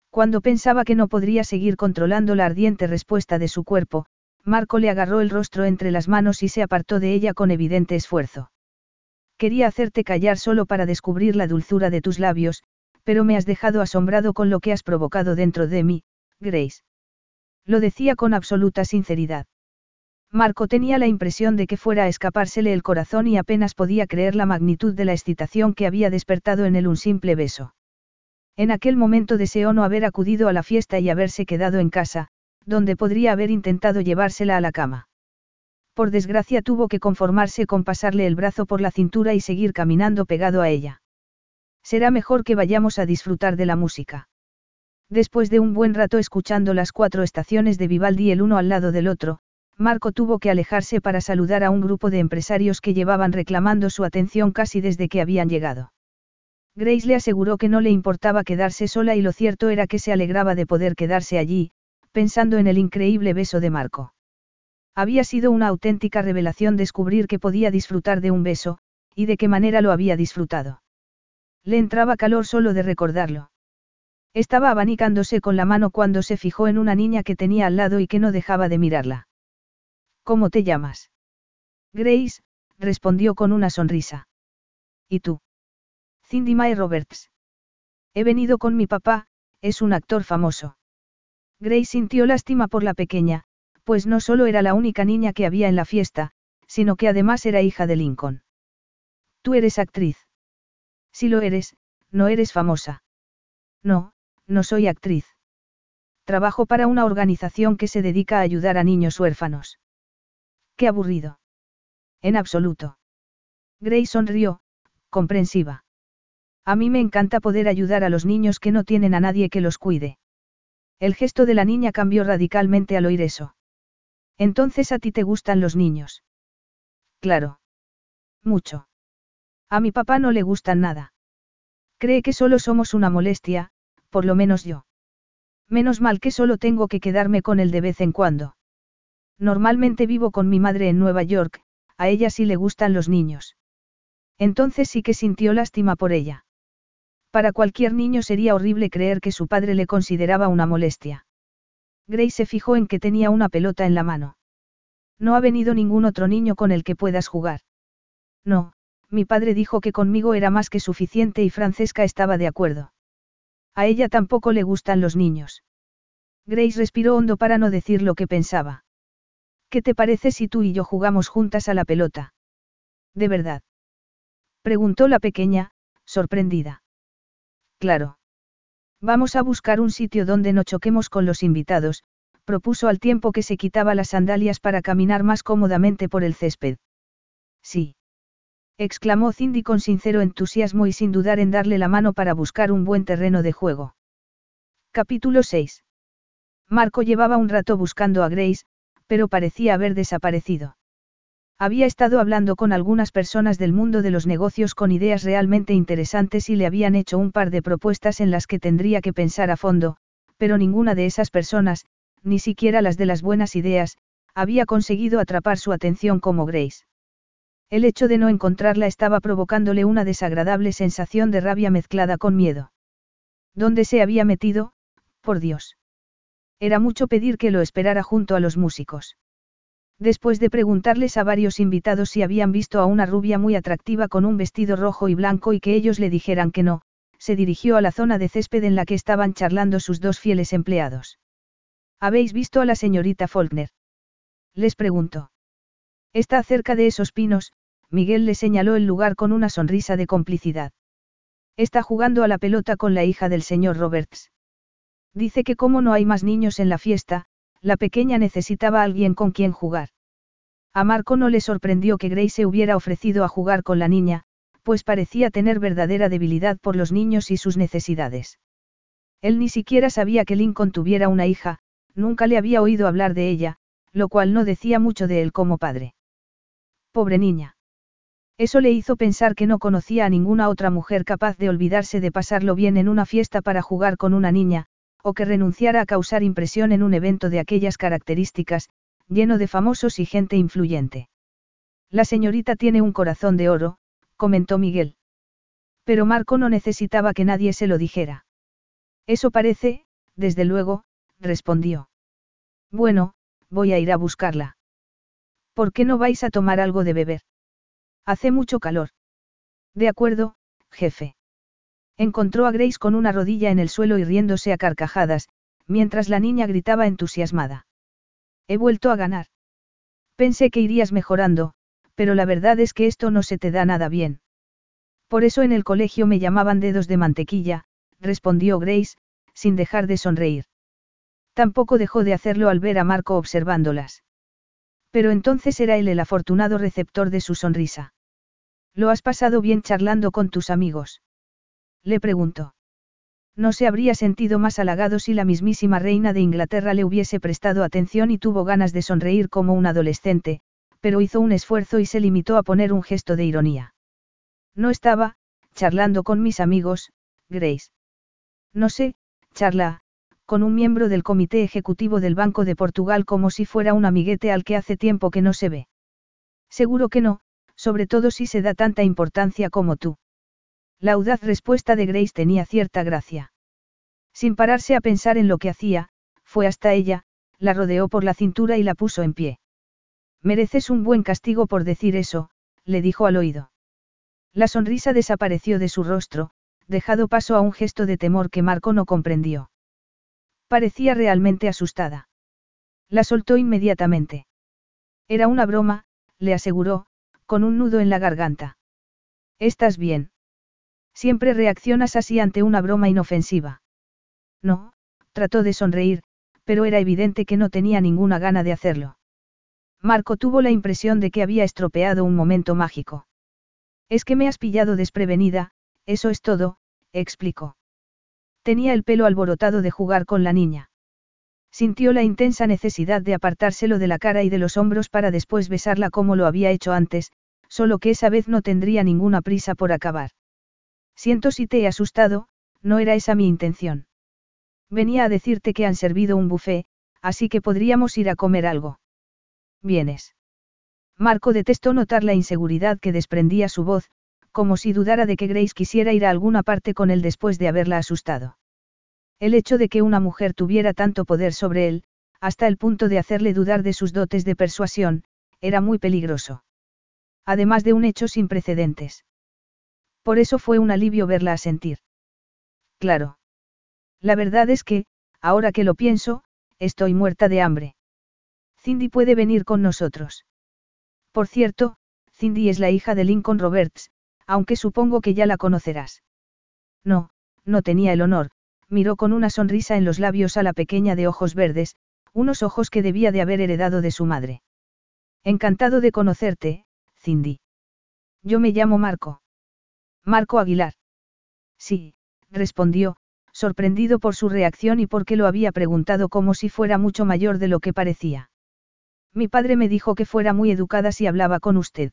Cuando pensaba que no podría seguir controlando la ardiente respuesta de su cuerpo, Marco le agarró el rostro entre las manos y se apartó de ella con evidente esfuerzo. Quería hacerte callar solo para descubrir la dulzura de tus labios, pero me has dejado asombrado con lo que has provocado dentro de mí, Grace. Lo decía con absoluta sinceridad. Marco tenía la impresión de que fuera a escapársele el corazón y apenas podía creer la magnitud de la excitación que había despertado en él un simple beso. En aquel momento deseó no haber acudido a la fiesta y haberse quedado en casa, donde podría haber intentado llevársela a la cama. Por desgracia tuvo que conformarse con pasarle el brazo por la cintura y seguir caminando pegado a ella. Será mejor que vayamos a disfrutar de la música. Después de un buen rato escuchando las cuatro estaciones de Vivaldi el uno al lado del otro, Marco tuvo que alejarse para saludar a un grupo de empresarios que llevaban reclamando su atención casi desde que habían llegado. Grace le aseguró que no le importaba quedarse sola y lo cierto era que se alegraba de poder quedarse allí, pensando en el increíble beso de Marco. Había sido una auténtica revelación descubrir que podía disfrutar de un beso, y de qué manera lo había disfrutado. Le entraba calor solo de recordarlo. Estaba abanicándose con la mano cuando se fijó en una niña que tenía al lado y que no dejaba de mirarla. ¿Cómo te llamas? Grace, respondió con una sonrisa. ¿Y tú? Cindy Mae Roberts. He venido con mi papá, es un actor famoso. Grace sintió lástima por la pequeña, pues no solo era la única niña que había en la fiesta, sino que además era hija de Lincoln. Tú eres actriz. Si lo eres, no eres famosa. No, no soy actriz. Trabajo para una organización que se dedica a ayudar a niños huérfanos. Qué aburrido. En absoluto. Grace sonrió, comprensiva. A mí me encanta poder ayudar a los niños que no tienen a nadie que los cuide. El gesto de la niña cambió radicalmente al oír eso. Entonces a ti te gustan los niños. Claro. Mucho. A mi papá no le gustan nada. Cree que solo somos una molestia, por lo menos yo. Menos mal que solo tengo que quedarme con él de vez en cuando. Normalmente vivo con mi madre en Nueva York, a ella sí le gustan los niños. Entonces sí que sintió lástima por ella. Para cualquier niño sería horrible creer que su padre le consideraba una molestia. Grace se fijó en que tenía una pelota en la mano. No ha venido ningún otro niño con el que puedas jugar. No, mi padre dijo que conmigo era más que suficiente y Francesca estaba de acuerdo. A ella tampoco le gustan los niños. Grace respiró hondo para no decir lo que pensaba. ¿Qué te parece si tú y yo jugamos juntas a la pelota? ¿De verdad? Preguntó la pequeña, sorprendida. Claro. Vamos a buscar un sitio donde no choquemos con los invitados, propuso al tiempo que se quitaba las sandalias para caminar más cómodamente por el césped. Sí. exclamó Cindy con sincero entusiasmo y sin dudar en darle la mano para buscar un buen terreno de juego. Capítulo 6. Marco llevaba un rato buscando a Grace, pero parecía haber desaparecido. Había estado hablando con algunas personas del mundo de los negocios con ideas realmente interesantes y le habían hecho un par de propuestas en las que tendría que pensar a fondo, pero ninguna de esas personas, ni siquiera las de las buenas ideas, había conseguido atrapar su atención como Grace. El hecho de no encontrarla estaba provocándole una desagradable sensación de rabia mezclada con miedo. ¿Dónde se había metido? Por Dios. Era mucho pedir que lo esperara junto a los músicos. Después de preguntarles a varios invitados si habían visto a una rubia muy atractiva con un vestido rojo y blanco y que ellos le dijeran que no, se dirigió a la zona de césped en la que estaban charlando sus dos fieles empleados. ¿Habéis visto a la señorita Faulkner? Les preguntó. Está cerca de esos pinos, Miguel le señaló el lugar con una sonrisa de complicidad. Está jugando a la pelota con la hija del señor Roberts. Dice que como no hay más niños en la fiesta, la pequeña necesitaba alguien con quien jugar. A Marco no le sorprendió que Grace se hubiera ofrecido a jugar con la niña, pues parecía tener verdadera debilidad por los niños y sus necesidades. Él ni siquiera sabía que Lincoln tuviera una hija, nunca le había oído hablar de ella, lo cual no decía mucho de él como padre. Pobre niña. Eso le hizo pensar que no conocía a ninguna otra mujer capaz de olvidarse de pasarlo bien en una fiesta para jugar con una niña, o que renunciara a causar impresión en un evento de aquellas características, lleno de famosos y gente influyente. La señorita tiene un corazón de oro, comentó Miguel. Pero Marco no necesitaba que nadie se lo dijera. Eso parece, desde luego, respondió. Bueno, voy a ir a buscarla. ¿Por qué no vais a tomar algo de beber? Hace mucho calor. De acuerdo, jefe. Encontró a Grace con una rodilla en el suelo y riéndose a carcajadas, mientras la niña gritaba entusiasmada. He vuelto a ganar. Pensé que irías mejorando, pero la verdad es que esto no se te da nada bien. Por eso en el colegio me llamaban dedos de mantequilla, respondió Grace, sin dejar de sonreír. Tampoco dejó de hacerlo al ver a Marco observándolas. Pero entonces era él el afortunado receptor de su sonrisa. ¿Lo has pasado bien charlando con tus amigos? Le preguntó. No se habría sentido más halagado si la mismísima reina de Inglaterra le hubiese prestado atención y tuvo ganas de sonreír como un adolescente, pero hizo un esfuerzo y se limitó a poner un gesto de ironía. No estaba, charlando con mis amigos, Grace. No sé, charla, con un miembro del comité ejecutivo del Banco de Portugal como si fuera un amiguete al que hace tiempo que no se ve. Seguro que no, sobre todo si se da tanta importancia como tú. La audaz respuesta de Grace tenía cierta gracia. Sin pararse a pensar en lo que hacía, fue hasta ella, la rodeó por la cintura y la puso en pie. Mereces un buen castigo por decir eso, le dijo al oído. La sonrisa desapareció de su rostro, dejado paso a un gesto de temor que Marco no comprendió. Parecía realmente asustada. La soltó inmediatamente. Era una broma, le aseguró, con un nudo en la garganta. ¿Estás bien? Siempre reaccionas así ante una broma inofensiva. No, trató de sonreír, pero era evidente que no tenía ninguna gana de hacerlo. Marco tuvo la impresión de que había estropeado un momento mágico. Es que me has pillado desprevenida, eso es todo, explicó. Tenía el pelo alborotado de jugar con la niña. Sintió la intensa necesidad de apartárselo de la cara y de los hombros para después besarla como lo había hecho antes, solo que esa vez no tendría ninguna prisa por acabar. Siento si te he asustado, no era esa mi intención. Venía a decirte que han servido un buffet, así que podríamos ir a comer algo. Vienes. Marco detestó notar la inseguridad que desprendía su voz, como si dudara de que Grace quisiera ir a alguna parte con él después de haberla asustado. El hecho de que una mujer tuviera tanto poder sobre él, hasta el punto de hacerle dudar de sus dotes de persuasión, era muy peligroso. Además de un hecho sin precedentes. Por eso fue un alivio verla a sentir. Claro. La verdad es que, ahora que lo pienso, estoy muerta de hambre. Cindy puede venir con nosotros. Por cierto, Cindy es la hija de Lincoln Roberts, aunque supongo que ya la conocerás. No, no tenía el honor, miró con una sonrisa en los labios a la pequeña de ojos verdes, unos ojos que debía de haber heredado de su madre. Encantado de conocerte, Cindy. Yo me llamo Marco. Marco Aguilar. Sí, respondió, sorprendido por su reacción y porque lo había preguntado como si fuera mucho mayor de lo que parecía. Mi padre me dijo que fuera muy educada si hablaba con usted.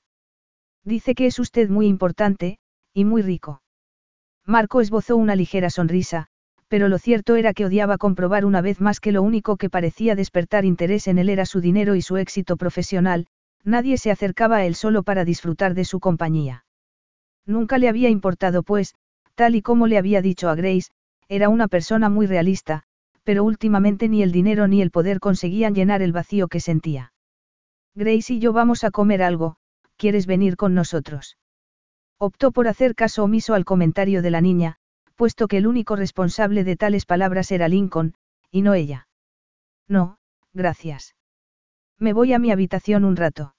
Dice que es usted muy importante, y muy rico. Marco esbozó una ligera sonrisa, pero lo cierto era que odiaba comprobar una vez más que lo único que parecía despertar interés en él era su dinero y su éxito profesional, nadie se acercaba a él solo para disfrutar de su compañía. Nunca le había importado pues, tal y como le había dicho a Grace, era una persona muy realista, pero últimamente ni el dinero ni el poder conseguían llenar el vacío que sentía. Grace y yo vamos a comer algo, ¿quieres venir con nosotros? Optó por hacer caso omiso al comentario de la niña, puesto que el único responsable de tales palabras era Lincoln, y no ella. No, gracias. Me voy a mi habitación un rato.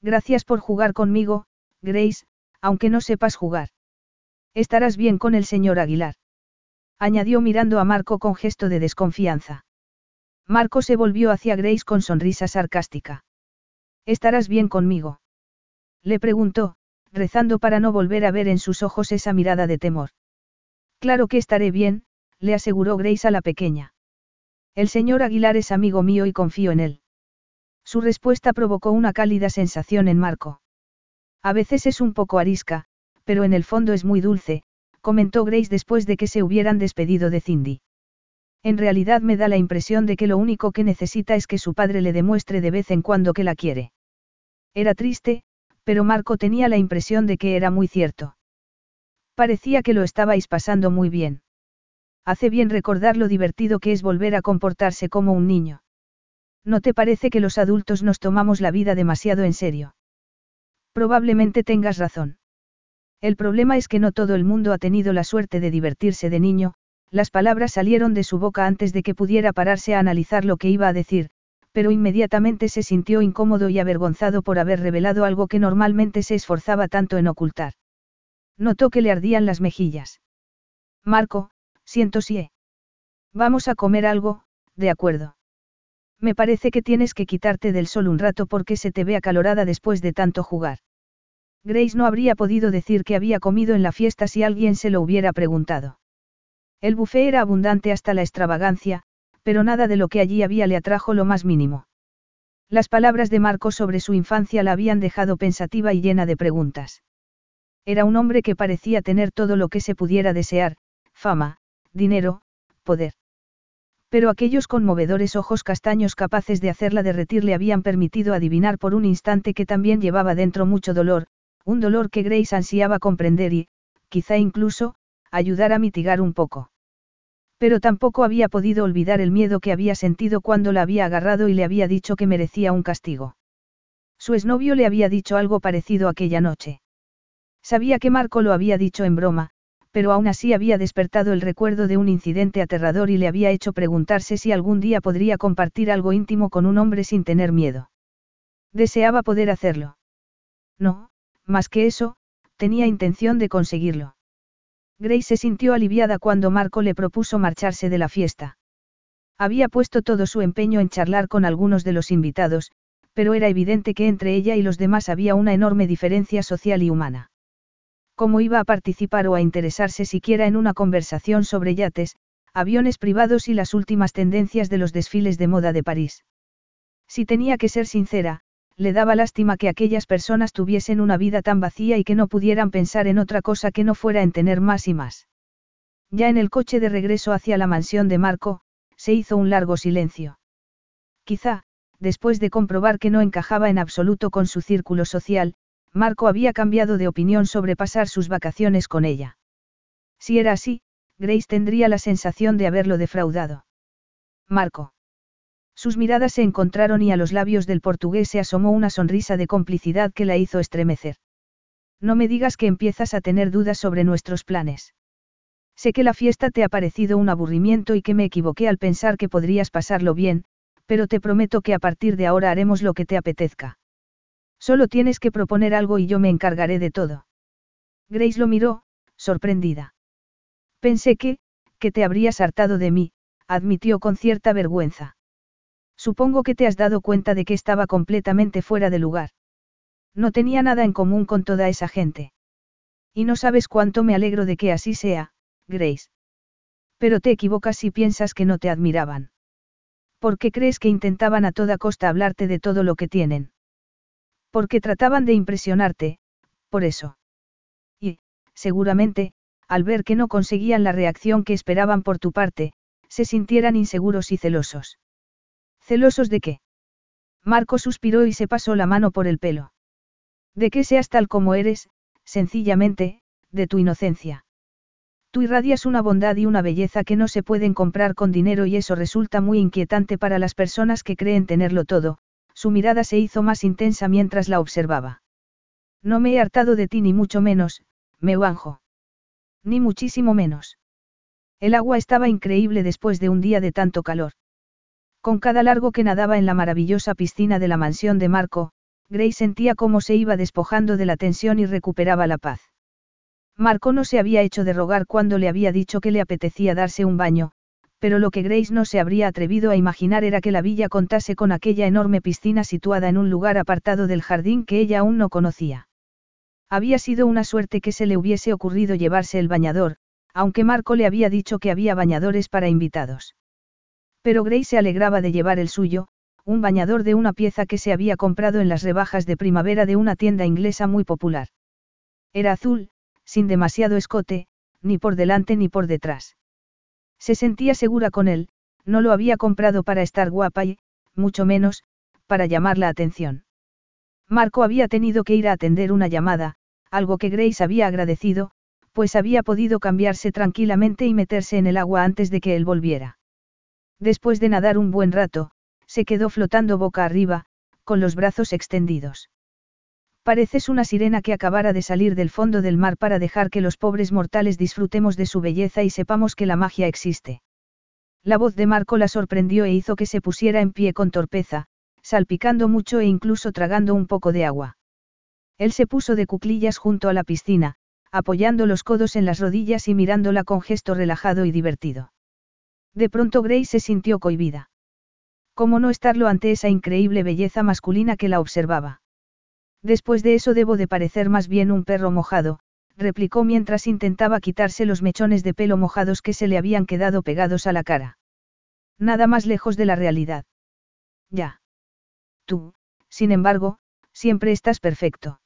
Gracias por jugar conmigo, Grace, aunque no sepas jugar. Estarás bien con el señor Aguilar. Añadió mirando a Marco con gesto de desconfianza. Marco se volvió hacia Grace con sonrisa sarcástica. ¿Estarás bien conmigo? Le preguntó, rezando para no volver a ver en sus ojos esa mirada de temor. Claro que estaré bien, le aseguró Grace a la pequeña. El señor Aguilar es amigo mío y confío en él. Su respuesta provocó una cálida sensación en Marco. A veces es un poco arisca, pero en el fondo es muy dulce, comentó Grace después de que se hubieran despedido de Cindy. En realidad me da la impresión de que lo único que necesita es que su padre le demuestre de vez en cuando que la quiere. Era triste, pero Marco tenía la impresión de que era muy cierto. Parecía que lo estabais pasando muy bien. Hace bien recordar lo divertido que es volver a comportarse como un niño. ¿No te parece que los adultos nos tomamos la vida demasiado en serio? Probablemente tengas razón. El problema es que no todo el mundo ha tenido la suerte de divertirse de niño, las palabras salieron de su boca antes de que pudiera pararse a analizar lo que iba a decir, pero inmediatamente se sintió incómodo y avergonzado por haber revelado algo que normalmente se esforzaba tanto en ocultar. Notó que le ardían las mejillas. Marco, siento si. Vamos a comer algo, de acuerdo. Me parece que tienes que quitarte del sol un rato porque se te ve acalorada después de tanto jugar. Grace no habría podido decir que había comido en la fiesta si alguien se lo hubiera preguntado. El buffet era abundante hasta la extravagancia, pero nada de lo que allí había le atrajo lo más mínimo. Las palabras de Marco sobre su infancia la habían dejado pensativa y llena de preguntas. Era un hombre que parecía tener todo lo que se pudiera desear, fama, dinero, poder. Pero aquellos conmovedores ojos castaños capaces de hacerla derretir le habían permitido adivinar por un instante que también llevaba dentro mucho dolor, un dolor que Grace ansiaba comprender y, quizá incluso, ayudar a mitigar un poco. Pero tampoco había podido olvidar el miedo que había sentido cuando la había agarrado y le había dicho que merecía un castigo. Su exnovio le había dicho algo parecido aquella noche. Sabía que Marco lo había dicho en broma, pero aún así había despertado el recuerdo de un incidente aterrador y le había hecho preguntarse si algún día podría compartir algo íntimo con un hombre sin tener miedo. Deseaba poder hacerlo. No, más que eso, tenía intención de conseguirlo. Grace se sintió aliviada cuando Marco le propuso marcharse de la fiesta. Había puesto todo su empeño en charlar con algunos de los invitados, pero era evidente que entre ella y los demás había una enorme diferencia social y humana. ¿Cómo iba a participar o a interesarse siquiera en una conversación sobre yates, aviones privados y las últimas tendencias de los desfiles de moda de París? Si tenía que ser sincera, le daba lástima que aquellas personas tuviesen una vida tan vacía y que no pudieran pensar en otra cosa que no fuera en tener más y más. Ya en el coche de regreso hacia la mansión de Marco, se hizo un largo silencio. Quizá, después de comprobar que no encajaba en absoluto con su círculo social, Marco había cambiado de opinión sobre pasar sus vacaciones con ella. Si era así, Grace tendría la sensación de haberlo defraudado. Marco. Sus miradas se encontraron y a los labios del portugués se asomó una sonrisa de complicidad que la hizo estremecer. No me digas que empiezas a tener dudas sobre nuestros planes. Sé que la fiesta te ha parecido un aburrimiento y que me equivoqué al pensar que podrías pasarlo bien, pero te prometo que a partir de ahora haremos lo que te apetezca. Solo tienes que proponer algo y yo me encargaré de todo. Grace lo miró, sorprendida. Pensé que, que te habrías hartado de mí, admitió con cierta vergüenza. Supongo que te has dado cuenta de que estaba completamente fuera de lugar. No tenía nada en común con toda esa gente. Y no sabes cuánto me alegro de que así sea, Grace. Pero te equivocas si piensas que no te admiraban. ¿Por qué crees que intentaban a toda costa hablarte de todo lo que tienen? Porque trataban de impresionarte, por eso. Y, seguramente, al ver que no conseguían la reacción que esperaban por tu parte, se sintieran inseguros y celosos. ¿Celosos de qué? Marco suspiró y se pasó la mano por el pelo. De que seas tal como eres, sencillamente, de tu inocencia. Tú irradias una bondad y una belleza que no se pueden comprar con dinero y eso resulta muy inquietante para las personas que creen tenerlo todo, su mirada se hizo más intensa mientras la observaba. No me he hartado de ti ni mucho menos, Meuanjo. Ni muchísimo menos. El agua estaba increíble después de un día de tanto calor. Con cada largo que nadaba en la maravillosa piscina de la mansión de Marco, Grace sentía cómo se iba despojando de la tensión y recuperaba la paz. Marco no se había hecho de rogar cuando le había dicho que le apetecía darse un baño, pero lo que Grace no se habría atrevido a imaginar era que la villa contase con aquella enorme piscina situada en un lugar apartado del jardín que ella aún no conocía. Había sido una suerte que se le hubiese ocurrido llevarse el bañador, aunque Marco le había dicho que había bañadores para invitados. Pero Grace se alegraba de llevar el suyo, un bañador de una pieza que se había comprado en las rebajas de primavera de una tienda inglesa muy popular. Era azul, sin demasiado escote, ni por delante ni por detrás. Se sentía segura con él, no lo había comprado para estar guapa y, mucho menos, para llamar la atención. Marco había tenido que ir a atender una llamada, algo que Grace había agradecido, pues había podido cambiarse tranquilamente y meterse en el agua antes de que él volviera. Después de nadar un buen rato, se quedó flotando boca arriba, con los brazos extendidos. Pareces una sirena que acabara de salir del fondo del mar para dejar que los pobres mortales disfrutemos de su belleza y sepamos que la magia existe. La voz de Marco la sorprendió e hizo que se pusiera en pie con torpeza, salpicando mucho e incluso tragando un poco de agua. Él se puso de cuclillas junto a la piscina, apoyando los codos en las rodillas y mirándola con gesto relajado y divertido. De pronto Grace se sintió cohibida. ¿Cómo no estarlo ante esa increíble belleza masculina que la observaba? Después de eso debo de parecer más bien un perro mojado, replicó mientras intentaba quitarse los mechones de pelo mojados que se le habían quedado pegados a la cara. Nada más lejos de la realidad. Ya. Tú, sin embargo, siempre estás perfecto.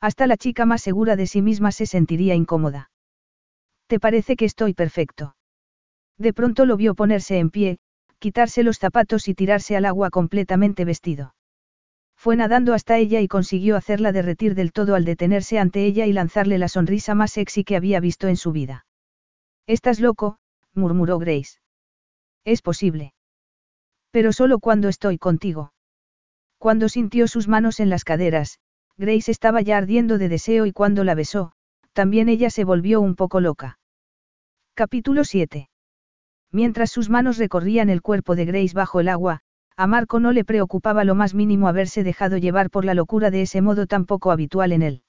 Hasta la chica más segura de sí misma se sentiría incómoda. ¿Te parece que estoy perfecto? De pronto lo vio ponerse en pie, quitarse los zapatos y tirarse al agua completamente vestido. Fue nadando hasta ella y consiguió hacerla derretir del todo al detenerse ante ella y lanzarle la sonrisa más sexy que había visto en su vida. Estás loco, murmuró Grace. Es posible. Pero solo cuando estoy contigo. Cuando sintió sus manos en las caderas, Grace estaba ya ardiendo de deseo y cuando la besó, también ella se volvió un poco loca. Capítulo 7. Mientras sus manos recorrían el cuerpo de Grace bajo el agua, a Marco no le preocupaba lo más mínimo haberse dejado llevar por la locura de ese modo tan poco habitual en él.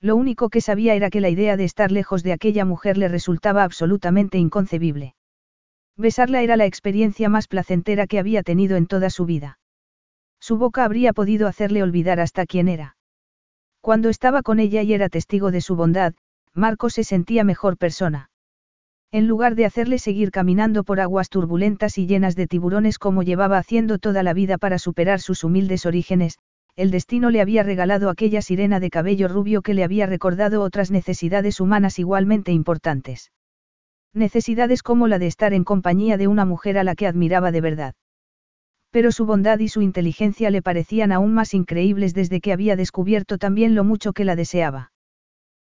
Lo único que sabía era que la idea de estar lejos de aquella mujer le resultaba absolutamente inconcebible. Besarla era la experiencia más placentera que había tenido en toda su vida. Su boca habría podido hacerle olvidar hasta quién era. Cuando estaba con ella y era testigo de su bondad, Marco se sentía mejor persona. En lugar de hacerle seguir caminando por aguas turbulentas y llenas de tiburones como llevaba haciendo toda la vida para superar sus humildes orígenes, el destino le había regalado aquella sirena de cabello rubio que le había recordado otras necesidades humanas igualmente importantes. Necesidades como la de estar en compañía de una mujer a la que admiraba de verdad. Pero su bondad y su inteligencia le parecían aún más increíbles desde que había descubierto también lo mucho que la deseaba.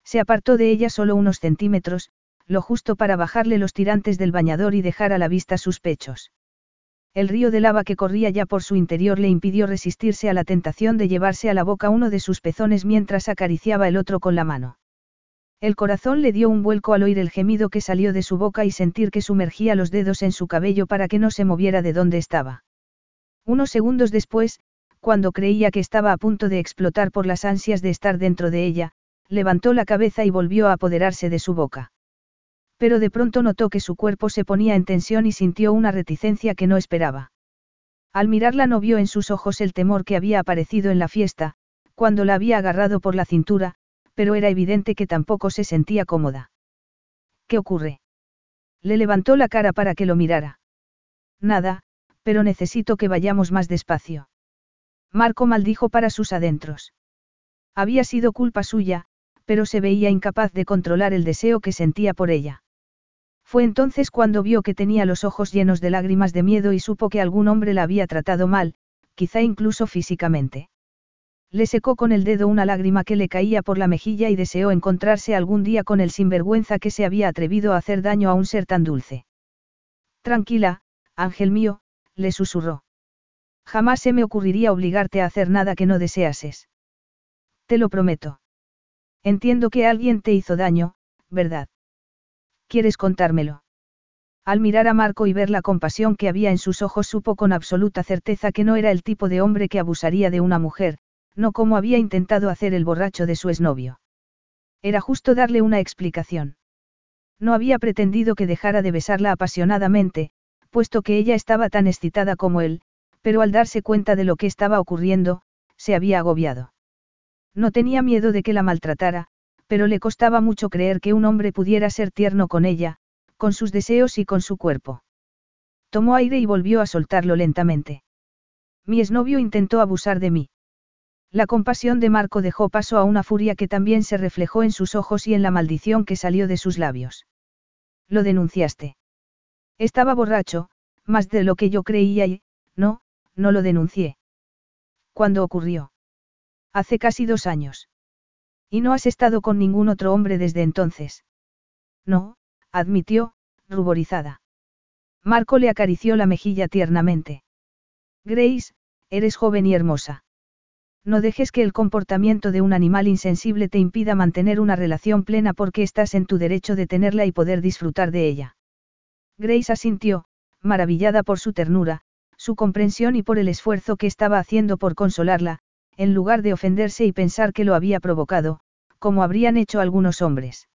Se apartó de ella solo unos centímetros, lo justo para bajarle los tirantes del bañador y dejar a la vista sus pechos. El río de lava que corría ya por su interior le impidió resistirse a la tentación de llevarse a la boca uno de sus pezones mientras acariciaba el otro con la mano. El corazón le dio un vuelco al oír el gemido que salió de su boca y sentir que sumergía los dedos en su cabello para que no se moviera de donde estaba. Unos segundos después, cuando creía que estaba a punto de explotar por las ansias de estar dentro de ella, levantó la cabeza y volvió a apoderarse de su boca. Pero de pronto notó que su cuerpo se ponía en tensión y sintió una reticencia que no esperaba. Al mirarla no vio en sus ojos el temor que había aparecido en la fiesta, cuando la había agarrado por la cintura, pero era evidente que tampoco se sentía cómoda. ¿Qué ocurre? Le levantó la cara para que lo mirara. Nada, pero necesito que vayamos más despacio. Marco maldijo para sus adentros. Había sido culpa suya, pero se veía incapaz de controlar el deseo que sentía por ella. Fue entonces cuando vio que tenía los ojos llenos de lágrimas de miedo y supo que algún hombre la había tratado mal, quizá incluso físicamente. Le secó con el dedo una lágrima que le caía por la mejilla y deseó encontrarse algún día con el sinvergüenza que se había atrevido a hacer daño a un ser tan dulce. Tranquila, ángel mío, le susurró. Jamás se me ocurriría obligarte a hacer nada que no deseases. Te lo prometo. Entiendo que alguien te hizo daño, ¿verdad? ¿Quieres contármelo? Al mirar a Marco y ver la compasión que había en sus ojos supo con absoluta certeza que no era el tipo de hombre que abusaría de una mujer, no como había intentado hacer el borracho de su exnovio. Era justo darle una explicación. No había pretendido que dejara de besarla apasionadamente, puesto que ella estaba tan excitada como él, pero al darse cuenta de lo que estaba ocurriendo, se había agobiado. No tenía miedo de que la maltratara, pero le costaba mucho creer que un hombre pudiera ser tierno con ella, con sus deseos y con su cuerpo. Tomó aire y volvió a soltarlo lentamente. Mi exnovio intentó abusar de mí. La compasión de Marco dejó paso a una furia que también se reflejó en sus ojos y en la maldición que salió de sus labios. Lo denunciaste. Estaba borracho, más de lo que yo creía y, no, no lo denuncié. ¿Cuándo ocurrió? Hace casi dos años. ¿Y no has estado con ningún otro hombre desde entonces? No, admitió, ruborizada. Marco le acarició la mejilla tiernamente. Grace, eres joven y hermosa. No dejes que el comportamiento de un animal insensible te impida mantener una relación plena porque estás en tu derecho de tenerla y poder disfrutar de ella. Grace asintió, maravillada por su ternura, su comprensión y por el esfuerzo que estaba haciendo por consolarla, en lugar de ofenderse y pensar que lo había provocado, como habrían hecho algunos hombres.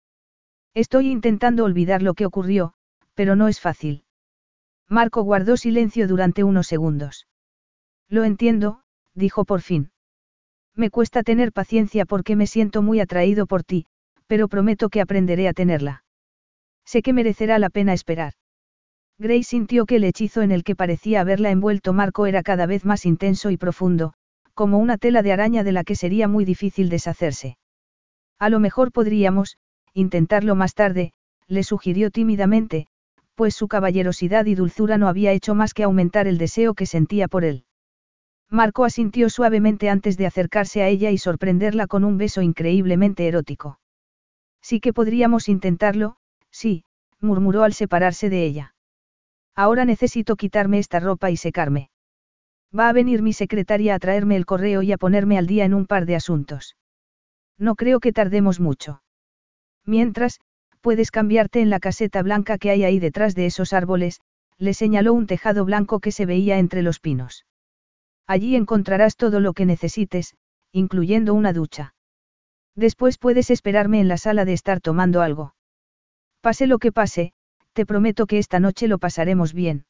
Estoy intentando olvidar lo que ocurrió, pero no es fácil. Marco guardó silencio durante unos segundos. Lo entiendo, dijo por fin. Me cuesta tener paciencia porque me siento muy atraído por ti, pero prometo que aprenderé a tenerla. Sé que merecerá la pena esperar. Grace sintió que el hechizo en el que parecía haberla envuelto Marco era cada vez más intenso y profundo, como una tela de araña de la que sería muy difícil deshacerse. A lo mejor podríamos, intentarlo más tarde, le sugirió tímidamente, pues su caballerosidad y dulzura no había hecho más que aumentar el deseo que sentía por él. Marco asintió suavemente antes de acercarse a ella y sorprenderla con un beso increíblemente erótico. Sí que podríamos intentarlo, sí, murmuró al separarse de ella. Ahora necesito quitarme esta ropa y secarme. Va a venir mi secretaria a traerme el correo y a ponerme al día en un par de asuntos. No creo que tardemos mucho. Mientras, puedes cambiarte en la caseta blanca que hay ahí detrás de esos árboles, le señaló un tejado blanco que se veía entre los pinos. Allí encontrarás todo lo que necesites, incluyendo una ducha. Después puedes esperarme en la sala de estar tomando algo. Pase lo que pase, te prometo que esta noche lo pasaremos bien.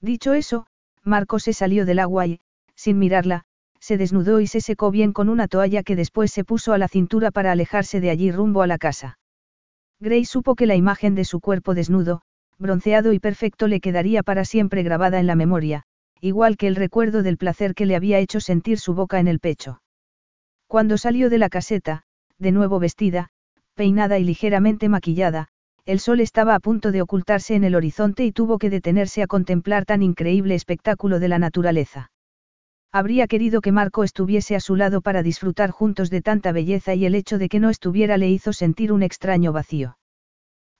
Dicho eso, Marco se salió del agua y, sin mirarla, se desnudó y se secó bien con una toalla que después se puso a la cintura para alejarse de allí rumbo a la casa. Grace supo que la imagen de su cuerpo desnudo, bronceado y perfecto le quedaría para siempre grabada en la memoria, igual que el recuerdo del placer que le había hecho sentir su boca en el pecho. Cuando salió de la caseta, de nuevo vestida, peinada y ligeramente maquillada, el sol estaba a punto de ocultarse en el horizonte y tuvo que detenerse a contemplar tan increíble espectáculo de la naturaleza. Habría querido que Marco estuviese a su lado para disfrutar juntos de tanta belleza y el hecho de que no estuviera le hizo sentir un extraño vacío.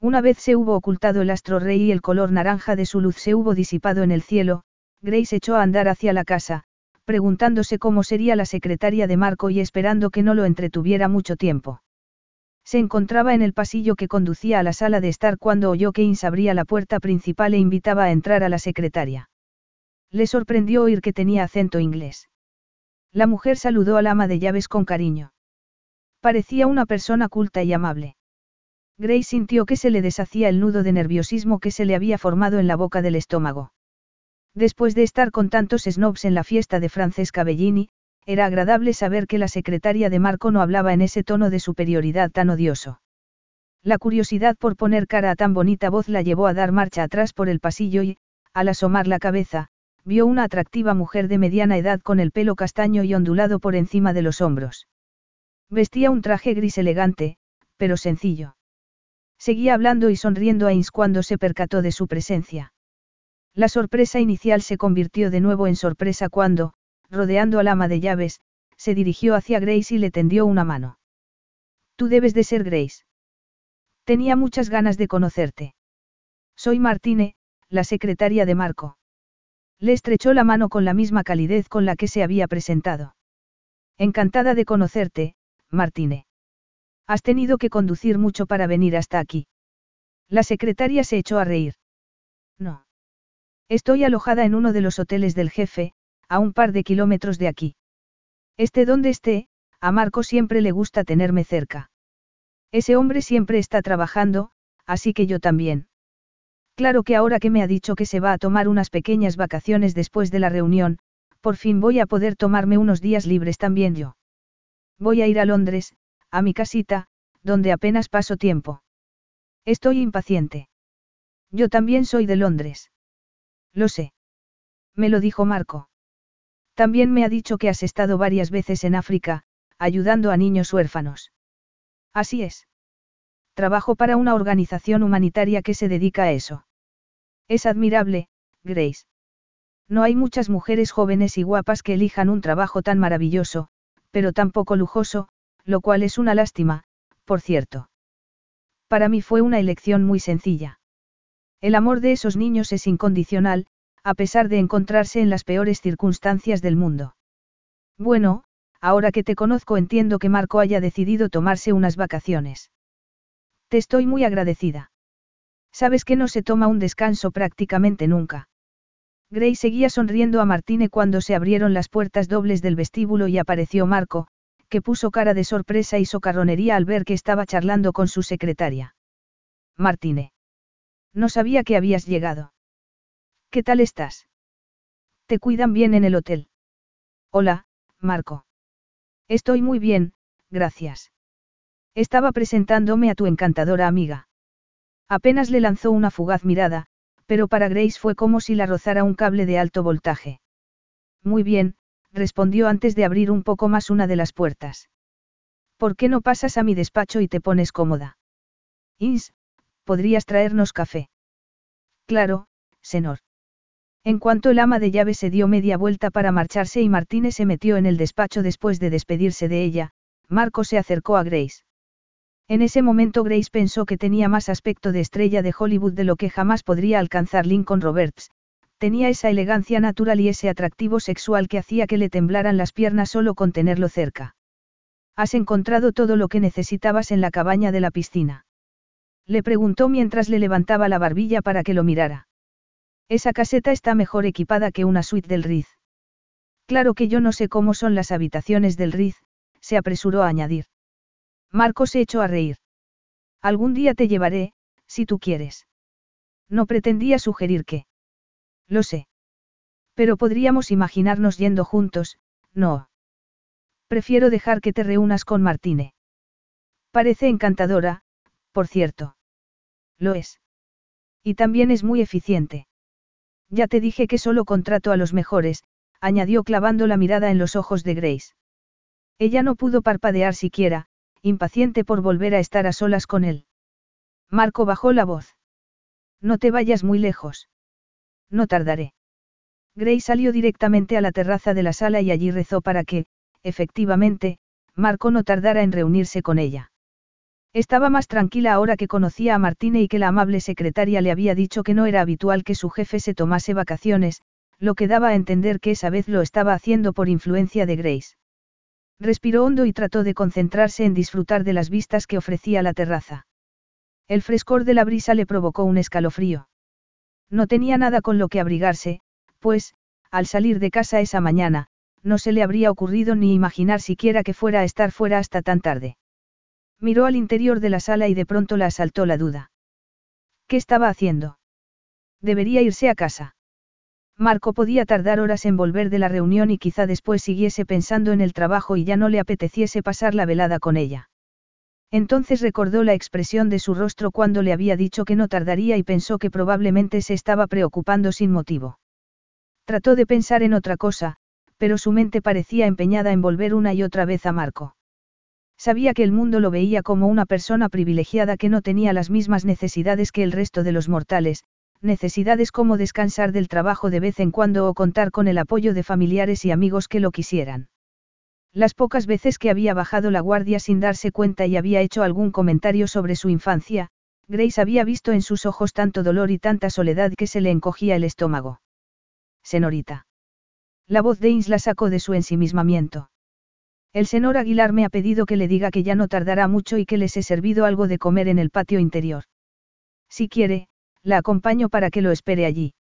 Una vez se hubo ocultado el astro rey y el color naranja de su luz se hubo disipado en el cielo, Grace echó a andar hacia la casa, preguntándose cómo sería la secretaria de Marco y esperando que no lo entretuviera mucho tiempo. Se encontraba en el pasillo que conducía a la sala de estar cuando oyó que Ins abría la puerta principal e invitaba a entrar a la secretaria. Le sorprendió oír que tenía acento inglés. La mujer saludó al ama de llaves con cariño. Parecía una persona culta y amable. Grace sintió que se le deshacía el nudo de nerviosismo que se le había formado en la boca del estómago. Después de estar con tantos snobs en la fiesta de Francesca Bellini, era agradable saber que la secretaria de Marco no hablaba en ese tono de superioridad tan odioso. La curiosidad por poner cara a tan bonita voz la llevó a dar marcha atrás por el pasillo y, al asomar la cabeza, vio una atractiva mujer de mediana edad con el pelo castaño y ondulado por encima de los hombros. Vestía un traje gris elegante, pero sencillo. Seguía hablando y sonriendo a Ins cuando se percató de su presencia. La sorpresa inicial se convirtió de nuevo en sorpresa cuando, rodeando al ama de llaves, se dirigió hacia Grace y le tendió una mano. Tú debes de ser Grace. Tenía muchas ganas de conocerte. Soy Martine, la secretaria de Marco. Le estrechó la mano con la misma calidez con la que se había presentado. Encantada de conocerte, Martine. Has tenido que conducir mucho para venir hasta aquí. La secretaria se echó a reír. No. Estoy alojada en uno de los hoteles del jefe, a un par de kilómetros de aquí. Esté donde esté, a Marco siempre le gusta tenerme cerca. Ese hombre siempre está trabajando, así que yo también. Claro que ahora que me ha dicho que se va a tomar unas pequeñas vacaciones después de la reunión, por fin voy a poder tomarme unos días libres también yo. Voy a ir a Londres, a mi casita, donde apenas paso tiempo. Estoy impaciente. Yo también soy de Londres. Lo sé. Me lo dijo Marco. También me ha dicho que has estado varias veces en África, ayudando a niños huérfanos. Así es. Trabajo para una organización humanitaria que se dedica a eso. Es admirable, Grace. No hay muchas mujeres jóvenes y guapas que elijan un trabajo tan maravilloso, pero tan poco lujoso, lo cual es una lástima, por cierto. Para mí fue una elección muy sencilla. El amor de esos niños es incondicional, a pesar de encontrarse en las peores circunstancias del mundo. Bueno, ahora que te conozco entiendo que Marco haya decidido tomarse unas vacaciones. Te estoy muy agradecida. Sabes que no se toma un descanso prácticamente nunca. Gray seguía sonriendo a Martine cuando se abrieron las puertas dobles del vestíbulo y apareció Marco, que puso cara de sorpresa y socarronería al ver que estaba charlando con su secretaria. Martine. No sabía que habías llegado. ¿Qué tal estás? ¿Te cuidan bien en el hotel? Hola, Marco. Estoy muy bien, gracias. Estaba presentándome a tu encantadora amiga. Apenas le lanzó una fugaz mirada, pero para Grace fue como si la rozara un cable de alto voltaje. Muy bien, respondió antes de abrir un poco más una de las puertas. ¿Por qué no pasas a mi despacho y te pones cómoda? Ins, ¿podrías traernos café? Claro, senor. En cuanto el ama de llave se dio media vuelta para marcharse y Martínez se metió en el despacho después de despedirse de ella, Marco se acercó a Grace. En ese momento Grace pensó que tenía más aspecto de estrella de Hollywood de lo que jamás podría alcanzar Lincoln Roberts, tenía esa elegancia natural y ese atractivo sexual que hacía que le temblaran las piernas solo con tenerlo cerca. Has encontrado todo lo que necesitabas en la cabaña de la piscina. Le preguntó mientras le levantaba la barbilla para que lo mirara. Esa caseta está mejor equipada que una suite del Riz. Claro que yo no sé cómo son las habitaciones del Riz, se apresuró a añadir. Marco se echó a reír. Algún día te llevaré, si tú quieres. No pretendía sugerir que. Lo sé. Pero podríamos imaginarnos yendo juntos, no. Prefiero dejar que te reúnas con Martine. Parece encantadora, por cierto. Lo es. Y también es muy eficiente. Ya te dije que solo contrato a los mejores, añadió clavando la mirada en los ojos de Grace. Ella no pudo parpadear siquiera, impaciente por volver a estar a solas con él. Marco bajó la voz. No te vayas muy lejos. No tardaré. Grace salió directamente a la terraza de la sala y allí rezó para que, efectivamente, Marco no tardara en reunirse con ella. Estaba más tranquila ahora que conocía a Martine y que la amable secretaria le había dicho que no era habitual que su jefe se tomase vacaciones, lo que daba a entender que esa vez lo estaba haciendo por influencia de Grace. Respiró hondo y trató de concentrarse en disfrutar de las vistas que ofrecía la terraza. El frescor de la brisa le provocó un escalofrío. No tenía nada con lo que abrigarse, pues, al salir de casa esa mañana, no se le habría ocurrido ni imaginar siquiera que fuera a estar fuera hasta tan tarde. Miró al interior de la sala y de pronto la asaltó la duda. ¿Qué estaba haciendo? Debería irse a casa. Marco podía tardar horas en volver de la reunión y quizá después siguiese pensando en el trabajo y ya no le apeteciese pasar la velada con ella. Entonces recordó la expresión de su rostro cuando le había dicho que no tardaría y pensó que probablemente se estaba preocupando sin motivo. Trató de pensar en otra cosa, pero su mente parecía empeñada en volver una y otra vez a Marco. Sabía que el mundo lo veía como una persona privilegiada que no tenía las mismas necesidades que el resto de los mortales, necesidades como descansar del trabajo de vez en cuando o contar con el apoyo de familiares y amigos que lo quisieran. Las pocas veces que había bajado la guardia sin darse cuenta y había hecho algún comentario sobre su infancia, Grace había visto en sus ojos tanto dolor y tanta soledad que se le encogía el estómago. Senorita. La voz de Ins la sacó de su ensimismamiento. El señor Aguilar me ha pedido que le diga que ya no tardará mucho y que les he servido algo de comer en el patio interior. Si quiere, la acompaño para que lo espere allí.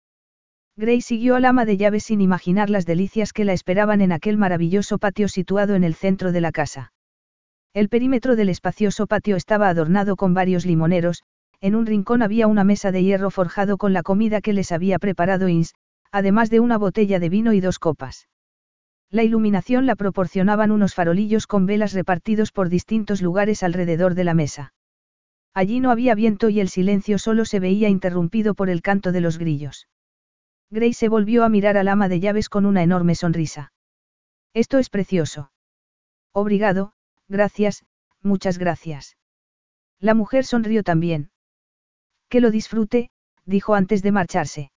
Gray siguió al ama de llaves sin imaginar las delicias que la esperaban en aquel maravilloso patio situado en el centro de la casa. El perímetro del espacioso patio estaba adornado con varios limoneros, en un rincón había una mesa de hierro forjado con la comida que les había preparado Ins, además de una botella de vino y dos copas. La iluminación la proporcionaban unos farolillos con velas repartidos por distintos lugares alrededor de la mesa. Allí no había viento y el silencio solo se veía interrumpido por el canto de los grillos. Grace se volvió a mirar al ama de llaves con una enorme sonrisa. Esto es precioso. Obrigado, gracias, muchas gracias. La mujer sonrió también. Que lo disfrute, dijo antes de marcharse.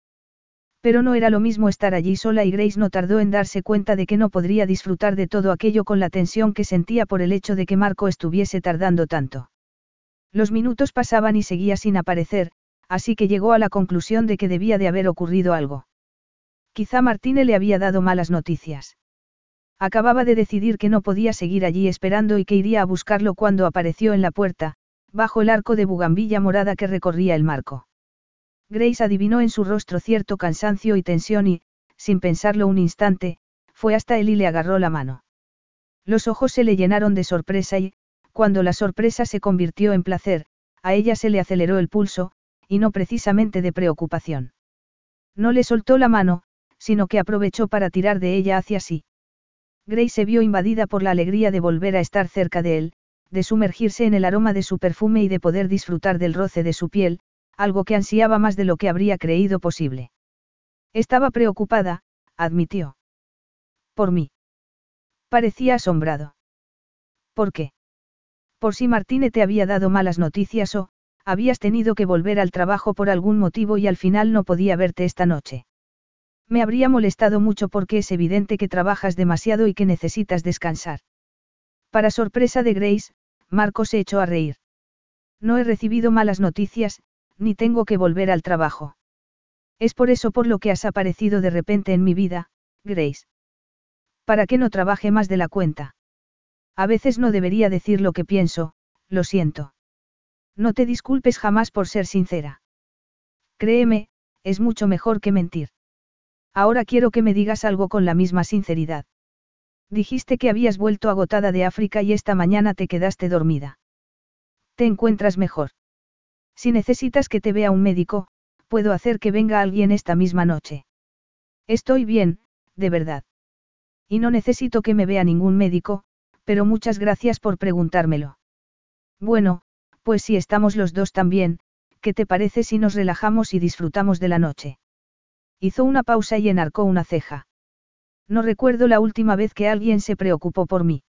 Pero no era lo mismo estar allí sola y Grace no tardó en darse cuenta de que no podría disfrutar de todo aquello con la tensión que sentía por el hecho de que Marco estuviese tardando tanto. Los minutos pasaban y seguía sin aparecer, así que llegó a la conclusión de que debía de haber ocurrido algo. Quizá Martine le había dado malas noticias. Acababa de decidir que no podía seguir allí esperando y que iría a buscarlo cuando apareció en la puerta, bajo el arco de bugambilla morada que recorría el marco. Grace adivinó en su rostro cierto cansancio y tensión y, sin pensarlo un instante, fue hasta él y le agarró la mano. Los ojos se le llenaron de sorpresa y, cuando la sorpresa se convirtió en placer, a ella se le aceleró el pulso, y no precisamente de preocupación. No le soltó la mano, sino que aprovechó para tirar de ella hacia sí. Grace se vio invadida por la alegría de volver a estar cerca de él, de sumergirse en el aroma de su perfume y de poder disfrutar del roce de su piel, algo que ansiaba más de lo que habría creído posible. Estaba preocupada, admitió. Por mí. Parecía asombrado. ¿Por qué? Por si Martínez te había dado malas noticias o, habías tenido que volver al trabajo por algún motivo y al final no podía verte esta noche. Me habría molestado mucho porque es evidente que trabajas demasiado y que necesitas descansar. Para sorpresa de Grace, Marco se echó a reír. No he recibido malas noticias, ni tengo que volver al trabajo. Es por eso por lo que has aparecido de repente en mi vida, Grace. Para que no trabaje más de la cuenta. A veces no debería decir lo que pienso, lo siento. No te disculpes jamás por ser sincera. Créeme, es mucho mejor que mentir. Ahora quiero que me digas algo con la misma sinceridad. Dijiste que habías vuelto agotada de África y esta mañana te quedaste dormida. ¿Te encuentras mejor? Si necesitas que te vea un médico, puedo hacer que venga alguien esta misma noche. Estoy bien, de verdad. Y no necesito que me vea ningún médico, pero muchas gracias por preguntármelo. Bueno, pues si estamos los dos también, ¿qué te parece si nos relajamos y disfrutamos de la noche? Hizo una pausa y enarcó una ceja. No recuerdo la última vez que alguien se preocupó por mí.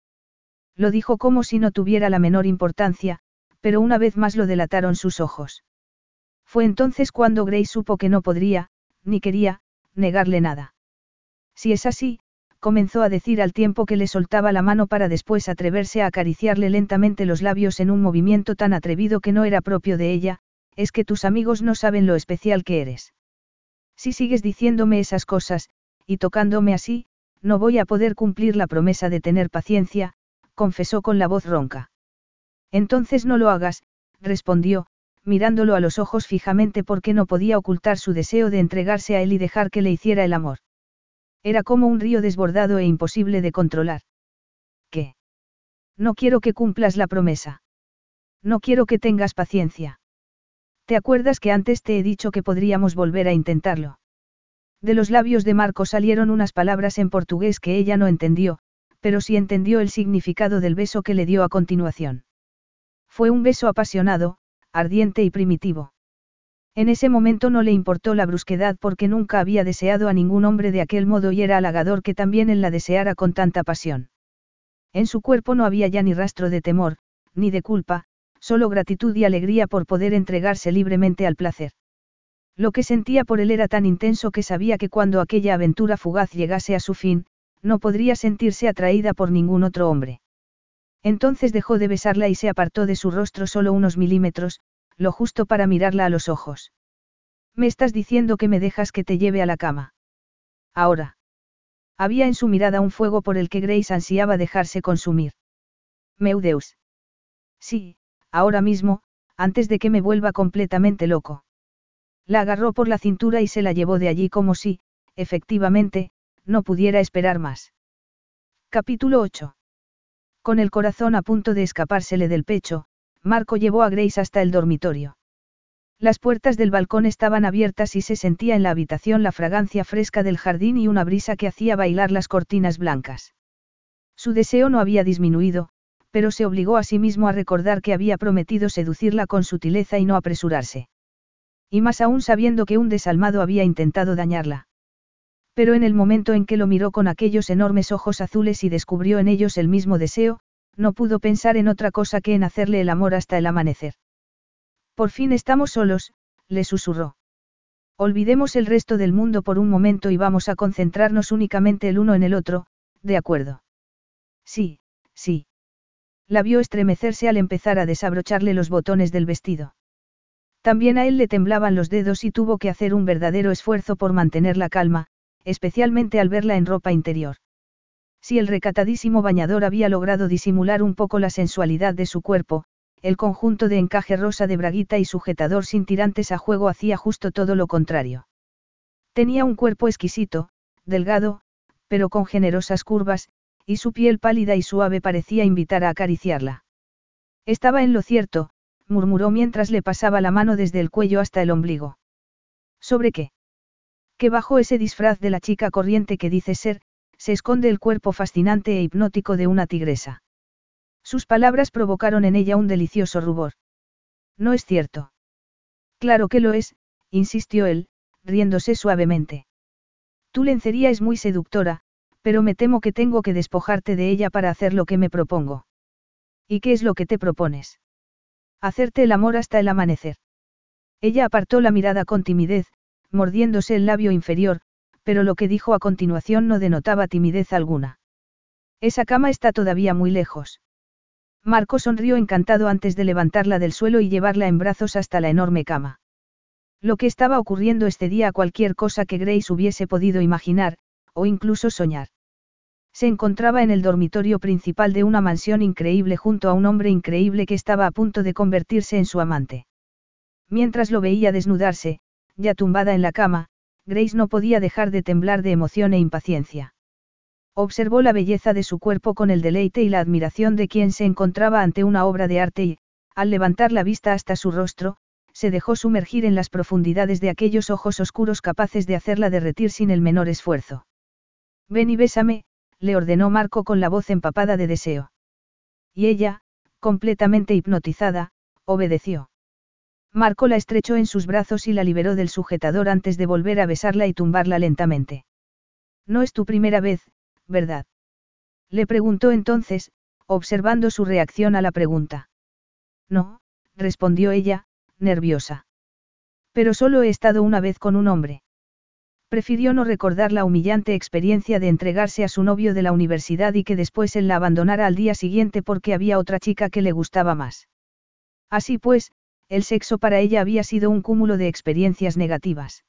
Lo dijo como si no tuviera la menor importancia, pero una vez más lo delataron sus ojos. Fue entonces cuando Grace supo que no podría, ni quería, negarle nada. Si es así, comenzó a decir al tiempo que le soltaba la mano para después atreverse a acariciarle lentamente los labios en un movimiento tan atrevido que no era propio de ella, es que tus amigos no saben lo especial que eres. Si sigues diciéndome esas cosas, y tocándome así, no voy a poder cumplir la promesa de tener paciencia, confesó con la voz ronca. Entonces no lo hagas, respondió, mirándolo a los ojos fijamente porque no podía ocultar su deseo de entregarse a él y dejar que le hiciera el amor. Era como un río desbordado e imposible de controlar. ¿Qué? No quiero que cumplas la promesa. No quiero que tengas paciencia. ¿Te acuerdas que antes te he dicho que podríamos volver a intentarlo? De los labios de Marco salieron unas palabras en portugués que ella no entendió, pero sí entendió el significado del beso que le dio a continuación. Fue un beso apasionado, ardiente y primitivo. En ese momento no le importó la brusquedad porque nunca había deseado a ningún hombre de aquel modo y era halagador que también él la deseara con tanta pasión. En su cuerpo no había ya ni rastro de temor, ni de culpa, solo gratitud y alegría por poder entregarse libremente al placer. Lo que sentía por él era tan intenso que sabía que cuando aquella aventura fugaz llegase a su fin, no podría sentirse atraída por ningún otro hombre. Entonces dejó de besarla y se apartó de su rostro solo unos milímetros, lo justo para mirarla a los ojos. Me estás diciendo que me dejas que te lleve a la cama. Ahora. Había en su mirada un fuego por el que Grace ansiaba dejarse consumir. Meudeus. Sí, ahora mismo, antes de que me vuelva completamente loco. La agarró por la cintura y se la llevó de allí como si, efectivamente, no pudiera esperar más. Capítulo 8. Con el corazón a punto de escapársele del pecho, Marco llevó a Grace hasta el dormitorio. Las puertas del balcón estaban abiertas y se sentía en la habitación la fragancia fresca del jardín y una brisa que hacía bailar las cortinas blancas. Su deseo no había disminuido, pero se obligó a sí mismo a recordar que había prometido seducirla con sutileza y no apresurarse. Y más aún sabiendo que un desalmado había intentado dañarla. Pero en el momento en que lo miró con aquellos enormes ojos azules y descubrió en ellos el mismo deseo, no pudo pensar en otra cosa que en hacerle el amor hasta el amanecer. Por fin estamos solos, le susurró. Olvidemos el resto del mundo por un momento y vamos a concentrarnos únicamente el uno en el otro, ¿de acuerdo? Sí, sí. La vio estremecerse al empezar a desabrocharle los botones del vestido. También a él le temblaban los dedos y tuvo que hacer un verdadero esfuerzo por mantener la calma, especialmente al verla en ropa interior. Si el recatadísimo bañador había logrado disimular un poco la sensualidad de su cuerpo, el conjunto de encaje rosa de braguita y sujetador sin tirantes a juego hacía justo todo lo contrario. Tenía un cuerpo exquisito, delgado, pero con generosas curvas, y su piel pálida y suave parecía invitar a acariciarla. Estaba en lo cierto, murmuró mientras le pasaba la mano desde el cuello hasta el ombligo. ¿Sobre qué? Que bajo ese disfraz de la chica corriente que dice ser, se esconde el cuerpo fascinante e hipnótico de una tigresa. Sus palabras provocaron en ella un delicioso rubor. No es cierto. Claro que lo es, insistió él, riéndose suavemente. Tu lencería es muy seductora, pero me temo que tengo que despojarte de ella para hacer lo que me propongo. ¿Y qué es lo que te propones? Hacerte el amor hasta el amanecer. Ella apartó la mirada con timidez, mordiéndose el labio inferior, pero lo que dijo a continuación no denotaba timidez alguna. Esa cama está todavía muy lejos. Marco sonrió encantado antes de levantarla del suelo y llevarla en brazos hasta la enorme cama. Lo que estaba ocurriendo este día a cualquier cosa que Grace hubiese podido imaginar, o incluso soñar. Se encontraba en el dormitorio principal de una mansión increíble junto a un hombre increíble que estaba a punto de convertirse en su amante. Mientras lo veía desnudarse, ya tumbada en la cama, Grace no podía dejar de temblar de emoción e impaciencia. Observó la belleza de su cuerpo con el deleite y la admiración de quien se encontraba ante una obra de arte y, al levantar la vista hasta su rostro, se dejó sumergir en las profundidades de aquellos ojos oscuros capaces de hacerla derretir sin el menor esfuerzo. Ven y bésame, le ordenó Marco con la voz empapada de deseo. Y ella, completamente hipnotizada, obedeció. Marco la estrechó en sus brazos y la liberó del sujetador antes de volver a besarla y tumbarla lentamente. No es tu primera vez, ¿verdad? Le preguntó entonces, observando su reacción a la pregunta. No, respondió ella, nerviosa. Pero solo he estado una vez con un hombre. Prefirió no recordar la humillante experiencia de entregarse a su novio de la universidad y que después él la abandonara al día siguiente porque había otra chica que le gustaba más. Así pues, el sexo para ella había sido un cúmulo de experiencias negativas.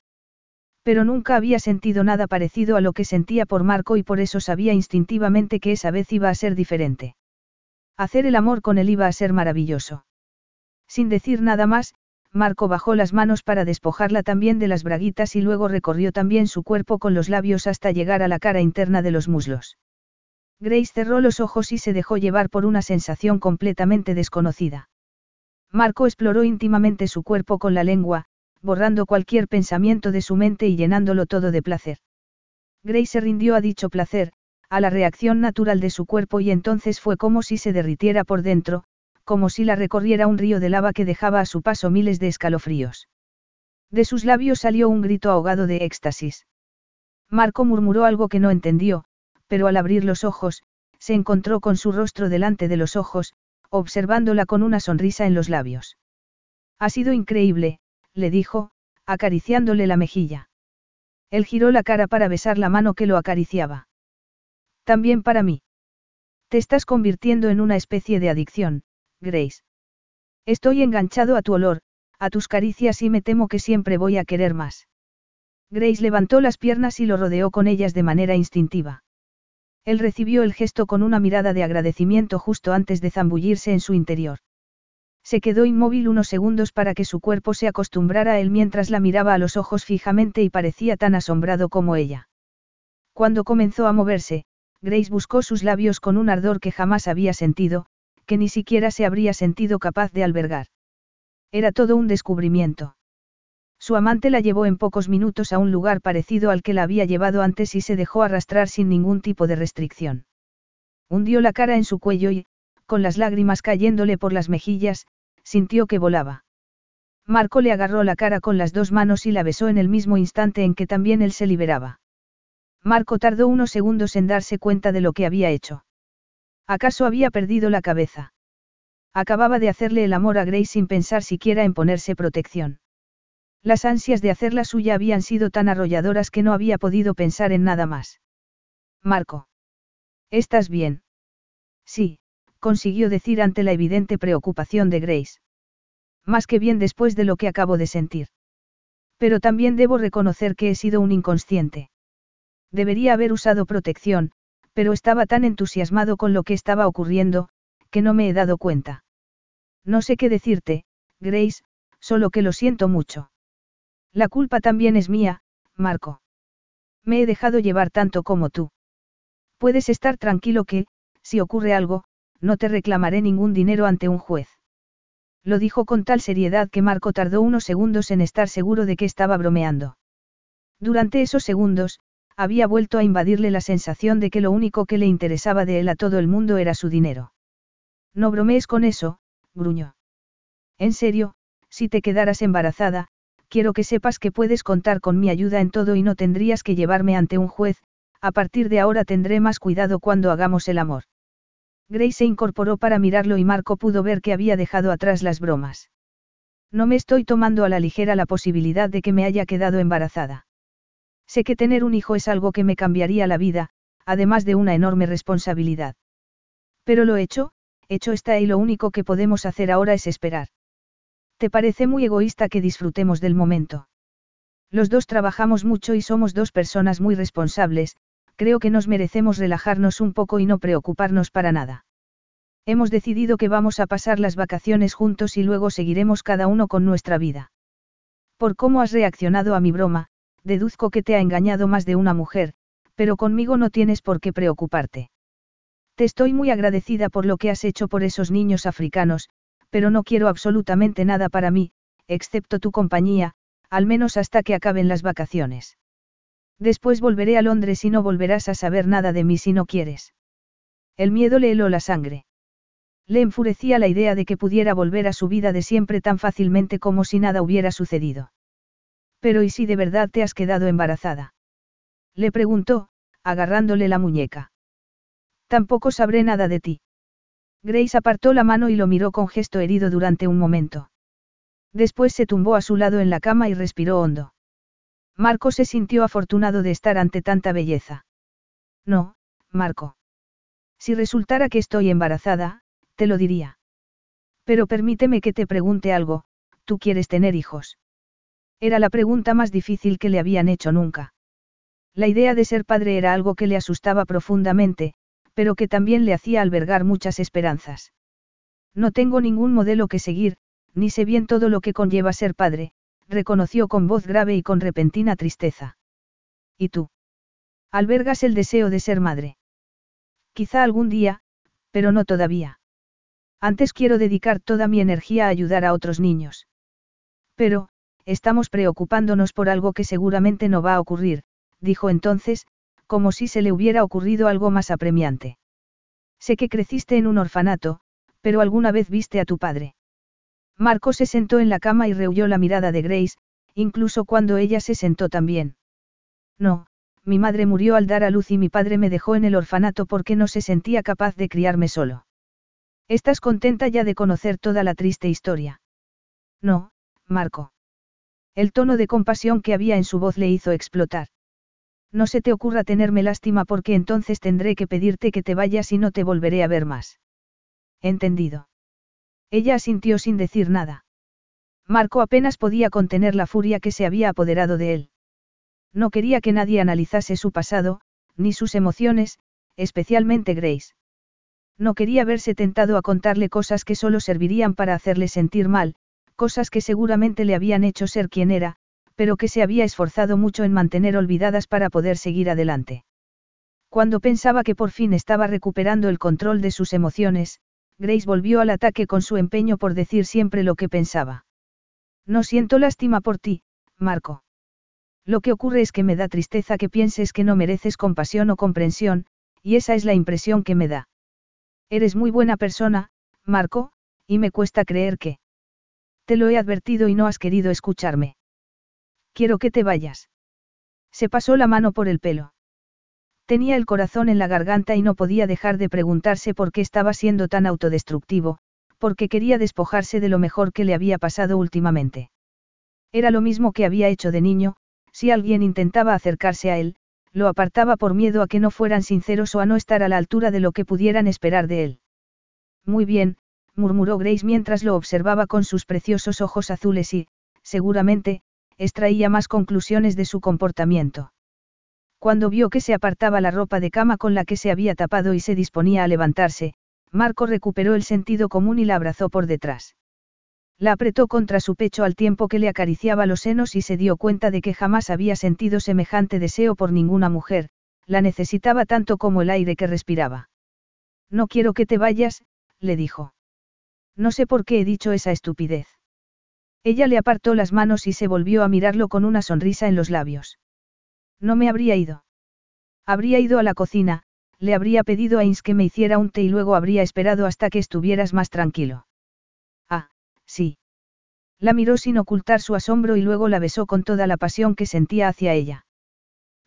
Pero nunca había sentido nada parecido a lo que sentía por Marco y por eso sabía instintivamente que esa vez iba a ser diferente. Hacer el amor con él iba a ser maravilloso. Sin decir nada más, Marco bajó las manos para despojarla también de las braguitas y luego recorrió también su cuerpo con los labios hasta llegar a la cara interna de los muslos. Grace cerró los ojos y se dejó llevar por una sensación completamente desconocida. Marco exploró íntimamente su cuerpo con la lengua, borrando cualquier pensamiento de su mente y llenándolo todo de placer. Grace se rindió a dicho placer, a la reacción natural de su cuerpo y entonces fue como si se derritiera por dentro, como si la recorriera un río de lava que dejaba a su paso miles de escalofríos. De sus labios salió un grito ahogado de éxtasis. Marco murmuró algo que no entendió, pero al abrir los ojos, se encontró con su rostro delante de los ojos, observándola con una sonrisa en los labios. Ha sido increíble, le dijo, acariciándole la mejilla. Él giró la cara para besar la mano que lo acariciaba. También para mí. Te estás convirtiendo en una especie de adicción, Grace. Estoy enganchado a tu olor, a tus caricias y me temo que siempre voy a querer más. Grace levantó las piernas y lo rodeó con ellas de manera instintiva. Él recibió el gesto con una mirada de agradecimiento justo antes de zambullirse en su interior. Se quedó inmóvil unos segundos para que su cuerpo se acostumbrara a él mientras la miraba a los ojos fijamente y parecía tan asombrado como ella. Cuando comenzó a moverse, Grace buscó sus labios con un ardor que jamás había sentido, que ni siquiera se habría sentido capaz de albergar. Era todo un descubrimiento. Su amante la llevó en pocos minutos a un lugar parecido al que la había llevado antes y se dejó arrastrar sin ningún tipo de restricción. Hundió la cara en su cuello y, con las lágrimas cayéndole por las mejillas, sintió que volaba. Marco le agarró la cara con las dos manos y la besó en el mismo instante en que también él se liberaba. Marco tardó unos segundos en darse cuenta de lo que había hecho. ¿Acaso había perdido la cabeza? Acababa de hacerle el amor a Grace sin pensar siquiera en ponerse protección. Las ansias de hacer la suya habían sido tan arrolladoras que no había podido pensar en nada más. Marco. ¿Estás bien? Sí, consiguió decir ante la evidente preocupación de Grace. Más que bien después de lo que acabo de sentir. Pero también debo reconocer que he sido un inconsciente. Debería haber usado protección, pero estaba tan entusiasmado con lo que estaba ocurriendo, que no me he dado cuenta. No sé qué decirte, Grace, solo que lo siento mucho. La culpa también es mía, Marco. Me he dejado llevar tanto como tú. Puedes estar tranquilo que, si ocurre algo, no te reclamaré ningún dinero ante un juez. Lo dijo con tal seriedad que Marco tardó unos segundos en estar seguro de que estaba bromeando. Durante esos segundos, había vuelto a invadirle la sensación de que lo único que le interesaba de él a todo el mundo era su dinero. No bromees con eso, gruñó. En serio, si te quedaras embarazada, quiero que sepas que puedes contar con mi ayuda en todo y no tendrías que llevarme ante un juez, a partir de ahora tendré más cuidado cuando hagamos el amor. Grace se incorporó para mirarlo y Marco pudo ver que había dejado atrás las bromas. No me estoy tomando a la ligera la posibilidad de que me haya quedado embarazada. Sé que tener un hijo es algo que me cambiaría la vida, además de una enorme responsabilidad. Pero lo hecho, hecho está y lo único que podemos hacer ahora es esperar. ¿Te parece muy egoísta que disfrutemos del momento? Los dos trabajamos mucho y somos dos personas muy responsables, creo que nos merecemos relajarnos un poco y no preocuparnos para nada. Hemos decidido que vamos a pasar las vacaciones juntos y luego seguiremos cada uno con nuestra vida. Por cómo has reaccionado a mi broma, deduzco que te ha engañado más de una mujer, pero conmigo no tienes por qué preocuparte. Te estoy muy agradecida por lo que has hecho por esos niños africanos, pero no quiero absolutamente nada para mí, excepto tu compañía, al menos hasta que acaben las vacaciones. Después volveré a Londres y no volverás a saber nada de mí si no quieres. El miedo le heló la sangre. Le enfurecía la idea de que pudiera volver a su vida de siempre tan fácilmente como si nada hubiera sucedido. Pero ¿y si de verdad te has quedado embarazada? Le preguntó, agarrándole la muñeca. Tampoco sabré nada de ti. Grace apartó la mano y lo miró con gesto herido durante un momento. Después se tumbó a su lado en la cama y respiró hondo. Marco se sintió afortunado de estar ante tanta belleza. No, Marco. Si resultara que estoy embarazada, te lo diría. Pero permíteme que te pregunte algo, ¿tú quieres tener hijos? Era la pregunta más difícil que le habían hecho nunca. La idea de ser padre era algo que le asustaba profundamente, pero que también le hacía albergar muchas esperanzas. No tengo ningún modelo que seguir, ni sé bien todo lo que conlleva ser padre, reconoció con voz grave y con repentina tristeza. ¿Y tú? ¿Albergas el deseo de ser madre? Quizá algún día, pero no todavía. Antes quiero dedicar toda mi energía a ayudar a otros niños. Pero, Estamos preocupándonos por algo que seguramente no va a ocurrir, dijo entonces, como si se le hubiera ocurrido algo más apremiante. Sé que creciste en un orfanato, pero alguna vez viste a tu padre. Marco se sentó en la cama y rehuyó la mirada de Grace, incluso cuando ella se sentó también. No, mi madre murió al dar a luz y mi padre me dejó en el orfanato porque no se sentía capaz de criarme solo. ¿Estás contenta ya de conocer toda la triste historia? No, Marco. El tono de compasión que había en su voz le hizo explotar. No se te ocurra tenerme lástima porque entonces tendré que pedirte que te vayas y no te volveré a ver más. Entendido. Ella asintió sin decir nada. Marco apenas podía contener la furia que se había apoderado de él. No quería que nadie analizase su pasado, ni sus emociones, especialmente Grace. No quería verse tentado a contarle cosas que solo servirían para hacerle sentir mal, cosas que seguramente le habían hecho ser quien era, pero que se había esforzado mucho en mantener olvidadas para poder seguir adelante. Cuando pensaba que por fin estaba recuperando el control de sus emociones, Grace volvió al ataque con su empeño por decir siempre lo que pensaba. No siento lástima por ti, Marco. Lo que ocurre es que me da tristeza que pienses que no mereces compasión o comprensión, y esa es la impresión que me da. Eres muy buena persona, Marco, y me cuesta creer que... Te lo he advertido y no has querido escucharme. Quiero que te vayas. Se pasó la mano por el pelo. Tenía el corazón en la garganta y no podía dejar de preguntarse por qué estaba siendo tan autodestructivo, porque quería despojarse de lo mejor que le había pasado últimamente. Era lo mismo que había hecho de niño, si alguien intentaba acercarse a él, lo apartaba por miedo a que no fueran sinceros o a no estar a la altura de lo que pudieran esperar de él. Muy bien, murmuró Grace mientras lo observaba con sus preciosos ojos azules y, seguramente, extraía más conclusiones de su comportamiento. Cuando vio que se apartaba la ropa de cama con la que se había tapado y se disponía a levantarse, Marco recuperó el sentido común y la abrazó por detrás. La apretó contra su pecho al tiempo que le acariciaba los senos y se dio cuenta de que jamás había sentido semejante deseo por ninguna mujer, la necesitaba tanto como el aire que respiraba. No quiero que te vayas, le dijo. No sé por qué he dicho esa estupidez. Ella le apartó las manos y se volvió a mirarlo con una sonrisa en los labios. No me habría ido. Habría ido a la cocina, le habría pedido a Ins que me hiciera un té y luego habría esperado hasta que estuvieras más tranquilo. Ah, sí. La miró sin ocultar su asombro y luego la besó con toda la pasión que sentía hacia ella.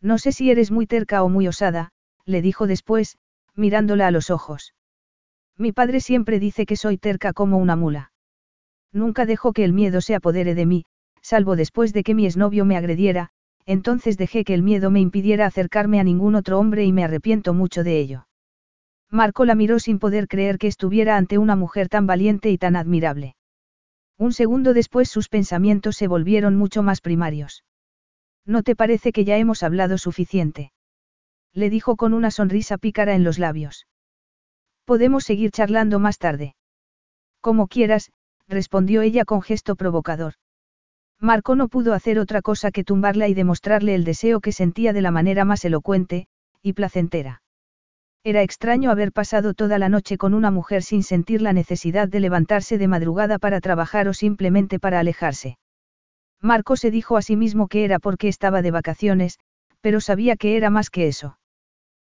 No sé si eres muy terca o muy osada, le dijo después, mirándola a los ojos. Mi padre siempre dice que soy terca como una mula. Nunca dejo que el miedo se apodere de mí, salvo después de que mi exnovio me agrediera, entonces dejé que el miedo me impidiera acercarme a ningún otro hombre y me arrepiento mucho de ello. Marco la miró sin poder creer que estuviera ante una mujer tan valiente y tan admirable. Un segundo después sus pensamientos se volvieron mucho más primarios. ¿No te parece que ya hemos hablado suficiente? Le dijo con una sonrisa pícara en los labios. Podemos seguir charlando más tarde. Como quieras, respondió ella con gesto provocador. Marco no pudo hacer otra cosa que tumbarla y demostrarle el deseo que sentía de la manera más elocuente, y placentera. Era extraño haber pasado toda la noche con una mujer sin sentir la necesidad de levantarse de madrugada para trabajar o simplemente para alejarse. Marco se dijo a sí mismo que era porque estaba de vacaciones, pero sabía que era más que eso.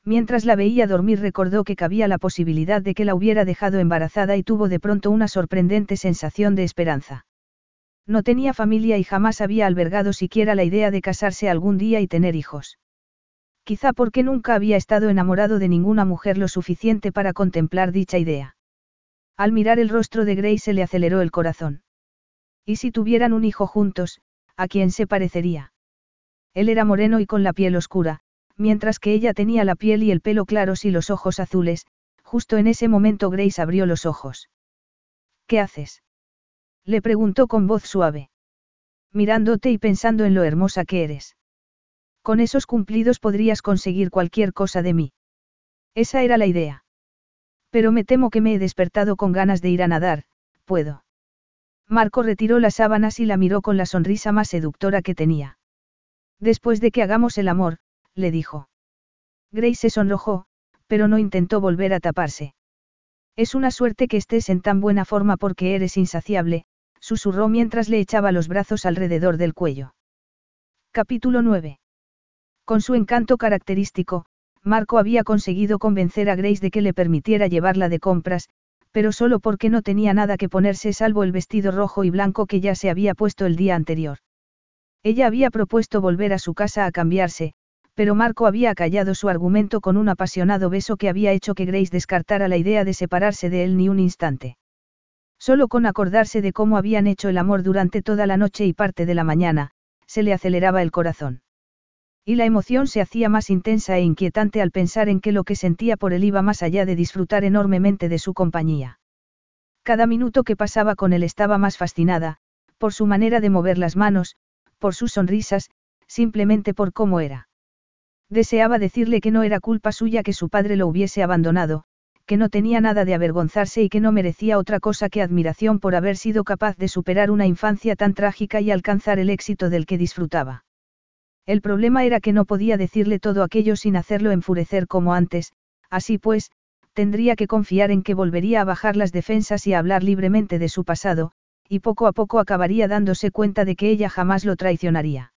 Mientras la veía dormir recordó que cabía la posibilidad de que la hubiera dejado embarazada y tuvo de pronto una sorprendente sensación de esperanza. No tenía familia y jamás había albergado siquiera la idea de casarse algún día y tener hijos. Quizá porque nunca había estado enamorado de ninguna mujer lo suficiente para contemplar dicha idea. Al mirar el rostro de Grace se le aceleró el corazón. ¿Y si tuvieran un hijo juntos, a quién se parecería? Él era moreno y con la piel oscura, mientras que ella tenía la piel y el pelo claros y los ojos azules, justo en ese momento Grace abrió los ojos. ¿Qué haces? Le preguntó con voz suave. Mirándote y pensando en lo hermosa que eres. Con esos cumplidos podrías conseguir cualquier cosa de mí. Esa era la idea. Pero me temo que me he despertado con ganas de ir a nadar, puedo. Marco retiró las sábanas y la miró con la sonrisa más seductora que tenía. Después de que hagamos el amor, le dijo. Grace se sonrojó, pero no intentó volver a taparse. Es una suerte que estés en tan buena forma porque eres insaciable, susurró mientras le echaba los brazos alrededor del cuello. Capítulo 9. Con su encanto característico, Marco había conseguido convencer a Grace de que le permitiera llevarla de compras, pero solo porque no tenía nada que ponerse salvo el vestido rojo y blanco que ya se había puesto el día anterior. Ella había propuesto volver a su casa a cambiarse, pero Marco había callado su argumento con un apasionado beso que había hecho que Grace descartara la idea de separarse de él ni un instante. Solo con acordarse de cómo habían hecho el amor durante toda la noche y parte de la mañana, se le aceleraba el corazón. Y la emoción se hacía más intensa e inquietante al pensar en que lo que sentía por él iba más allá de disfrutar enormemente de su compañía. Cada minuto que pasaba con él estaba más fascinada, por su manera de mover las manos, por sus sonrisas, simplemente por cómo era. Deseaba decirle que no era culpa suya que su padre lo hubiese abandonado, que no tenía nada de avergonzarse y que no merecía otra cosa que admiración por haber sido capaz de superar una infancia tan trágica y alcanzar el éxito del que disfrutaba. El problema era que no podía decirle todo aquello sin hacerlo enfurecer como antes, así pues, tendría que confiar en que volvería a bajar las defensas y a hablar libremente de su pasado, y poco a poco acabaría dándose cuenta de que ella jamás lo traicionaría.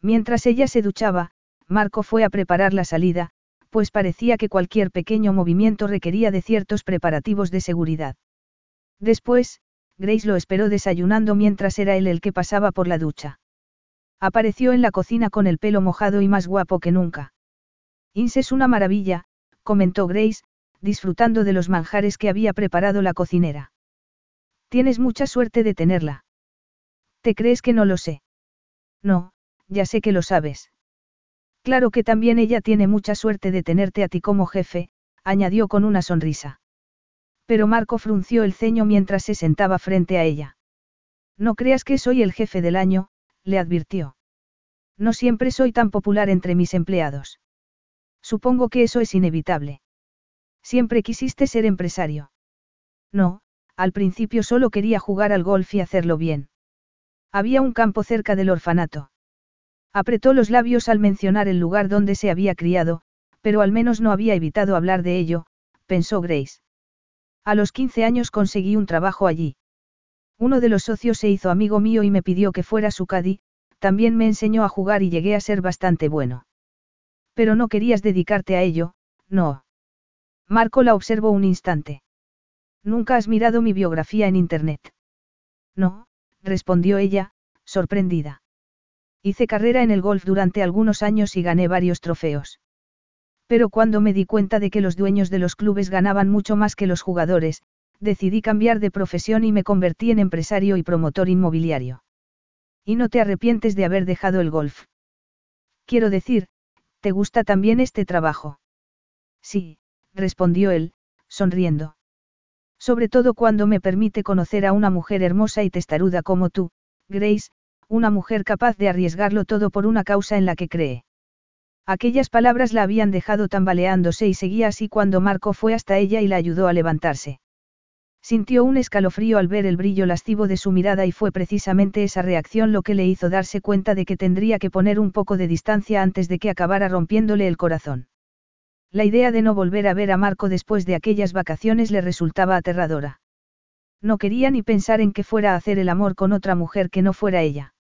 Mientras ella se duchaba, Marco fue a preparar la salida, pues parecía que cualquier pequeño movimiento requería de ciertos preparativos de seguridad. Después, Grace lo esperó desayunando mientras era él el que pasaba por la ducha. Apareció en la cocina con el pelo mojado y más guapo que nunca. Ins es una maravilla, comentó Grace, disfrutando de los manjares que había preparado la cocinera. Tienes mucha suerte de tenerla. ¿Te crees que no lo sé? No, ya sé que lo sabes. Claro que también ella tiene mucha suerte de tenerte a ti como jefe, añadió con una sonrisa. Pero Marco frunció el ceño mientras se sentaba frente a ella. No creas que soy el jefe del año, le advirtió. No siempre soy tan popular entre mis empleados. Supongo que eso es inevitable. Siempre quisiste ser empresario. No, al principio solo quería jugar al golf y hacerlo bien. Había un campo cerca del orfanato. Apretó los labios al mencionar el lugar donde se había criado, pero al menos no había evitado hablar de ello, pensó Grace. A los 15 años conseguí un trabajo allí. Uno de los socios se hizo amigo mío y me pidió que fuera su caddy, también me enseñó a jugar y llegué a ser bastante bueno. Pero no querías dedicarte a ello, no. Marco la observó un instante. Nunca has mirado mi biografía en Internet. No, respondió ella, sorprendida. Hice carrera en el golf durante algunos años y gané varios trofeos. Pero cuando me di cuenta de que los dueños de los clubes ganaban mucho más que los jugadores, decidí cambiar de profesión y me convertí en empresario y promotor inmobiliario. ¿Y no te arrepientes de haber dejado el golf? Quiero decir, ¿te gusta también este trabajo? Sí, respondió él, sonriendo. Sobre todo cuando me permite conocer a una mujer hermosa y testaruda como tú, Grace, una mujer capaz de arriesgarlo todo por una causa en la que cree. Aquellas palabras la habían dejado tambaleándose y seguía así cuando Marco fue hasta ella y la ayudó a levantarse. Sintió un escalofrío al ver el brillo lascivo de su mirada y fue precisamente esa reacción lo que le hizo darse cuenta de que tendría que poner un poco de distancia antes de que acabara rompiéndole el corazón. La idea de no volver a ver a Marco después de aquellas vacaciones le resultaba aterradora. No quería ni pensar en que fuera a hacer el amor con otra mujer que no fuera ella.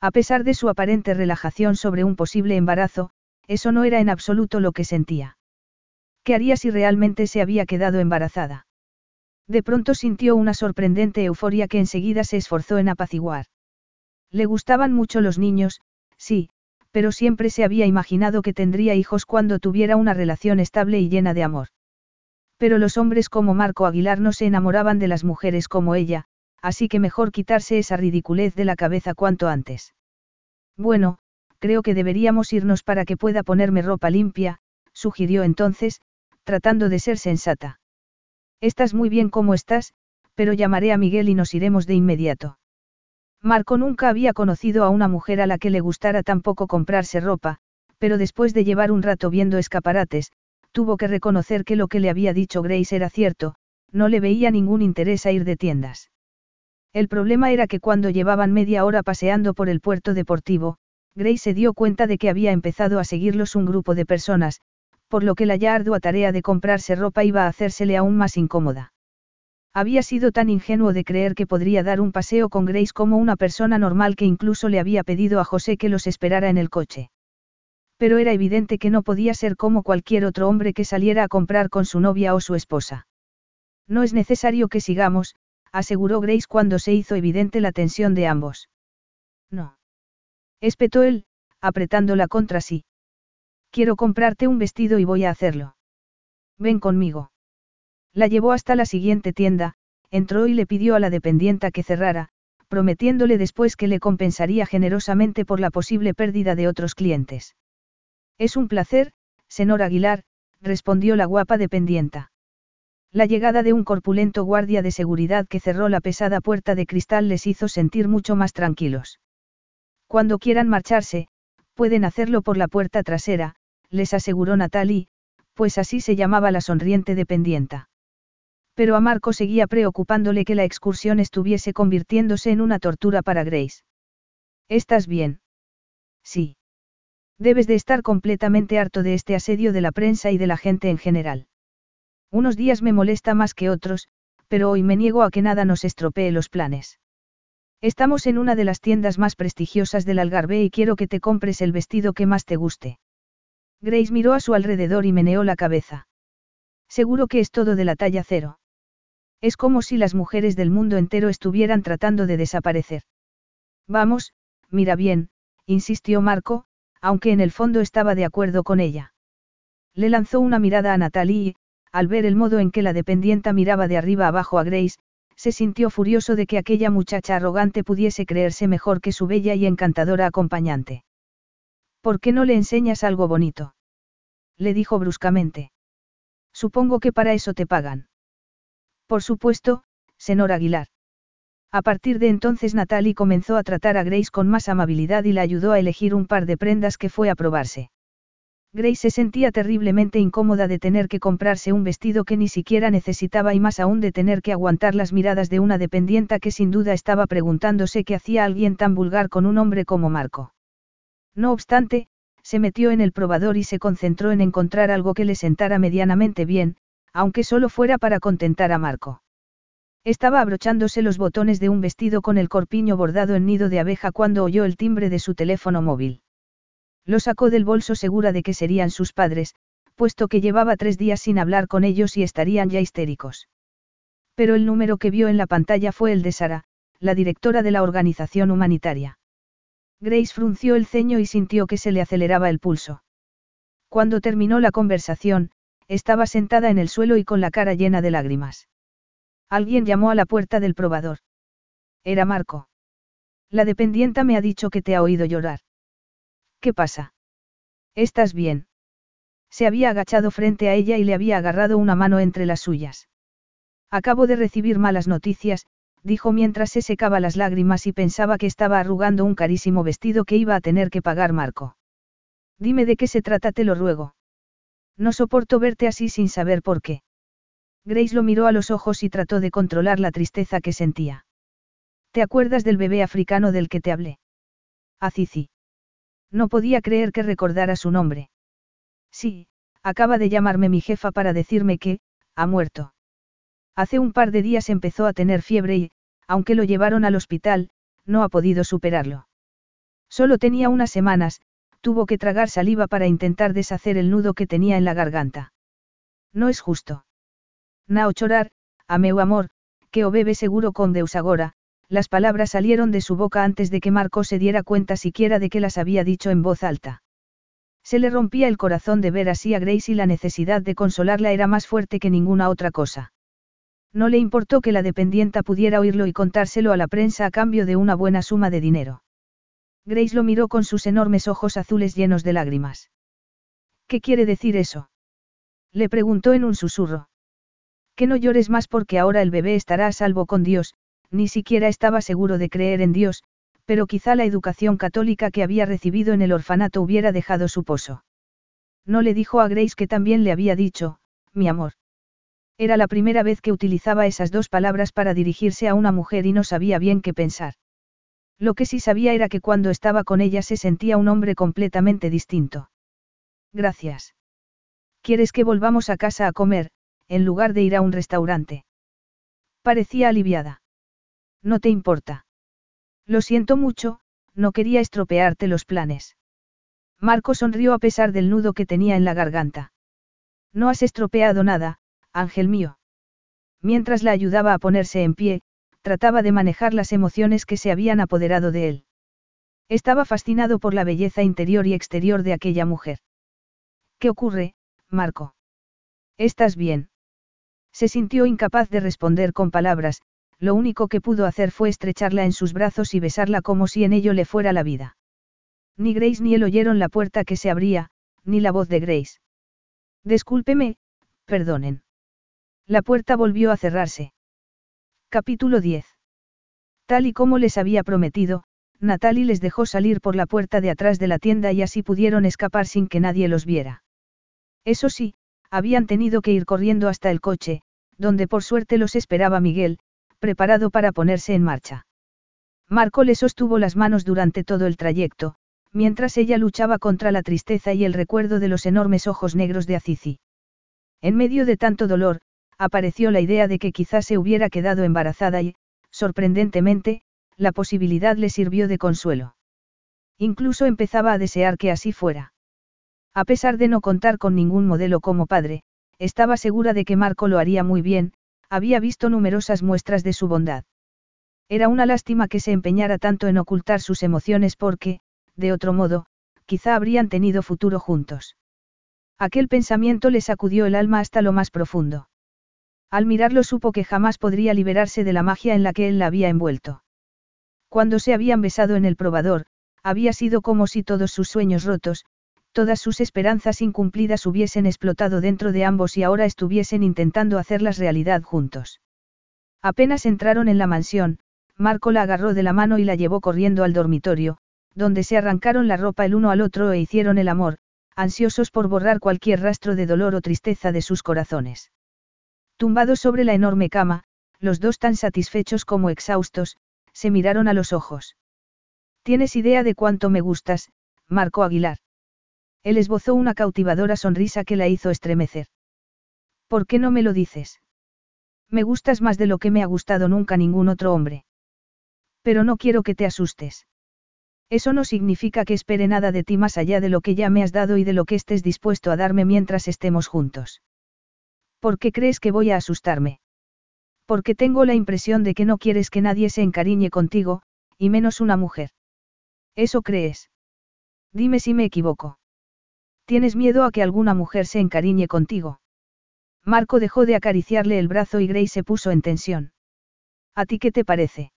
A pesar de su aparente relajación sobre un posible embarazo, eso no era en absoluto lo que sentía. ¿Qué haría si realmente se había quedado embarazada? De pronto sintió una sorprendente euforia que enseguida se esforzó en apaciguar. Le gustaban mucho los niños, sí, pero siempre se había imaginado que tendría hijos cuando tuviera una relación estable y llena de amor. Pero los hombres como Marco Aguilar no se enamoraban de las mujeres como ella, así que mejor quitarse esa ridiculez de la cabeza cuanto antes. Bueno, creo que deberíamos irnos para que pueda ponerme ropa limpia, sugirió entonces, tratando de ser sensata. Estás muy bien como estás, pero llamaré a Miguel y nos iremos de inmediato. Marco nunca había conocido a una mujer a la que le gustara tampoco comprarse ropa, pero después de llevar un rato viendo escaparates, tuvo que reconocer que lo que le había dicho Grace era cierto, no le veía ningún interés a ir de tiendas. El problema era que cuando llevaban media hora paseando por el puerto deportivo, Grace se dio cuenta de que había empezado a seguirlos un grupo de personas, por lo que la ya ardua tarea de comprarse ropa iba a hacérsele aún más incómoda. Había sido tan ingenuo de creer que podría dar un paseo con Grace como una persona normal que incluso le había pedido a José que los esperara en el coche. Pero era evidente que no podía ser como cualquier otro hombre que saliera a comprar con su novia o su esposa. No es necesario que sigamos, aseguró Grace cuando se hizo evidente la tensión de ambos. No. Espetó él, apretándola contra sí. Quiero comprarte un vestido y voy a hacerlo. Ven conmigo. La llevó hasta la siguiente tienda, entró y le pidió a la dependienta que cerrara, prometiéndole después que le compensaría generosamente por la posible pérdida de otros clientes. Es un placer, senor Aguilar, respondió la guapa dependienta. La llegada de un corpulento guardia de seguridad que cerró la pesada puerta de cristal les hizo sentir mucho más tranquilos. Cuando quieran marcharse, pueden hacerlo por la puerta trasera, les aseguró Natalie, pues así se llamaba la sonriente dependienta. Pero a Marco seguía preocupándole que la excursión estuviese convirtiéndose en una tortura para Grace. ¿Estás bien? Sí. Debes de estar completamente harto de este asedio de la prensa y de la gente en general. Unos días me molesta más que otros, pero hoy me niego a que nada nos estropee los planes. Estamos en una de las tiendas más prestigiosas del Algarve y quiero que te compres el vestido que más te guste. Grace miró a su alrededor y meneó la cabeza. Seguro que es todo de la talla cero. Es como si las mujeres del mundo entero estuvieran tratando de desaparecer. Vamos, mira bien, insistió Marco, aunque en el fondo estaba de acuerdo con ella. Le lanzó una mirada a Natalie y, al ver el modo en que la dependienta miraba de arriba abajo a Grace, se sintió furioso de que aquella muchacha arrogante pudiese creerse mejor que su bella y encantadora acompañante. ¿Por qué no le enseñas algo bonito? Le dijo bruscamente. Supongo que para eso te pagan. Por supuesto, senor Aguilar. A partir de entonces Natalie comenzó a tratar a Grace con más amabilidad y la ayudó a elegir un par de prendas que fue a probarse. Grace se sentía terriblemente incómoda de tener que comprarse un vestido que ni siquiera necesitaba y más aún de tener que aguantar las miradas de una dependienta que sin duda estaba preguntándose qué hacía alguien tan vulgar con un hombre como Marco. No obstante, se metió en el probador y se concentró en encontrar algo que le sentara medianamente bien, aunque solo fuera para contentar a Marco. Estaba abrochándose los botones de un vestido con el corpiño bordado en nido de abeja cuando oyó el timbre de su teléfono móvil. Lo sacó del bolso segura de que serían sus padres, puesto que llevaba tres días sin hablar con ellos y estarían ya histéricos. Pero el número que vio en la pantalla fue el de Sara, la directora de la organización humanitaria. Grace frunció el ceño y sintió que se le aceleraba el pulso. Cuando terminó la conversación, estaba sentada en el suelo y con la cara llena de lágrimas. Alguien llamó a la puerta del probador. Era Marco. La dependienta me ha dicho que te ha oído llorar. ¿Qué pasa? ¿Estás bien? Se había agachado frente a ella y le había agarrado una mano entre las suyas. Acabo de recibir malas noticias, dijo mientras se secaba las lágrimas y pensaba que estaba arrugando un carísimo vestido que iba a tener que pagar Marco. Dime de qué se trata, te lo ruego. No soporto verte así sin saber por qué. Grace lo miró a los ojos y trató de controlar la tristeza que sentía. ¿Te acuerdas del bebé africano del que te hablé? Azizi. No podía creer que recordara su nombre. Sí, acaba de llamarme mi jefa para decirme que, ha muerto. Hace un par de días empezó a tener fiebre y, aunque lo llevaron al hospital, no ha podido superarlo. Solo tenía unas semanas, tuvo que tragar saliva para intentar deshacer el nudo que tenía en la garganta. No es justo. Nao chorar, a amor, que o bebe seguro con Deus agora, las palabras salieron de su boca antes de que Marco se diera cuenta siquiera de que las había dicho en voz alta. Se le rompía el corazón de ver así a Grace y la necesidad de consolarla era más fuerte que ninguna otra cosa. No le importó que la dependienta pudiera oírlo y contárselo a la prensa a cambio de una buena suma de dinero. Grace lo miró con sus enormes ojos azules llenos de lágrimas. ¿Qué quiere decir eso? Le preguntó en un susurro. Que no llores más porque ahora el bebé estará a salvo con Dios, ni siquiera estaba seguro de creer en Dios, pero quizá la educación católica que había recibido en el orfanato hubiera dejado su pozo. No le dijo a Grace que también le había dicho, mi amor. Era la primera vez que utilizaba esas dos palabras para dirigirse a una mujer y no sabía bien qué pensar. Lo que sí sabía era que cuando estaba con ella se sentía un hombre completamente distinto. Gracias. ¿Quieres que volvamos a casa a comer? en lugar de ir a un restaurante. Parecía aliviada. No te importa. Lo siento mucho, no quería estropearte los planes. Marco sonrió a pesar del nudo que tenía en la garganta. No has estropeado nada, ángel mío. Mientras la ayudaba a ponerse en pie, trataba de manejar las emociones que se habían apoderado de él. Estaba fascinado por la belleza interior y exterior de aquella mujer. ¿Qué ocurre, Marco? ¿Estás bien? Se sintió incapaz de responder con palabras, lo único que pudo hacer fue estrecharla en sus brazos y besarla como si en ello le fuera la vida. Ni Grace ni él oyeron la puerta que se abría, ni la voz de Grace. Discúlpeme, perdonen. La puerta volvió a cerrarse. Capítulo 10. Tal y como les había prometido, Natalie les dejó salir por la puerta de atrás de la tienda y así pudieron escapar sin que nadie los viera. Eso sí, habían tenido que ir corriendo hasta el coche, donde por suerte los esperaba Miguel, preparado para ponerse en marcha. Marco le sostuvo las manos durante todo el trayecto, mientras ella luchaba contra la tristeza y el recuerdo de los enormes ojos negros de Azizi. En medio de tanto dolor, apareció la idea de que quizás se hubiera quedado embarazada y, sorprendentemente, la posibilidad le sirvió de consuelo. Incluso empezaba a desear que así fuera. A pesar de no contar con ningún modelo como padre, estaba segura de que Marco lo haría muy bien, había visto numerosas muestras de su bondad. Era una lástima que se empeñara tanto en ocultar sus emociones porque, de otro modo, quizá habrían tenido futuro juntos. Aquel pensamiento le sacudió el alma hasta lo más profundo. Al mirarlo supo que jamás podría liberarse de la magia en la que él la había envuelto. Cuando se habían besado en el probador, había sido como si todos sus sueños rotos, todas sus esperanzas incumplidas hubiesen explotado dentro de ambos y ahora estuviesen intentando hacerlas realidad juntos. Apenas entraron en la mansión, Marco la agarró de la mano y la llevó corriendo al dormitorio, donde se arrancaron la ropa el uno al otro e hicieron el amor, ansiosos por borrar cualquier rastro de dolor o tristeza de sus corazones. Tumbados sobre la enorme cama, los dos tan satisfechos como exhaustos, se miraron a los ojos. ¿Tienes idea de cuánto me gustas, Marco Aguilar? Él esbozó una cautivadora sonrisa que la hizo estremecer. ¿Por qué no me lo dices? Me gustas más de lo que me ha gustado nunca ningún otro hombre. Pero no quiero que te asustes. Eso no significa que espere nada de ti más allá de lo que ya me has dado y de lo que estés dispuesto a darme mientras estemos juntos. ¿Por qué crees que voy a asustarme? Porque tengo la impresión de que no quieres que nadie se encariñe contigo, y menos una mujer. ¿Eso crees? Dime si me equivoco. ¿Tienes miedo a que alguna mujer se encariñe contigo? Marco dejó de acariciarle el brazo y Grace se puso en tensión. ¿A ti qué te parece?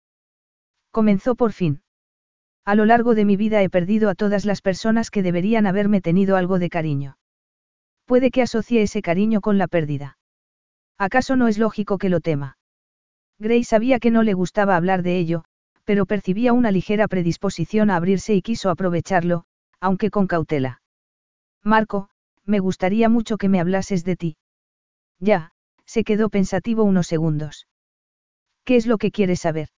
Comenzó por fin. A lo largo de mi vida he perdido a todas las personas que deberían haberme tenido algo de cariño. Puede que asocie ese cariño con la pérdida. ¿Acaso no es lógico que lo tema? Grace sabía que no le gustaba hablar de ello, pero percibía una ligera predisposición a abrirse y quiso aprovecharlo, aunque con cautela. Marco, me gustaría mucho que me hablases de ti. Ya, se quedó pensativo unos segundos. ¿Qué es lo que quieres saber?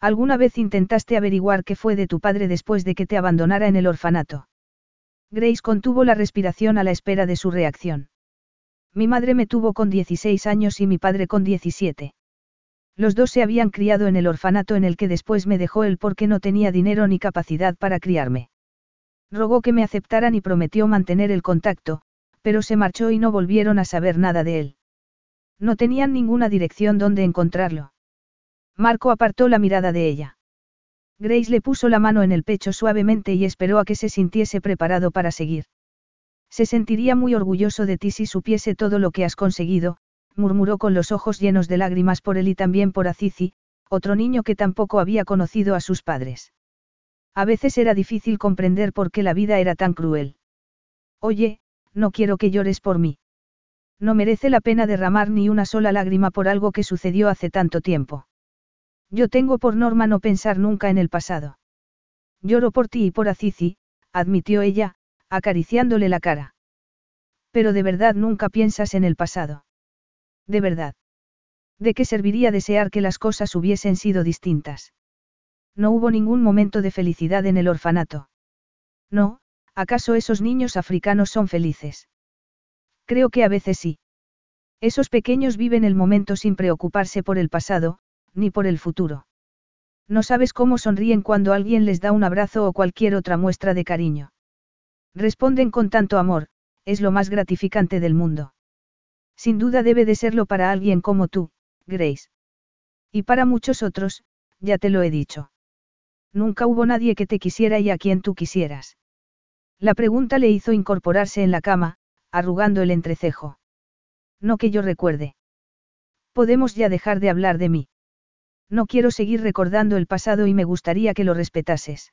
¿Alguna vez intentaste averiguar qué fue de tu padre después de que te abandonara en el orfanato? Grace contuvo la respiración a la espera de su reacción. Mi madre me tuvo con 16 años y mi padre con 17. Los dos se habían criado en el orfanato en el que después me dejó él porque no tenía dinero ni capacidad para criarme. Rogó que me aceptaran y prometió mantener el contacto, pero se marchó y no volvieron a saber nada de él. No tenían ninguna dirección donde encontrarlo. Marco apartó la mirada de ella. Grace le puso la mano en el pecho suavemente y esperó a que se sintiese preparado para seguir. Se sentiría muy orgulloso de ti si supiese todo lo que has conseguido, murmuró con los ojos llenos de lágrimas por él y también por Azizi, otro niño que tampoco había conocido a sus padres. A veces era difícil comprender por qué la vida era tan cruel. Oye, no quiero que llores por mí. No merece la pena derramar ni una sola lágrima por algo que sucedió hace tanto tiempo. Yo tengo por norma no pensar nunca en el pasado. Lloro por ti y por Azizi, admitió ella, acariciándole la cara. Pero de verdad nunca piensas en el pasado. De verdad. ¿De qué serviría desear que las cosas hubiesen sido distintas? No hubo ningún momento de felicidad en el orfanato. No, ¿acaso esos niños africanos son felices? Creo que a veces sí. Esos pequeños viven el momento sin preocuparse por el pasado, ni por el futuro. No sabes cómo sonríen cuando alguien les da un abrazo o cualquier otra muestra de cariño. Responden con tanto amor, es lo más gratificante del mundo. Sin duda debe de serlo para alguien como tú, Grace. Y para muchos otros, ya te lo he dicho. Nunca hubo nadie que te quisiera y a quien tú quisieras. La pregunta le hizo incorporarse en la cama, arrugando el entrecejo. No que yo recuerde. Podemos ya dejar de hablar de mí. No quiero seguir recordando el pasado y me gustaría que lo respetases.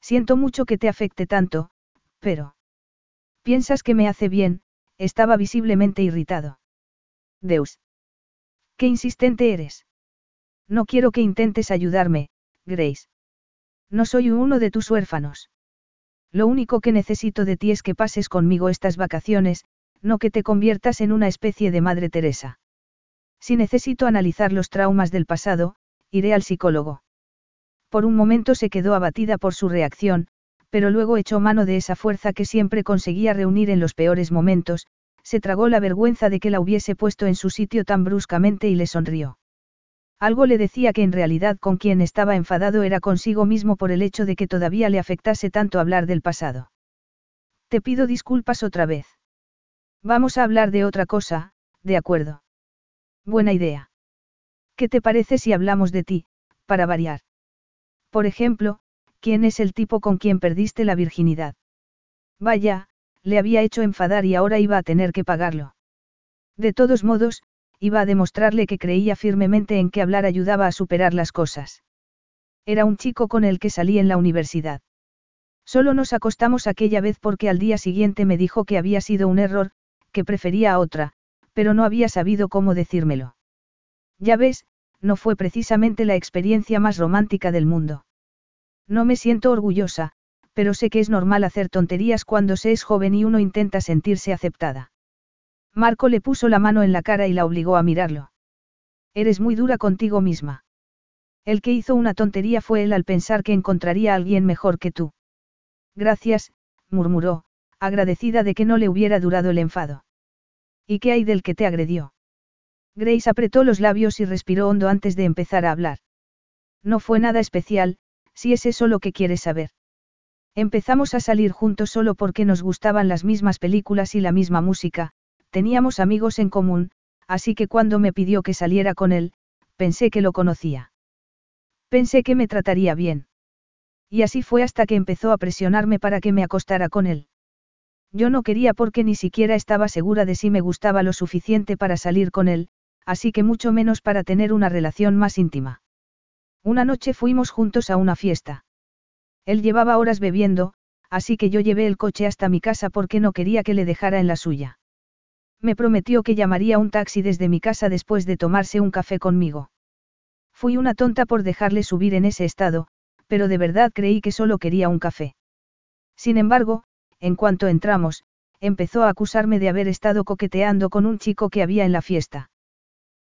Siento mucho que te afecte tanto, pero... ¿Piensas que me hace bien? Estaba visiblemente irritado. Deus. Qué insistente eres. No quiero que intentes ayudarme, Grace. No soy uno de tus huérfanos. Lo único que necesito de ti es que pases conmigo estas vacaciones, no que te conviertas en una especie de Madre Teresa. Si necesito analizar los traumas del pasado, iré al psicólogo. Por un momento se quedó abatida por su reacción, pero luego echó mano de esa fuerza que siempre conseguía reunir en los peores momentos, se tragó la vergüenza de que la hubiese puesto en su sitio tan bruscamente y le sonrió. Algo le decía que en realidad con quien estaba enfadado era consigo mismo por el hecho de que todavía le afectase tanto hablar del pasado. Te pido disculpas otra vez. Vamos a hablar de otra cosa, de acuerdo. Buena idea. ¿Qué te parece si hablamos de ti, para variar? Por ejemplo, ¿quién es el tipo con quien perdiste la virginidad? Vaya, le había hecho enfadar y ahora iba a tener que pagarlo. De todos modos, iba a demostrarle que creía firmemente en que hablar ayudaba a superar las cosas. Era un chico con el que salí en la universidad. Solo nos acostamos aquella vez porque al día siguiente me dijo que había sido un error, que prefería a otra, pero no había sabido cómo decírmelo. Ya ves, no fue precisamente la experiencia más romántica del mundo. No me siento orgullosa, pero sé que es normal hacer tonterías cuando se es joven y uno intenta sentirse aceptada. Marco le puso la mano en la cara y la obligó a mirarlo. Eres muy dura contigo misma. El que hizo una tontería fue él al pensar que encontraría a alguien mejor que tú. Gracias, murmuró, agradecida de que no le hubiera durado el enfado. ¿Y qué hay del que te agredió? Grace apretó los labios y respiró hondo antes de empezar a hablar. No fue nada especial, si es eso lo que quieres saber. Empezamos a salir juntos solo porque nos gustaban las mismas películas y la misma música, teníamos amigos en común, así que cuando me pidió que saliera con él, pensé que lo conocía. Pensé que me trataría bien. Y así fue hasta que empezó a presionarme para que me acostara con él. Yo no quería porque ni siquiera estaba segura de si me gustaba lo suficiente para salir con él, así que mucho menos para tener una relación más íntima. Una noche fuimos juntos a una fiesta. Él llevaba horas bebiendo, así que yo llevé el coche hasta mi casa porque no quería que le dejara en la suya. Me prometió que llamaría un taxi desde mi casa después de tomarse un café conmigo. Fui una tonta por dejarle subir en ese estado, pero de verdad creí que solo quería un café. Sin embargo, en cuanto entramos, empezó a acusarme de haber estado coqueteando con un chico que había en la fiesta.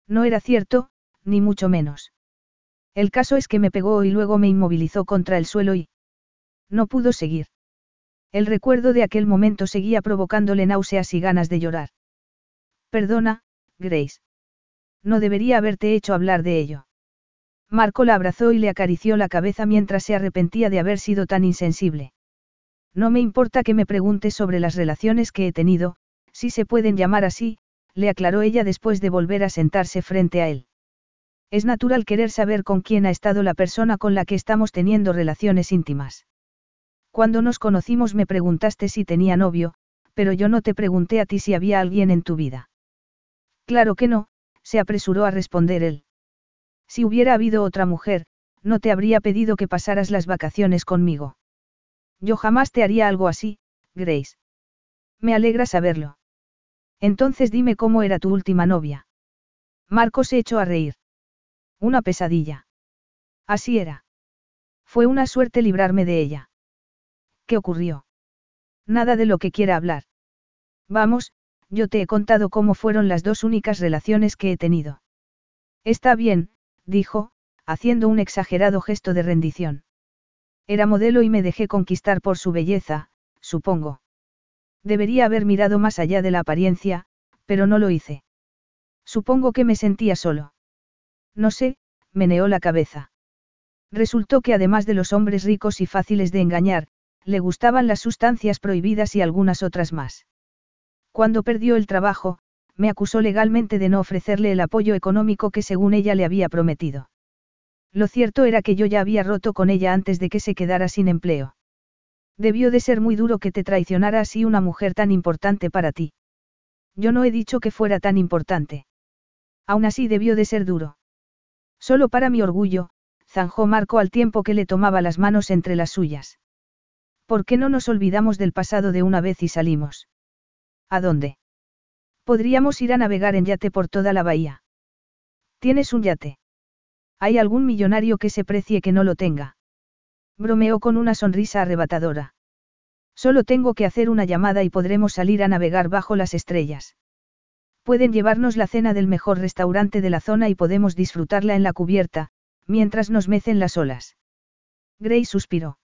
No era cierto, ni mucho menos. El caso es que me pegó y luego me inmovilizó contra el suelo y... No pudo seguir. El recuerdo de aquel momento seguía provocándole náuseas y ganas de llorar. Perdona, Grace. No debería haberte hecho hablar de ello. Marco la abrazó y le acarició la cabeza mientras se arrepentía de haber sido tan insensible. No me importa que me preguntes sobre las relaciones que he tenido, si se pueden llamar así, le aclaró ella después de volver a sentarse frente a él. Es natural querer saber con quién ha estado la persona con la que estamos teniendo relaciones íntimas. Cuando nos conocimos me preguntaste si tenía novio, pero yo no te pregunté a ti si había alguien en tu vida. Claro que no, se apresuró a responder él. Si hubiera habido otra mujer, no te habría pedido que pasaras las vacaciones conmigo. Yo jamás te haría algo así, Grace. Me alegra saberlo. Entonces dime cómo era tu última novia. Marco se echó a reír. Una pesadilla. Así era. Fue una suerte librarme de ella. ¿Qué ocurrió? Nada de lo que quiera hablar. Vamos, yo te he contado cómo fueron las dos únicas relaciones que he tenido. Está bien, dijo, haciendo un exagerado gesto de rendición. Era modelo y me dejé conquistar por su belleza, supongo. Debería haber mirado más allá de la apariencia, pero no lo hice. Supongo que me sentía solo. No sé, meneó la cabeza. Resultó que además de los hombres ricos y fáciles de engañar, le gustaban las sustancias prohibidas y algunas otras más. Cuando perdió el trabajo, me acusó legalmente de no ofrecerle el apoyo económico que según ella le había prometido. Lo cierto era que yo ya había roto con ella antes de que se quedara sin empleo. Debió de ser muy duro que te traicionara así una mujer tan importante para ti. Yo no he dicho que fuera tan importante. Aún así debió de ser duro. Solo para mi orgullo, zanjó Marco al tiempo que le tomaba las manos entre las suyas. ¿Por qué no nos olvidamos del pasado de una vez y salimos? ¿A dónde? Podríamos ir a navegar en yate por toda la bahía. ¿Tienes un yate? ¿Hay algún millonario que se precie que no lo tenga? Bromeó con una sonrisa arrebatadora. Solo tengo que hacer una llamada y podremos salir a navegar bajo las estrellas. Pueden llevarnos la cena del mejor restaurante de la zona y podemos disfrutarla en la cubierta, mientras nos mecen las olas. Gray suspiró.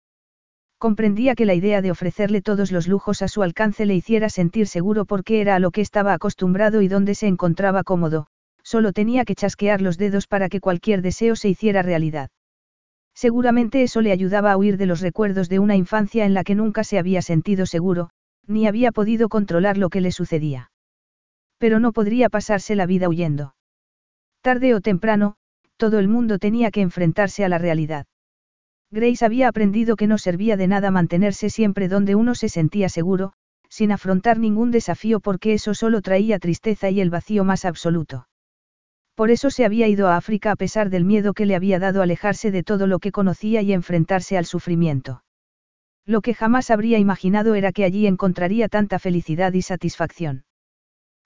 Comprendía que la idea de ofrecerle todos los lujos a su alcance le hiciera sentir seguro porque era a lo que estaba acostumbrado y donde se encontraba cómodo, solo tenía que chasquear los dedos para que cualquier deseo se hiciera realidad. Seguramente eso le ayudaba a huir de los recuerdos de una infancia en la que nunca se había sentido seguro, ni había podido controlar lo que le sucedía. Pero no podría pasarse la vida huyendo. Tarde o temprano, todo el mundo tenía que enfrentarse a la realidad. Grace había aprendido que no servía de nada mantenerse siempre donde uno se sentía seguro, sin afrontar ningún desafío porque eso solo traía tristeza y el vacío más absoluto. Por eso se había ido a África a pesar del miedo que le había dado alejarse de todo lo que conocía y enfrentarse al sufrimiento. Lo que jamás habría imaginado era que allí encontraría tanta felicidad y satisfacción.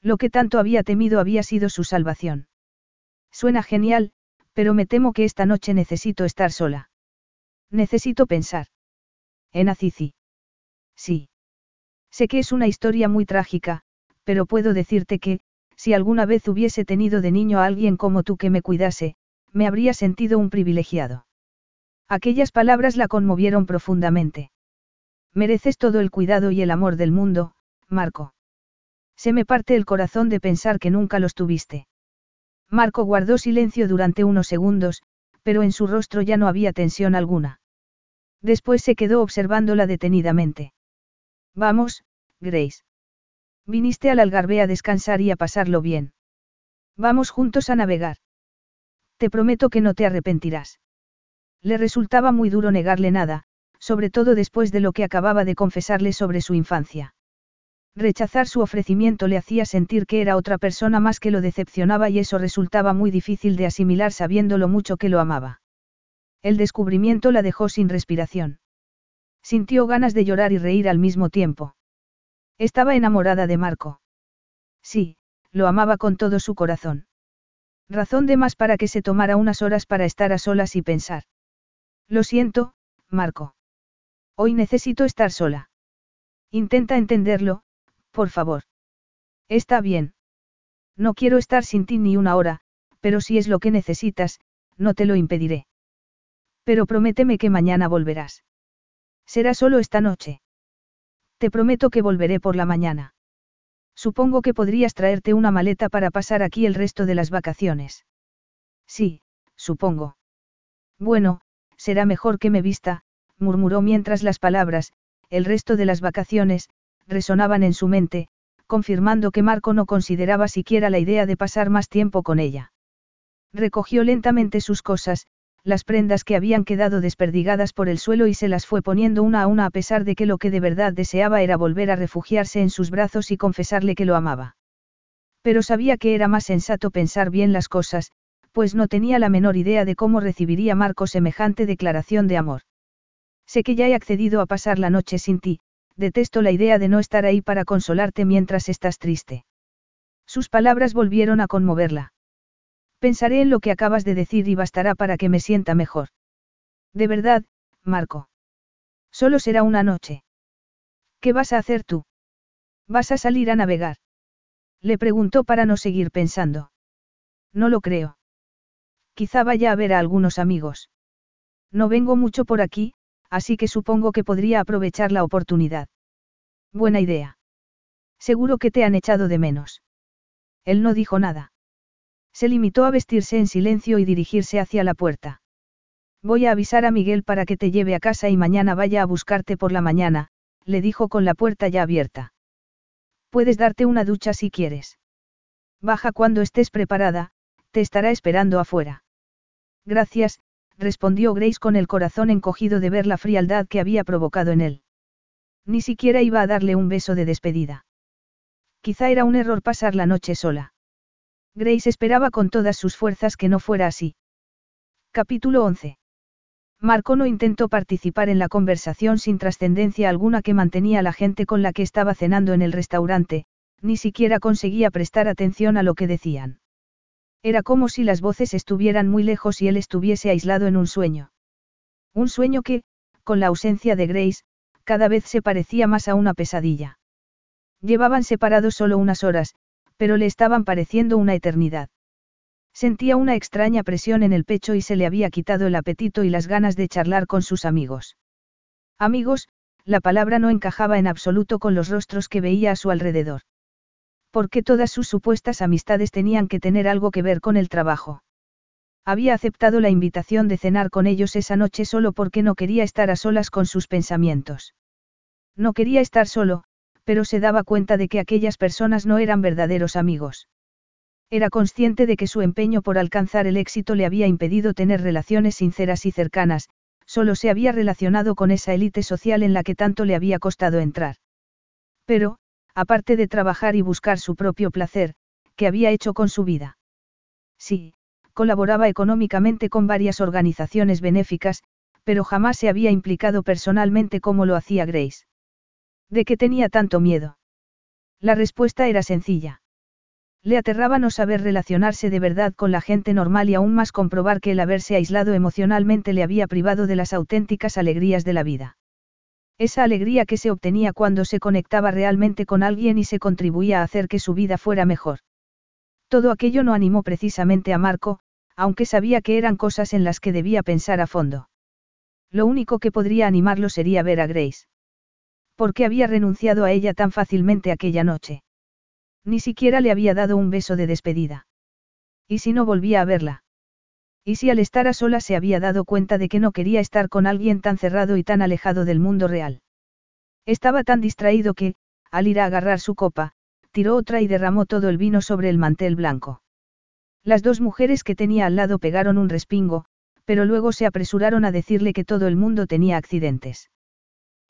Lo que tanto había temido había sido su salvación. Suena genial, Pero me temo que esta noche necesito estar sola. Necesito pensar. En Azizi. Sí. Sé que es una historia muy trágica, pero puedo decirte que, si alguna vez hubiese tenido de niño a alguien como tú que me cuidase, me habría sentido un privilegiado. Aquellas palabras la conmovieron profundamente. Mereces todo el cuidado y el amor del mundo, Marco. Se me parte el corazón de pensar que nunca los tuviste. Marco guardó silencio durante unos segundos, pero en su rostro ya no había tensión alguna. Después se quedó observándola detenidamente. Vamos, Grace. Viniste al algarve a descansar y a pasarlo bien. Vamos juntos a navegar. Te prometo que no te arrepentirás. Le resultaba muy duro negarle nada, sobre todo después de lo que acababa de confesarle sobre su infancia. Rechazar su ofrecimiento le hacía sentir que era otra persona más que lo decepcionaba y eso resultaba muy difícil de asimilar sabiendo lo mucho que lo amaba. El descubrimiento la dejó sin respiración. Sintió ganas de llorar y reír al mismo tiempo. Estaba enamorada de Marco. Sí, lo amaba con todo su corazón. Razón de más para que se tomara unas horas para estar a solas y pensar. Lo siento, Marco. Hoy necesito estar sola. Intenta entenderlo, por favor. Está bien. No quiero estar sin ti ni una hora, pero si es lo que necesitas, no te lo impediré. Pero prométeme que mañana volverás. Será solo esta noche. Te prometo que volveré por la mañana. Supongo que podrías traerte una maleta para pasar aquí el resto de las vacaciones. Sí, supongo. Bueno, será mejor que me vista, murmuró mientras las palabras, el resto de las vacaciones, resonaban en su mente, confirmando que Marco no consideraba siquiera la idea de pasar más tiempo con ella. Recogió lentamente sus cosas, las prendas que habían quedado desperdigadas por el suelo y se las fue poniendo una a una a pesar de que lo que de verdad deseaba era volver a refugiarse en sus brazos y confesarle que lo amaba. Pero sabía que era más sensato pensar bien las cosas, pues no tenía la menor idea de cómo recibiría Marco semejante declaración de amor. Sé que ya he accedido a pasar la noche sin ti, detesto la idea de no estar ahí para consolarte mientras estás triste. Sus palabras volvieron a conmoverla. Pensaré en lo que acabas de decir y bastará para que me sienta mejor. De verdad, Marco. Solo será una noche. ¿Qué vas a hacer tú? ¿Vas a salir a navegar? Le preguntó para no seguir pensando. No lo creo. Quizá vaya a ver a algunos amigos. No vengo mucho por aquí, así que supongo que podría aprovechar la oportunidad. Buena idea. Seguro que te han echado de menos. Él no dijo nada. Se limitó a vestirse en silencio y dirigirse hacia la puerta. Voy a avisar a Miguel para que te lleve a casa y mañana vaya a buscarte por la mañana, le dijo con la puerta ya abierta. Puedes darte una ducha si quieres. Baja cuando estés preparada, te estará esperando afuera. Gracias, respondió Grace con el corazón encogido de ver la frialdad que había provocado en él. Ni siquiera iba a darle un beso de despedida. Quizá era un error pasar la noche sola. Grace esperaba con todas sus fuerzas que no fuera así. Capítulo 11. Marco no intentó participar en la conversación sin trascendencia alguna que mantenía la gente con la que estaba cenando en el restaurante, ni siquiera conseguía prestar atención a lo que decían. Era como si las voces estuvieran muy lejos y él estuviese aislado en un sueño. Un sueño que, con la ausencia de Grace, cada vez se parecía más a una pesadilla. Llevaban separados solo unas horas, pero le estaban pareciendo una eternidad. Sentía una extraña presión en el pecho y se le había quitado el apetito y las ganas de charlar con sus amigos. Amigos, la palabra no encajaba en absoluto con los rostros que veía a su alrededor. Porque todas sus supuestas amistades tenían que tener algo que ver con el trabajo. Había aceptado la invitación de cenar con ellos esa noche solo porque no quería estar a solas con sus pensamientos. No quería estar solo, pero se daba cuenta de que aquellas personas no eran verdaderos amigos. Era consciente de que su empeño por alcanzar el éxito le había impedido tener relaciones sinceras y cercanas, solo se había relacionado con esa élite social en la que tanto le había costado entrar. Pero, aparte de trabajar y buscar su propio placer, ¿qué había hecho con su vida? Sí, colaboraba económicamente con varias organizaciones benéficas, pero jamás se había implicado personalmente como lo hacía Grace. ¿De qué tenía tanto miedo? La respuesta era sencilla. Le aterraba no saber relacionarse de verdad con la gente normal y aún más comprobar que el haberse aislado emocionalmente le había privado de las auténticas alegrías de la vida. Esa alegría que se obtenía cuando se conectaba realmente con alguien y se contribuía a hacer que su vida fuera mejor. Todo aquello no animó precisamente a Marco, aunque sabía que eran cosas en las que debía pensar a fondo. Lo único que podría animarlo sería ver a Grace. ¿Por qué había renunciado a ella tan fácilmente aquella noche? Ni siquiera le había dado un beso de despedida. ¿Y si no volvía a verla? ¿Y si al estar a solas se había dado cuenta de que no quería estar con alguien tan cerrado y tan alejado del mundo real? Estaba tan distraído que, al ir a agarrar su copa, tiró otra y derramó todo el vino sobre el mantel blanco. Las dos mujeres que tenía al lado pegaron un respingo, pero luego se apresuraron a decirle que todo el mundo tenía accidentes.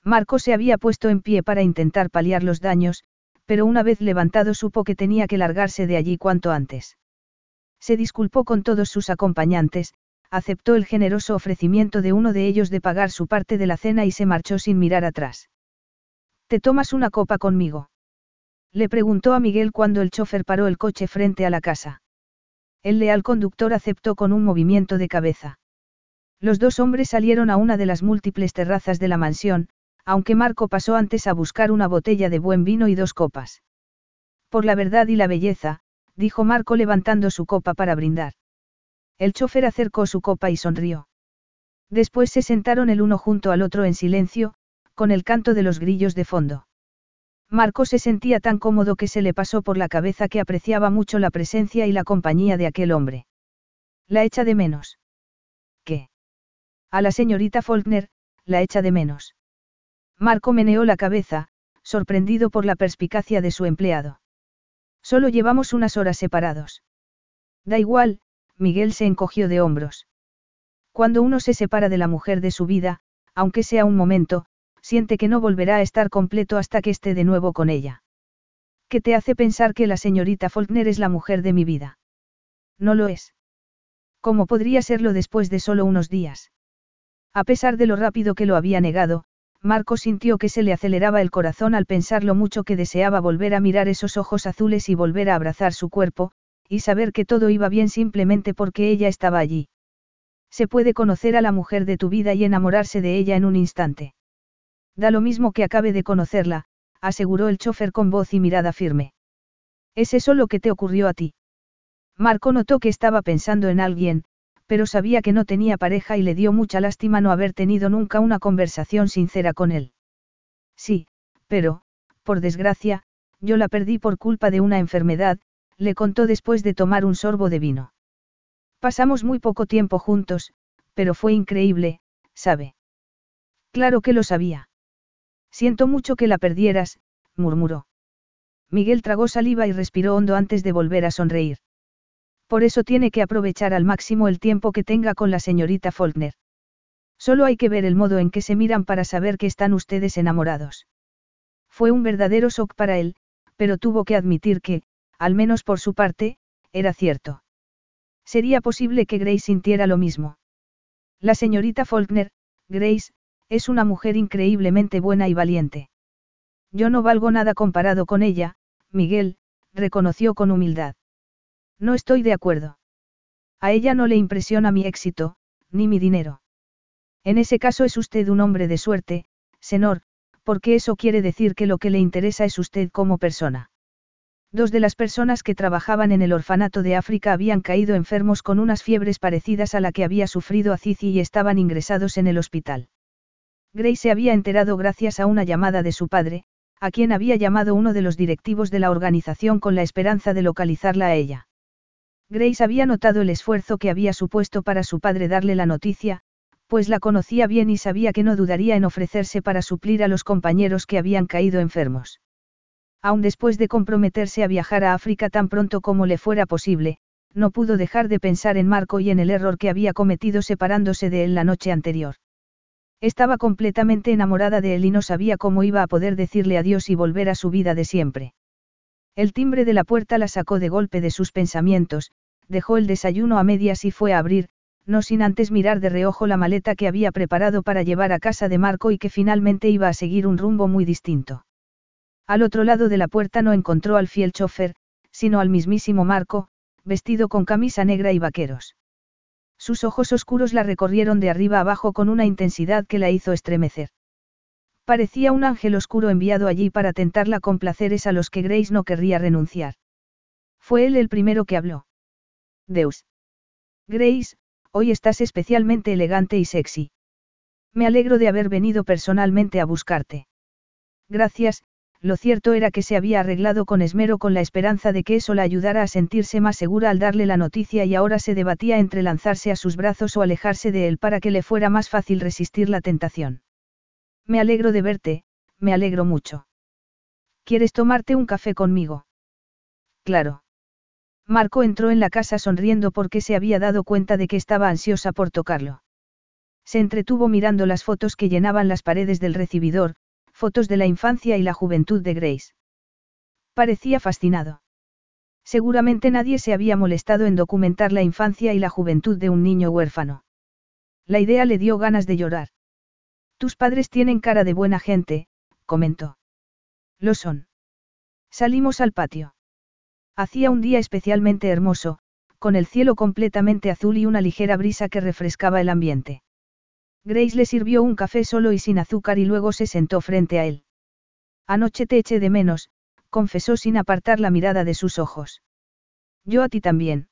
Marco se había puesto en pie para intentar paliar los daños, pero una vez levantado supo que tenía que largarse de allí cuanto antes. Se disculpó con todos sus acompañantes, aceptó el generoso ofrecimiento de uno de ellos de pagar su parte de la cena y se marchó sin mirar atrás. ¿Te tomas una copa conmigo? Le preguntó a Miguel cuando el chofer paró el coche frente a la casa. El leal conductor aceptó con un movimiento de cabeza. Los dos hombres salieron a una de las múltiples terrazas de la mansión, aunque Marco pasó antes a buscar una botella de buen vino y dos copas. Por la verdad y la belleza, dijo Marco levantando su copa para brindar. El chofer acercó su copa y sonrió. Después se sentaron el uno junto al otro en silencio, con el canto de los grillos de fondo. Marco se sentía tan cómodo que se le pasó por la cabeza que apreciaba mucho la presencia y la compañía de aquel hombre. La echa de menos. ¿Qué? A la señorita Faulkner, la echa de menos. Marco meneó la cabeza, sorprendido por la perspicacia de su empleado. Solo llevamos unas horas separados. Da igual, Miguel se encogió de hombros. Cuando uno se separa de la mujer de su vida, aunque sea un momento, siente que no volverá a estar completo hasta que esté de nuevo con ella. ¿Qué te hace pensar que la señorita Faulkner es la mujer de mi vida? No lo es. ¿Cómo podría serlo después de solo unos días? A pesar de lo rápido que lo había negado, Marco sintió que se le aceleraba el corazón al pensar lo mucho que deseaba volver a mirar esos ojos azules y volver a abrazar su cuerpo, y saber que todo iba bien simplemente porque ella estaba allí. Se puede conocer a la mujer de tu vida y enamorarse de ella en un instante. Da lo mismo que acabe de conocerla, aseguró el chofer con voz y mirada firme. ¿Es eso lo que te ocurrió a ti? Marco notó que estaba pensando en alguien, pero sabía que no tenía pareja y le dio mucha lástima no haber tenido nunca una conversación sincera con él. Sí, pero, por desgracia, yo la perdí por culpa de una enfermedad, le contó después de tomar un sorbo de vino. Pasamos muy poco tiempo juntos, pero fue increíble, ¿sabe? Claro que lo sabía. Siento mucho que la perdieras, murmuró. Miguel tragó saliva y respiró hondo antes de volver a sonreír. Por eso tiene que aprovechar al máximo el tiempo que tenga con la señorita Faulkner. Solo hay que ver el modo en que se miran para saber que están ustedes enamorados. Fue un verdadero shock para él, pero tuvo que admitir que, al menos por su parte, era cierto. Sería posible que Grace sintiera lo mismo. La señorita Faulkner, Grace, es una mujer increíblemente buena y valiente. Yo no valgo nada comparado con ella, Miguel, reconoció con humildad. No estoy de acuerdo. A ella no le impresiona mi éxito, ni mi dinero. En ese caso es usted un hombre de suerte, senor, porque eso quiere decir que lo que le interesa es usted como persona. Dos de las personas que trabajaban en el orfanato de África habían caído enfermos con unas fiebres parecidas a la que había sufrido Azizi y estaban ingresados en el hospital. Grace se había enterado gracias a una llamada de su padre, a quien había llamado uno de los directivos de la organización con la esperanza de localizarla a ella. Grace había notado el esfuerzo que había supuesto para su padre darle la noticia, pues la conocía bien y sabía que no dudaría en ofrecerse para suplir a los compañeros que habían caído enfermos. Aun después de comprometerse a viajar a África tan pronto como le fuera posible, no pudo dejar de pensar en Marco y en el error que había cometido separándose de él la noche anterior. Estaba completamente enamorada de él y no sabía cómo iba a poder decirle adiós y volver a su vida de siempre. El timbre de la puerta la sacó de golpe de sus pensamientos, dejó el desayuno a medias y fue a abrir, no sin antes mirar de reojo la maleta que había preparado para llevar a casa de Marco y que finalmente iba a seguir un rumbo muy distinto. Al otro lado de la puerta no encontró al fiel chofer, sino al mismísimo Marco, vestido con camisa negra y vaqueros. Sus ojos oscuros la recorrieron de arriba abajo con una intensidad que la hizo estremecer. Parecía un ángel oscuro enviado allí para tentarla con placeres a los que Grace no querría renunciar. Fue él el primero que habló. Deus. Grace, hoy estás especialmente elegante y sexy. Me alegro de haber venido personalmente a buscarte. Gracias, lo cierto era que se había arreglado con esmero con la esperanza de que eso la ayudara a sentirse más segura al darle la noticia y ahora se debatía entre lanzarse a sus brazos o alejarse de él para que le fuera más fácil resistir la tentación. Me alegro de verte, me alegro mucho. ¿Quieres tomarte un café conmigo? Claro. Marco entró en la casa sonriendo porque se había dado cuenta de que estaba ansiosa por tocarlo. Se entretuvo mirando las fotos que llenaban las paredes del recibidor, fotos de la infancia y la juventud de Grace. Parecía fascinado. Seguramente nadie se había molestado en documentar la infancia y la juventud de un niño huérfano. La idea le dio ganas de llorar. Tus padres tienen cara de buena gente, comentó. Lo son. Salimos al patio. Hacía un día especialmente hermoso, con el cielo completamente azul y una ligera brisa que refrescaba el ambiente. Grace le sirvió un café solo y sin azúcar y luego se sentó frente a él. Anoche te eché de menos, confesó sin apartar la mirada de sus ojos. Yo a ti también.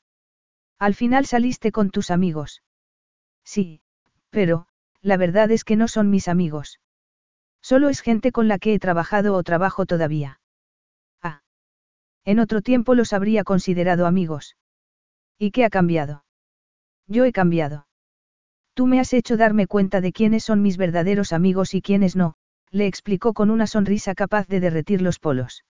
Al final saliste con tus amigos. Sí, pero, la verdad es que no son mis amigos. Solo es gente con la que he trabajado o trabajo todavía. Ah. En otro tiempo los habría considerado amigos. ¿Y qué ha cambiado? Yo he cambiado. Tú me has hecho darme cuenta de quiénes son mis verdaderos amigos y quiénes no, le explicó con una sonrisa capaz de derretir los polos.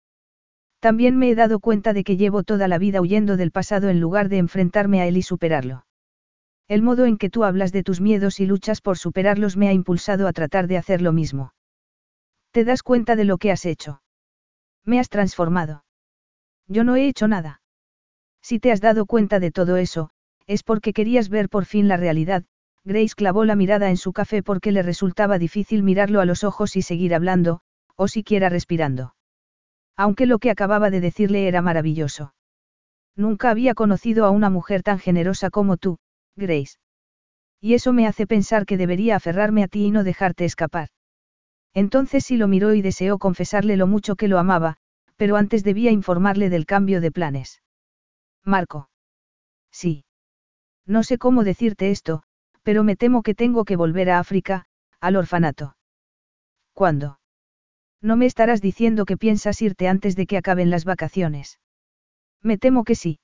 También me he dado cuenta de que llevo toda la vida huyendo del pasado en lugar de enfrentarme a él y superarlo. El modo en que tú hablas de tus miedos y luchas por superarlos me ha impulsado a tratar de hacer lo mismo. ¿Te das cuenta de lo que has hecho? Me has transformado. Yo no he hecho nada. Si te has dado cuenta de todo eso, es porque querías ver por fin la realidad, Grace clavó la mirada en su café porque le resultaba difícil mirarlo a los ojos y seguir hablando, o siquiera respirando. Aunque lo que acababa de decirle era maravilloso. Nunca había conocido a una mujer tan generosa como tú, Grace. Y eso me hace pensar que debería aferrarme a ti y no dejarte escapar. Entonces sí lo miró y deseó confesarle lo mucho que lo amaba, pero antes debía informarle del cambio de planes. Marco. Sí. No sé cómo decirte esto, pero me temo que tengo que volver a África, al orfanato. ¿Cuándo? No me estarás diciendo que piensas irte antes de que acaben las vacaciones. Me temo que sí.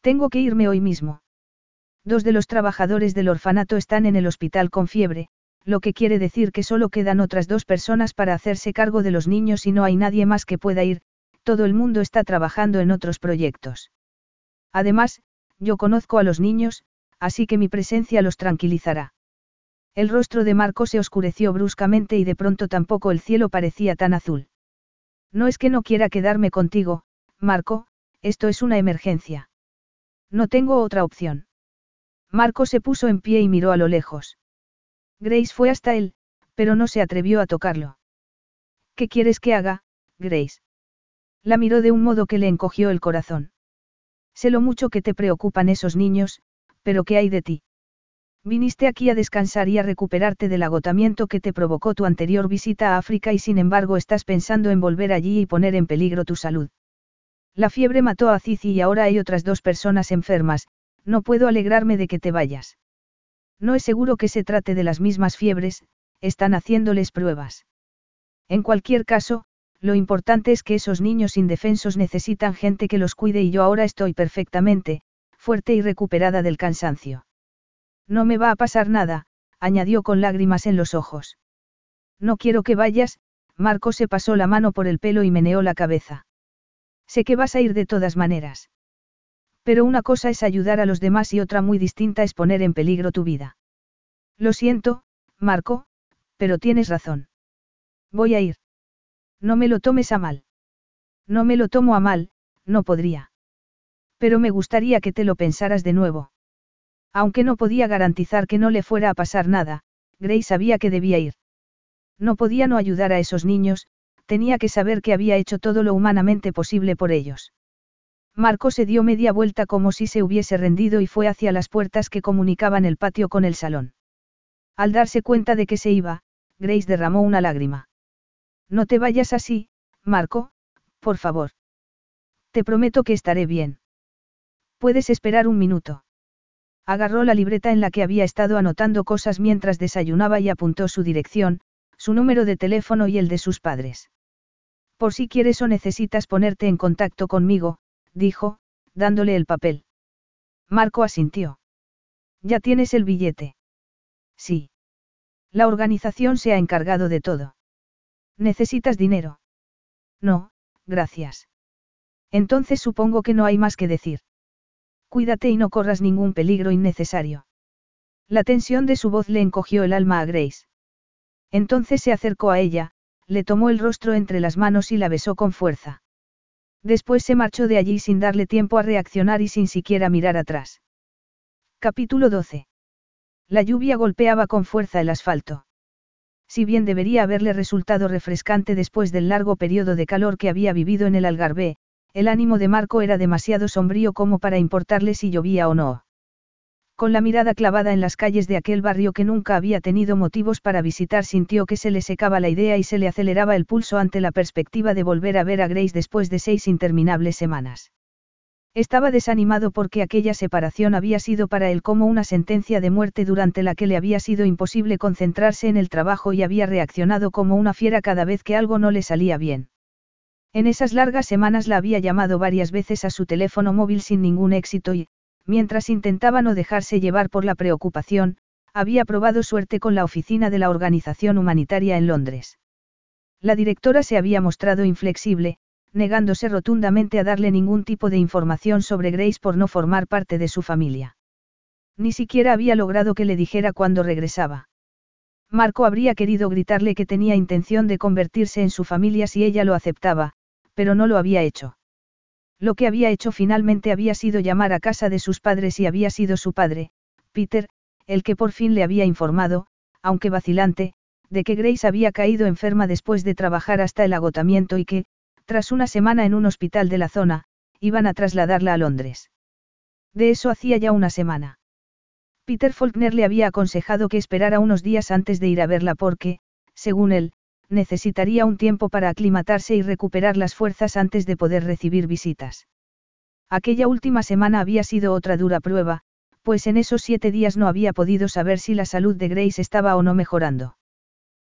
Tengo que irme hoy mismo. Dos de los trabajadores del orfanato están en el hospital con fiebre, lo que quiere decir que solo quedan otras dos personas para hacerse cargo de los niños y no hay nadie más que pueda ir, todo el mundo está trabajando en otros proyectos. Además, yo conozco a los niños, así que mi presencia los tranquilizará. El rostro de Marco se oscureció bruscamente y de pronto tampoco el cielo parecía tan azul. No es que no quiera quedarme contigo, Marco, esto es una emergencia. No tengo otra opción. Marco se puso en pie y miró a lo lejos. Grace fue hasta él, pero no se atrevió a tocarlo. ¿Qué quieres que haga, Grace? La miró de un modo que le encogió el corazón. Sé lo mucho que te preocupan esos niños, pero ¿qué hay de ti? Viniste aquí a descansar y a recuperarte del agotamiento que te provocó tu anterior visita a África y sin embargo estás pensando en volver allí y poner en peligro tu salud. La fiebre mató a Cici y ahora hay otras dos personas enfermas, no puedo alegrarme de que te vayas. No es seguro que se trate de las mismas fiebres, están haciéndoles pruebas. En cualquier caso, lo importante es que esos niños indefensos necesitan gente que los cuide y yo ahora estoy perfectamente, fuerte y recuperada del cansancio. No me va a pasar nada, añadió con lágrimas en los ojos. No quiero que vayas, Marco se pasó la mano por el pelo y meneó la cabeza. Sé que vas a ir de todas maneras. Pero una cosa es ayudar a los demás y otra muy distinta es poner en peligro tu vida. Lo siento, Marco, pero tienes razón. Voy a ir. No me lo tomes a mal. No me lo tomo a mal, no podría. Pero me gustaría que te lo pensaras de nuevo. Aunque no podía garantizar que no le fuera a pasar nada, Grace sabía que debía ir. No podía no ayudar a esos niños, tenía que saber que había hecho todo lo humanamente posible por ellos. Marco se dio media vuelta como si se hubiese rendido y fue hacia las puertas que comunicaban el patio con el salón. Al darse cuenta de que se iba, Grace derramó una lágrima. No te vayas así, Marco, por favor. Te prometo que estaré bien. Puedes esperar un minuto. Agarró la libreta en la que había estado anotando cosas mientras desayunaba y apuntó su dirección, su número de teléfono y el de sus padres. Por si quieres o necesitas ponerte en contacto conmigo, dijo, dándole el papel. Marco asintió. ¿Ya tienes el billete? Sí. La organización se ha encargado de todo. ¿Necesitas dinero? No, gracias. Entonces supongo que no hay más que decir. Cuídate y no corras ningún peligro innecesario. La tensión de su voz le encogió el alma a Grace. Entonces se acercó a ella, le tomó el rostro entre las manos y la besó con fuerza. Después se marchó de allí sin darle tiempo a reaccionar y sin siquiera mirar atrás. Capítulo 12. La lluvia golpeaba con fuerza el asfalto. Si bien debería haberle resultado refrescante después del largo periodo de calor que había vivido en el Algarve, el ánimo de Marco era demasiado sombrío como para importarle si llovía o no. Con la mirada clavada en las calles de aquel barrio que nunca había tenido motivos para visitar, sintió que se le secaba la idea y se le aceleraba el pulso ante la perspectiva de volver a ver a Grace después de seis interminables semanas. Estaba desanimado porque aquella separación había sido para él como una sentencia de muerte durante la que le había sido imposible concentrarse en el trabajo y había reaccionado como una fiera cada vez que algo no le salía bien. En esas largas semanas la había llamado varias veces a su teléfono móvil sin ningún éxito y, mientras intentaba no dejarse llevar por la preocupación, había probado suerte con la oficina de la organización humanitaria en Londres. La directora se había mostrado inflexible, negándose rotundamente a darle ningún tipo de información sobre Grace por no formar parte de su familia. Ni siquiera había logrado que le dijera cuándo regresaba. Marco habría querido gritarle que tenía intención de convertirse en su familia si ella lo aceptaba, pero no lo había hecho. Lo que había hecho finalmente había sido llamar a casa de sus padres y había sido su padre, Peter, el que por fin le había informado, aunque vacilante, de que Grace había caído enferma después de trabajar hasta el agotamiento y que, tras una semana en un hospital de la zona, iban a trasladarla a Londres. De eso hacía ya una semana. Peter Faulkner le había aconsejado que esperara unos días antes de ir a verla porque, según él, necesitaría un tiempo para aclimatarse y recuperar las fuerzas antes de poder recibir visitas. Aquella última semana había sido otra dura prueba, pues en esos siete días no había podido saber si la salud de Grace estaba o no mejorando.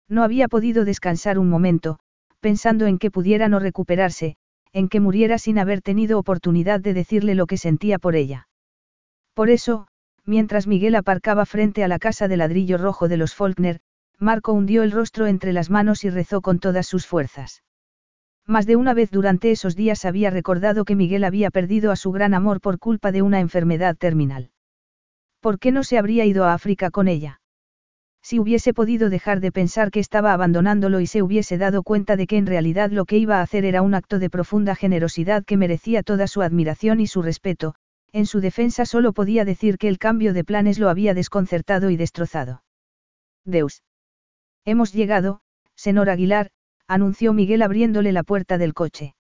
No había podido descansar un momento, pensando en que pudiera no recuperarse, en que muriera sin haber tenido oportunidad de decirle lo que sentía por ella. Por eso, mientras Miguel aparcaba frente a la casa de ladrillo rojo de los Faulkner, Marco hundió el rostro entre las manos y rezó con todas sus fuerzas. Más de una vez durante esos días había recordado que Miguel había perdido a su gran amor por culpa de una enfermedad terminal. ¿Por qué no se habría ido a África con ella? Si hubiese podido dejar de pensar que estaba abandonándolo y se hubiese dado cuenta de que en realidad lo que iba a hacer era un acto de profunda generosidad que merecía toda su admiración y su respeto, en su defensa solo podía decir que el cambio de planes lo había desconcertado y destrozado. Deus. Hemos llegado, senor Aguilar, anunció Miguel abriéndole la puerta del coche.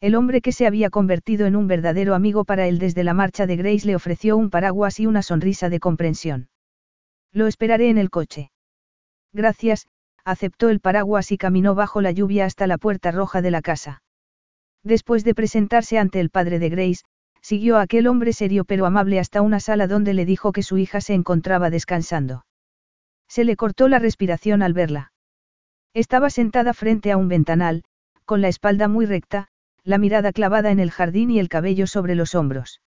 El hombre que se había convertido en un verdadero amigo para él desde la marcha de Grace le ofreció un paraguas y una sonrisa de comprensión. Lo esperaré en el coche. Gracias, aceptó el paraguas y caminó bajo la lluvia hasta la puerta roja de la casa. Después de presentarse ante el padre de Grace, siguió a aquel hombre serio pero amable hasta una sala donde le dijo que su hija se encontraba descansando. Se le cortó la respiración al verla. Estaba sentada frente a un ventanal, con la espalda muy recta, la mirada clavada en el jardín y el cabello sobre los hombros.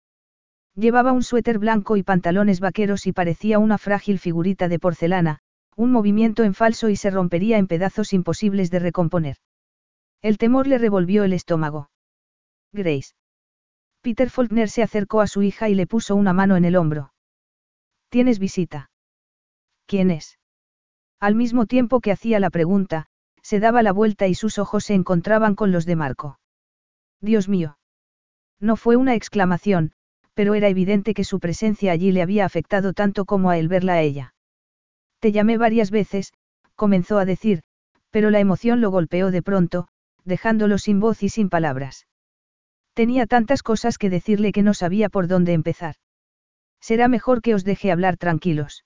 Llevaba un suéter blanco y pantalones vaqueros y parecía una frágil figurita de porcelana, un movimiento en falso y se rompería en pedazos imposibles de recomponer. El temor le revolvió el estómago. Grace. Peter Faulkner se acercó a su hija y le puso una mano en el hombro. ¿Tienes visita? ¿Quién es? Al mismo tiempo que hacía la pregunta, se daba la vuelta y sus ojos se encontraban con los de Marco. Dios mío. No fue una exclamación, pero era evidente que su presencia allí le había afectado tanto como a él verla a ella. Te llamé varias veces, comenzó a decir, pero la emoción lo golpeó de pronto, dejándolo sin voz y sin palabras. Tenía tantas cosas que decirle que no sabía por dónde empezar. Será mejor que os deje hablar tranquilos.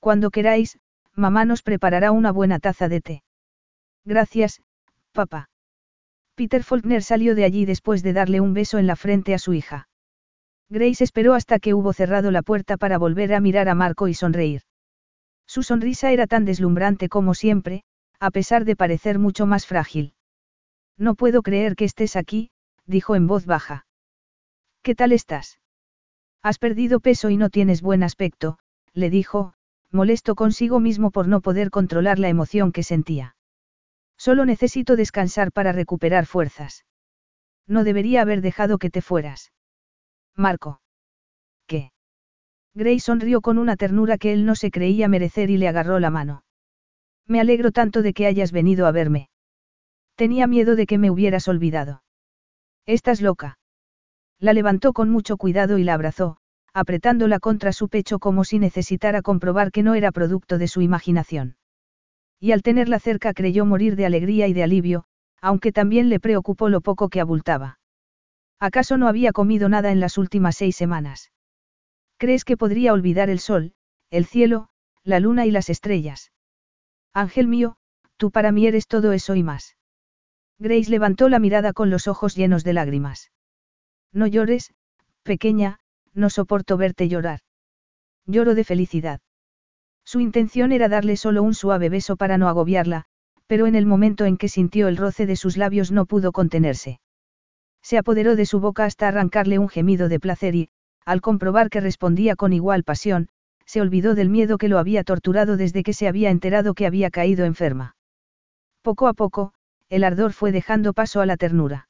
Cuando queráis, mamá nos preparará una buena taza de té. Gracias, papá. Peter Faulkner salió de allí después de darle un beso en la frente a su hija. Grace esperó hasta que hubo cerrado la puerta para volver a mirar a Marco y sonreír. Su sonrisa era tan deslumbrante como siempre, a pesar de parecer mucho más frágil. No puedo creer que estés aquí, dijo en voz baja. ¿Qué tal estás? Has perdido peso y no tienes buen aspecto, le dijo, molesto consigo mismo por no poder controlar la emoción que sentía. Solo necesito descansar para recuperar fuerzas. No debería haber dejado que te fueras. Marco. ¿Qué? Gray sonrió con una ternura que él no se creía merecer y le agarró la mano. Me alegro tanto de que hayas venido a verme. Tenía miedo de que me hubieras olvidado. Estás loca. La levantó con mucho cuidado y la abrazó, apretándola contra su pecho como si necesitara comprobar que no era producto de su imaginación. Y al tenerla cerca creyó morir de alegría y de alivio, aunque también le preocupó lo poco que abultaba. ¿Acaso no había comido nada en las últimas seis semanas? ¿Crees que podría olvidar el sol, el cielo, la luna y las estrellas? Ángel mío, tú para mí eres todo eso y más. Grace levantó la mirada con los ojos llenos de lágrimas. No llores, pequeña, no soporto verte llorar. Lloro de felicidad. Su intención era darle solo un suave beso para no agobiarla, pero en el momento en que sintió el roce de sus labios no pudo contenerse. Se apoderó de su boca hasta arrancarle un gemido de placer y, al comprobar que respondía con igual pasión, se olvidó del miedo que lo había torturado desde que se había enterado que había caído enferma. Poco a poco, el ardor fue dejando paso a la ternura.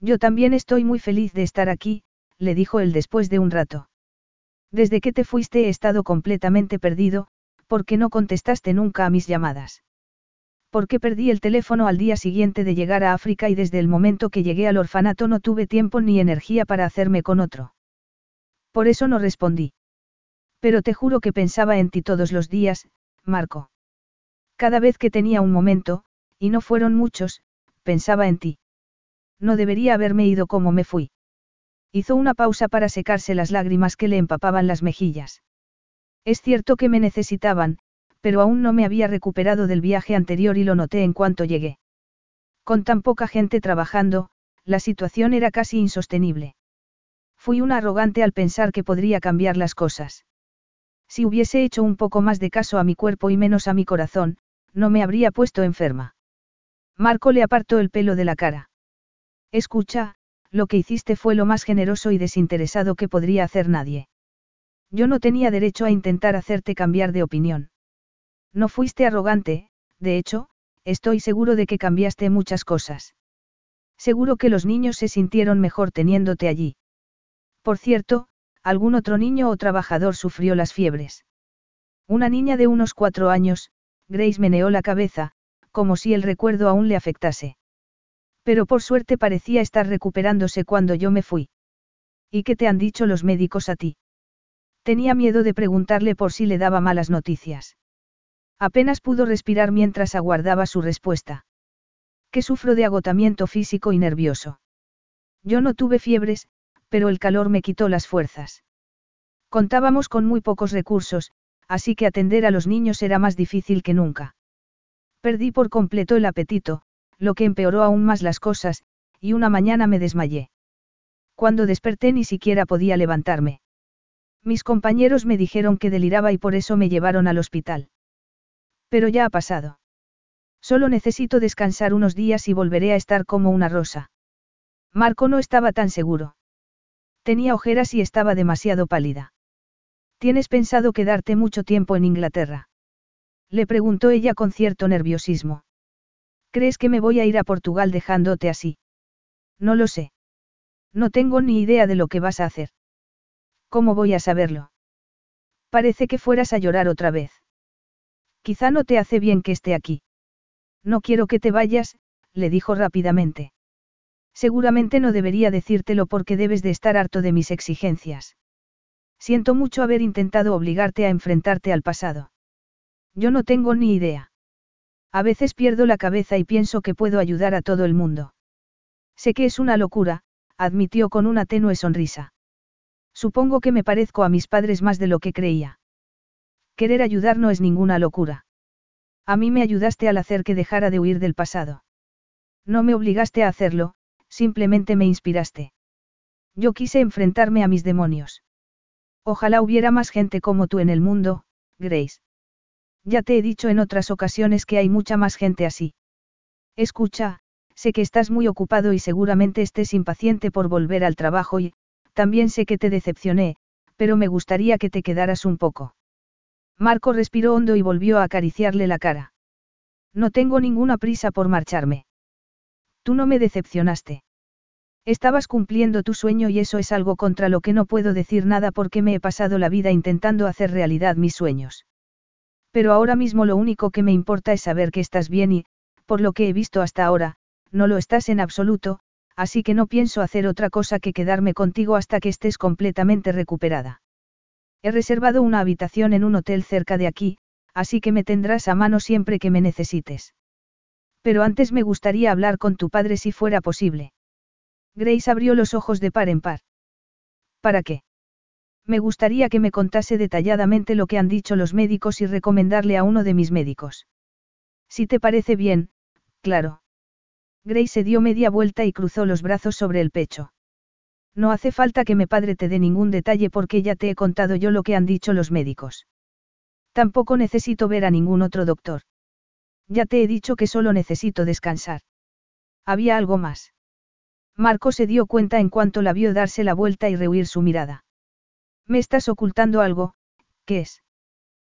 Yo también estoy muy feliz de estar aquí, le dijo él después de un rato. Desde que te fuiste he estado completamente perdido, porque no contestaste nunca a mis llamadas. Porque perdí el teléfono al día siguiente de llegar a África y desde el momento que llegué al orfanato no tuve tiempo ni energía para hacerme con otro. Por eso no respondí. Pero te juro que pensaba en ti todos los días, Marco. Cada vez que tenía un momento, y no fueron muchos, pensaba en ti. No debería haberme ido como me fui. Hizo una pausa para secarse las lágrimas que le empapaban las mejillas. Es cierto que me necesitaban, pero aún no me había recuperado del viaje anterior y lo noté en cuanto llegué. Con tan poca gente trabajando, la situación era casi insostenible. Fui una arrogante al pensar que podría cambiar las cosas. Si hubiese hecho un poco más de caso a mi cuerpo y menos a mi corazón, no me habría puesto enferma. Marco le apartó el pelo de la cara. Escucha, lo que hiciste fue lo más generoso y desinteresado que podría hacer nadie. Yo no tenía derecho a intentar hacerte cambiar de opinión. No fuiste arrogante, de hecho, estoy seguro de que cambiaste muchas cosas. Seguro que los niños se sintieron mejor teniéndote allí. Por cierto, algún otro niño o trabajador sufrió las fiebres. Una niña de unos cuatro años, Grace meneó la cabeza, como si el recuerdo aún le afectase. Pero por suerte parecía estar recuperándose cuando yo me fui. ¿Y qué te han dicho los médicos a ti? Tenía miedo de preguntarle por si le daba malas noticias. Apenas pudo respirar mientras aguardaba su respuesta. Que sufro de agotamiento físico y nervioso. Yo no tuve fiebres, pero el calor me quitó las fuerzas. Contábamos con muy pocos recursos, así que atender a los niños era más difícil que nunca. Perdí por completo el apetito, lo que empeoró aún más las cosas, y una mañana me desmayé. Cuando desperté ni siquiera podía levantarme. Mis compañeros me dijeron que deliraba y por eso me llevaron al hospital. Pero ya ha pasado. Solo necesito descansar unos días y volveré a estar como una rosa. Marco no estaba tan seguro. Tenía ojeras y estaba demasiado pálida. ¿Tienes pensado quedarte mucho tiempo en Inglaterra? Le preguntó ella con cierto nerviosismo. ¿Crees que me voy a ir a Portugal dejándote así? No lo sé. No tengo ni idea de lo que vas a hacer. ¿Cómo voy a saberlo? Parece que fueras a llorar otra vez. Quizá no te hace bien que esté aquí. No quiero que te vayas, le dijo rápidamente. Seguramente no debería decírtelo porque debes de estar harto de mis exigencias. Siento mucho haber intentado obligarte a enfrentarte al pasado. Yo no tengo ni idea. A veces pierdo la cabeza y pienso que puedo ayudar a todo el mundo. Sé que es una locura, admitió con una tenue sonrisa. Supongo que me parezco a mis padres más de lo que creía. Querer ayudar no es ninguna locura. A mí me ayudaste al hacer que dejara de huir del pasado. No me obligaste a hacerlo, simplemente me inspiraste. Yo quise enfrentarme a mis demonios. Ojalá hubiera más gente como tú en el mundo, Grace. Ya te he dicho en otras ocasiones que hay mucha más gente así. Escucha, sé que estás muy ocupado y seguramente estés impaciente por volver al trabajo y, también sé que te decepcioné, pero me gustaría que te quedaras un poco. Marco respiró hondo y volvió a acariciarle la cara. No tengo ninguna prisa por marcharme. Tú no me decepcionaste. Estabas cumpliendo tu sueño y eso es algo contra lo que no puedo decir nada porque me he pasado la vida intentando hacer realidad mis sueños. Pero ahora mismo lo único que me importa es saber que estás bien y, por lo que he visto hasta ahora, no lo estás en absoluto, así que no pienso hacer otra cosa que quedarme contigo hasta que estés completamente recuperada. He reservado una habitación en un hotel cerca de aquí, así que me tendrás a mano siempre que me necesites. Pero antes me gustaría hablar con tu padre si fuera posible. Grace abrió los ojos de par en par. ¿Para qué? Me gustaría que me contase detalladamente lo que han dicho los médicos y recomendarle a uno de mis médicos. Si te parece bien, claro. Grace se dio media vuelta y cruzó los brazos sobre el pecho. No hace falta que mi padre te dé ningún detalle porque ya te he contado yo lo que han dicho los médicos. Tampoco necesito ver a ningún otro doctor. Ya te he dicho que solo necesito descansar. Había algo más. Marco se dio cuenta en cuanto la vio darse la vuelta y rehuir su mirada. Me estás ocultando algo, ¿qué es?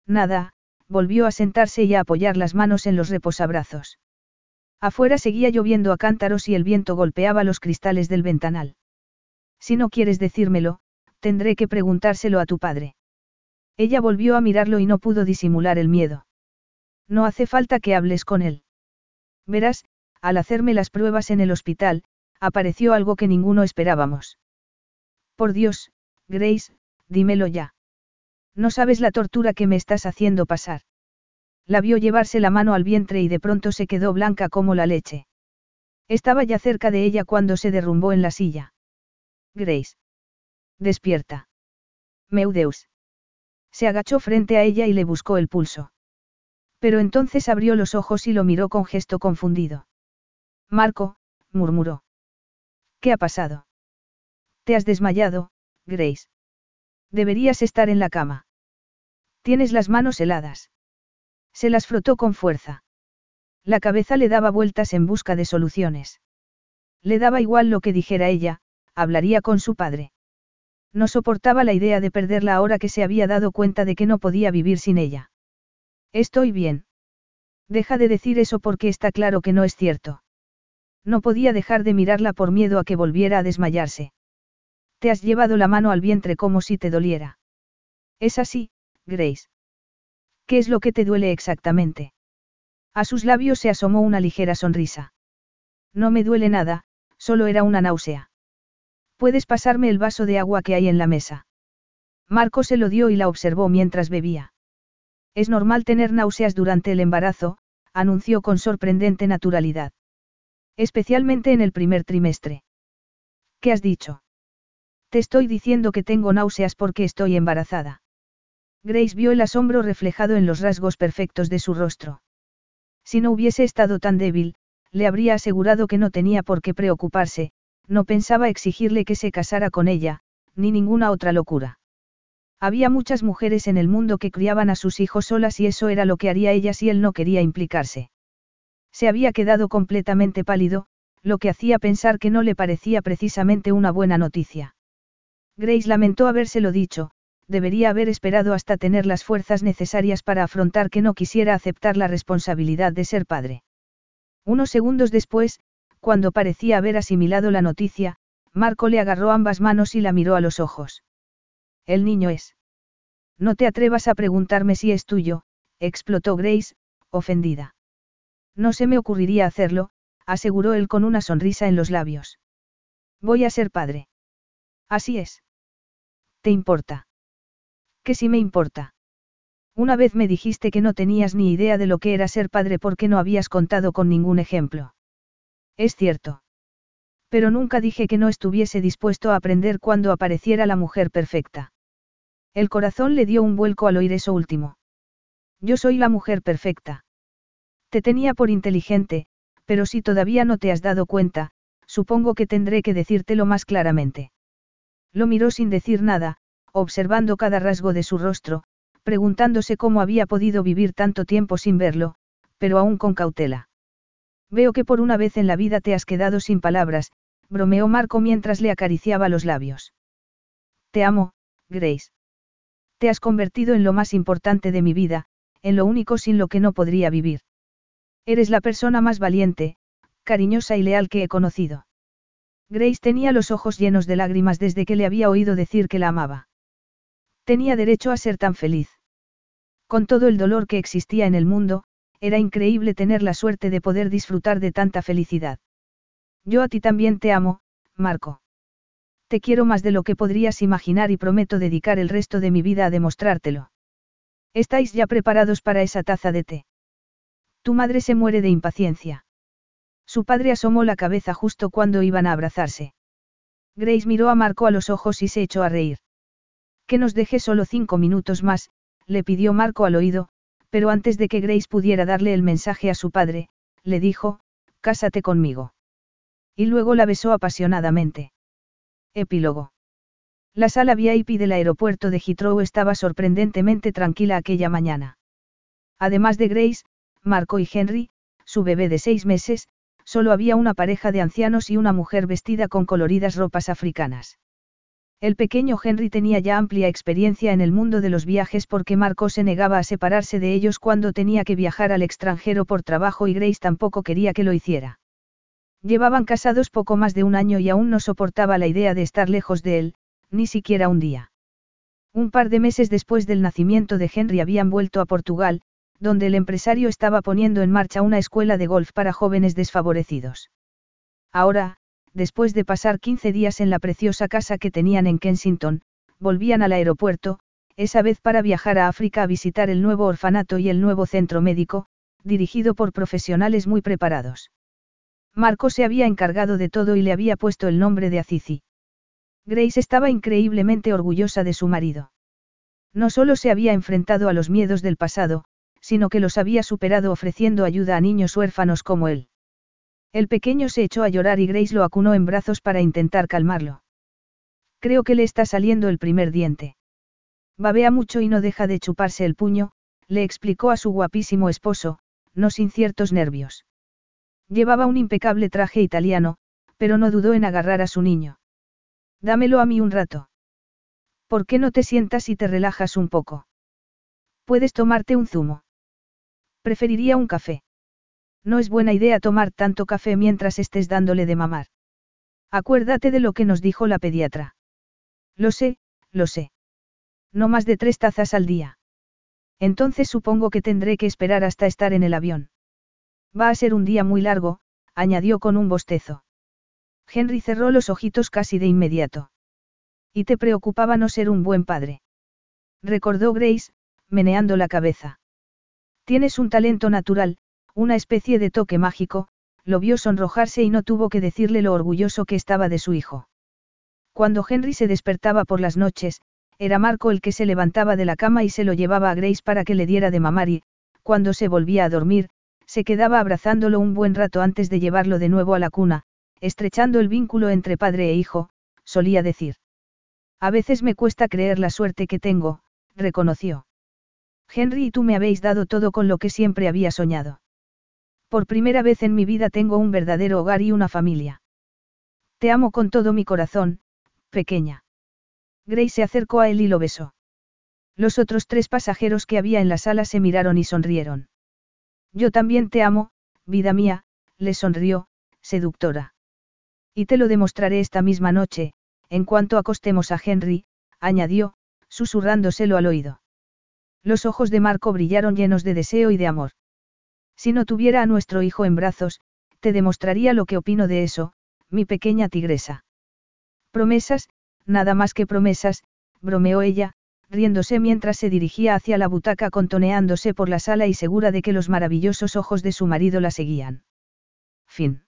Nada, volvió a sentarse y a apoyar las manos en los reposabrazos. Afuera seguía lloviendo a cántaros y el viento golpeaba los cristales del ventanal. Si no quieres decírmelo, tendré que preguntárselo a tu padre. Ella volvió a mirarlo y no pudo disimular el miedo. No hace falta que hables con él. Verás, al hacerme las pruebas en el hospital, apareció algo que ninguno esperábamos. Por Dios, Grace, dímelo ya. No sabes la tortura que me estás haciendo pasar. La vio llevarse la mano al vientre y de pronto se quedó blanca como la leche. Estaba ya cerca de ella cuando se derrumbó en la silla. Grace. Despierta. Meudeus. Se agachó frente a ella y le buscó el pulso. Pero entonces abrió los ojos y lo miró con gesto confundido. Marco, murmuró. ¿Qué ha pasado? Te has desmayado, Grace. Deberías estar en la cama. Tienes las manos heladas. Se las frotó con fuerza. La cabeza le daba vueltas en busca de soluciones. Le daba igual lo que dijera ella, hablaría con su padre. No soportaba la idea de perderla ahora que se había dado cuenta de que no podía vivir sin ella. Estoy bien. Deja de decir eso porque está claro que no es cierto. No podía dejar de mirarla por miedo a que volviera a desmayarse. Te has llevado la mano al vientre como si te doliera. Es así, Grace. ¿Qué es lo que te duele exactamente? A sus labios se asomó una ligera sonrisa. No me duele nada, solo era una náusea. Puedes pasarme el vaso de agua que hay en la mesa. Marco se lo dio y la observó mientras bebía. Es normal tener náuseas durante el embarazo, anunció con sorprendente naturalidad. Especialmente en el primer trimestre. ¿Qué has dicho? Te estoy diciendo que tengo náuseas porque estoy embarazada. Grace vio el asombro reflejado en los rasgos perfectos de su rostro. Si no hubiese estado tan débil, le habría asegurado que no tenía por qué preocuparse, no pensaba exigirle que se casara con ella, ni ninguna otra locura. Había muchas mujeres en el mundo que criaban a sus hijos solas y eso era lo que haría ella si él no quería implicarse. Se había quedado completamente pálido, lo que hacía pensar que no le parecía precisamente una buena noticia. Grace lamentó habérselo dicho, debería haber esperado hasta tener las fuerzas necesarias para afrontar que no quisiera aceptar la responsabilidad de ser padre. Unos segundos después, cuando parecía haber asimilado la noticia, Marco le agarró ambas manos y la miró a los ojos. El niño es. No te atrevas a preguntarme si es tuyo, explotó Grace, ofendida. No se me ocurriría hacerlo, aseguró él con una sonrisa en los labios. Voy a ser padre. Así es. ¿Te importa? Que sí me importa. Una vez me dijiste que no tenías ni idea de lo que era ser padre porque no habías contado con ningún ejemplo. Es cierto. Pero nunca dije que no estuviese dispuesto a aprender cuando apareciera la mujer perfecta. El corazón le dio un vuelco al oír eso último. Yo soy la mujer perfecta. Te tenía por inteligente, pero si todavía no te has dado cuenta, supongo que tendré que decírtelo más claramente. Lo miró sin decir nada, observando cada rasgo de su rostro, preguntándose cómo había podido vivir tanto tiempo sin verlo, pero aún con cautela. Veo que por una vez en la vida te has quedado sin palabras, bromeó Marco mientras le acariciaba los labios. Te amo, Grace. Te has convertido en lo más importante de mi vida, en lo único sin lo que no podría vivir. Eres la persona más valiente, cariñosa y leal que he conocido. Grace tenía los ojos llenos de lágrimas desde que le había oído decir que la amaba. Tenía derecho a ser tan feliz. Con todo el dolor que existía en el mundo, era increíble tener la suerte de poder disfrutar de tanta felicidad. Yo a ti también te amo, Marco. Te quiero más de lo que podrías imaginar y prometo dedicar el resto de mi vida a demostrártelo. ¿Estáis ya preparados para esa taza de té? Tu madre se muere de impaciencia. Su padre asomó la cabeza justo cuando iban a abrazarse. Grace miró a Marco a los ojos y se echó a reír. Que nos deje solo cinco minutos más, le pidió Marco al oído, pero antes de que Grace pudiera darle el mensaje a su padre, le dijo, Cásate conmigo. Y luego la besó apasionadamente. Epílogo. La sala VIP del aeropuerto de Heathrow estaba sorprendentemente tranquila aquella mañana. Además de Grace, Marco y Henry, su bebé de seis meses, solo había una pareja de ancianos y una mujer vestida con coloridas ropas africanas. El pequeño Henry tenía ya amplia experiencia en el mundo de los viajes porque Marco se negaba a separarse de ellos cuando tenía que viajar al extranjero por trabajo y Grace tampoco quería que lo hiciera. Llevaban casados poco más de un año y aún no soportaba la idea de estar lejos de él, ni siquiera un día. Un par de meses después del nacimiento de Henry habían vuelto a Portugal, donde el empresario estaba poniendo en marcha una escuela de golf para jóvenes desfavorecidos. Ahora, después de pasar 15 días en la preciosa casa que tenían en Kensington, volvían al aeropuerto, esa vez para viajar a África a visitar el nuevo orfanato y el nuevo centro médico, dirigido por profesionales muy preparados. Marco se había encargado de todo y le había puesto el nombre de Azizi. Grace estaba increíblemente orgullosa de su marido. No solo se había enfrentado a los miedos del pasado, sino que los había superado ofreciendo ayuda a niños huérfanos como él. El pequeño se echó a llorar y Grace lo acunó en brazos para intentar calmarlo. Creo que le está saliendo el primer diente. Babea mucho y no deja de chuparse el puño, le explicó a su guapísimo esposo, no sin ciertos nervios. Llevaba un impecable traje italiano, pero no dudó en agarrar a su niño. Dámelo a mí un rato. ¿Por qué no te sientas y te relajas un poco? Puedes tomarte un zumo. Preferiría un café. No es buena idea tomar tanto café mientras estés dándole de mamar. Acuérdate de lo que nos dijo la pediatra. Lo sé, lo sé. No más de tres tazas al día. Entonces supongo que tendré que esperar hasta estar en el avión. Va a ser un día muy largo, añadió con un bostezo. Henry cerró los ojitos casi de inmediato. ¿Y te preocupaba no ser un buen padre? Recordó Grace, meneando la cabeza. Tienes un talento natural, una especie de toque mágico, lo vio sonrojarse y no tuvo que decirle lo orgulloso que estaba de su hijo. Cuando Henry se despertaba por las noches, era Marco el que se levantaba de la cama y se lo llevaba a Grace para que le diera de mamar y, cuando se volvía a dormir, se quedaba abrazándolo un buen rato antes de llevarlo de nuevo a la cuna, estrechando el vínculo entre padre e hijo, solía decir. A veces me cuesta creer la suerte que tengo, reconoció. Henry y tú me habéis dado todo con lo que siempre había soñado. Por primera vez en mi vida tengo un verdadero hogar y una familia. Te amo con todo mi corazón, pequeña. Grace se acercó a él y lo besó. Los otros tres pasajeros que había en la sala se miraron y sonrieron. Yo también te amo, vida mía, le sonrió, seductora. Y te lo demostraré esta misma noche, en cuanto acostemos a Henry, añadió, susurrándoselo al oído. Los ojos de Marco brillaron llenos de deseo y de amor. Si no tuviera a nuestro hijo en brazos, te demostraría lo que opino de eso, mi pequeña tigresa. Promesas, nada más que promesas, bromeó ella, riéndose mientras se dirigía hacia la butaca contoneándose por la sala y segura de que los maravillosos ojos de su marido la seguían. Fin.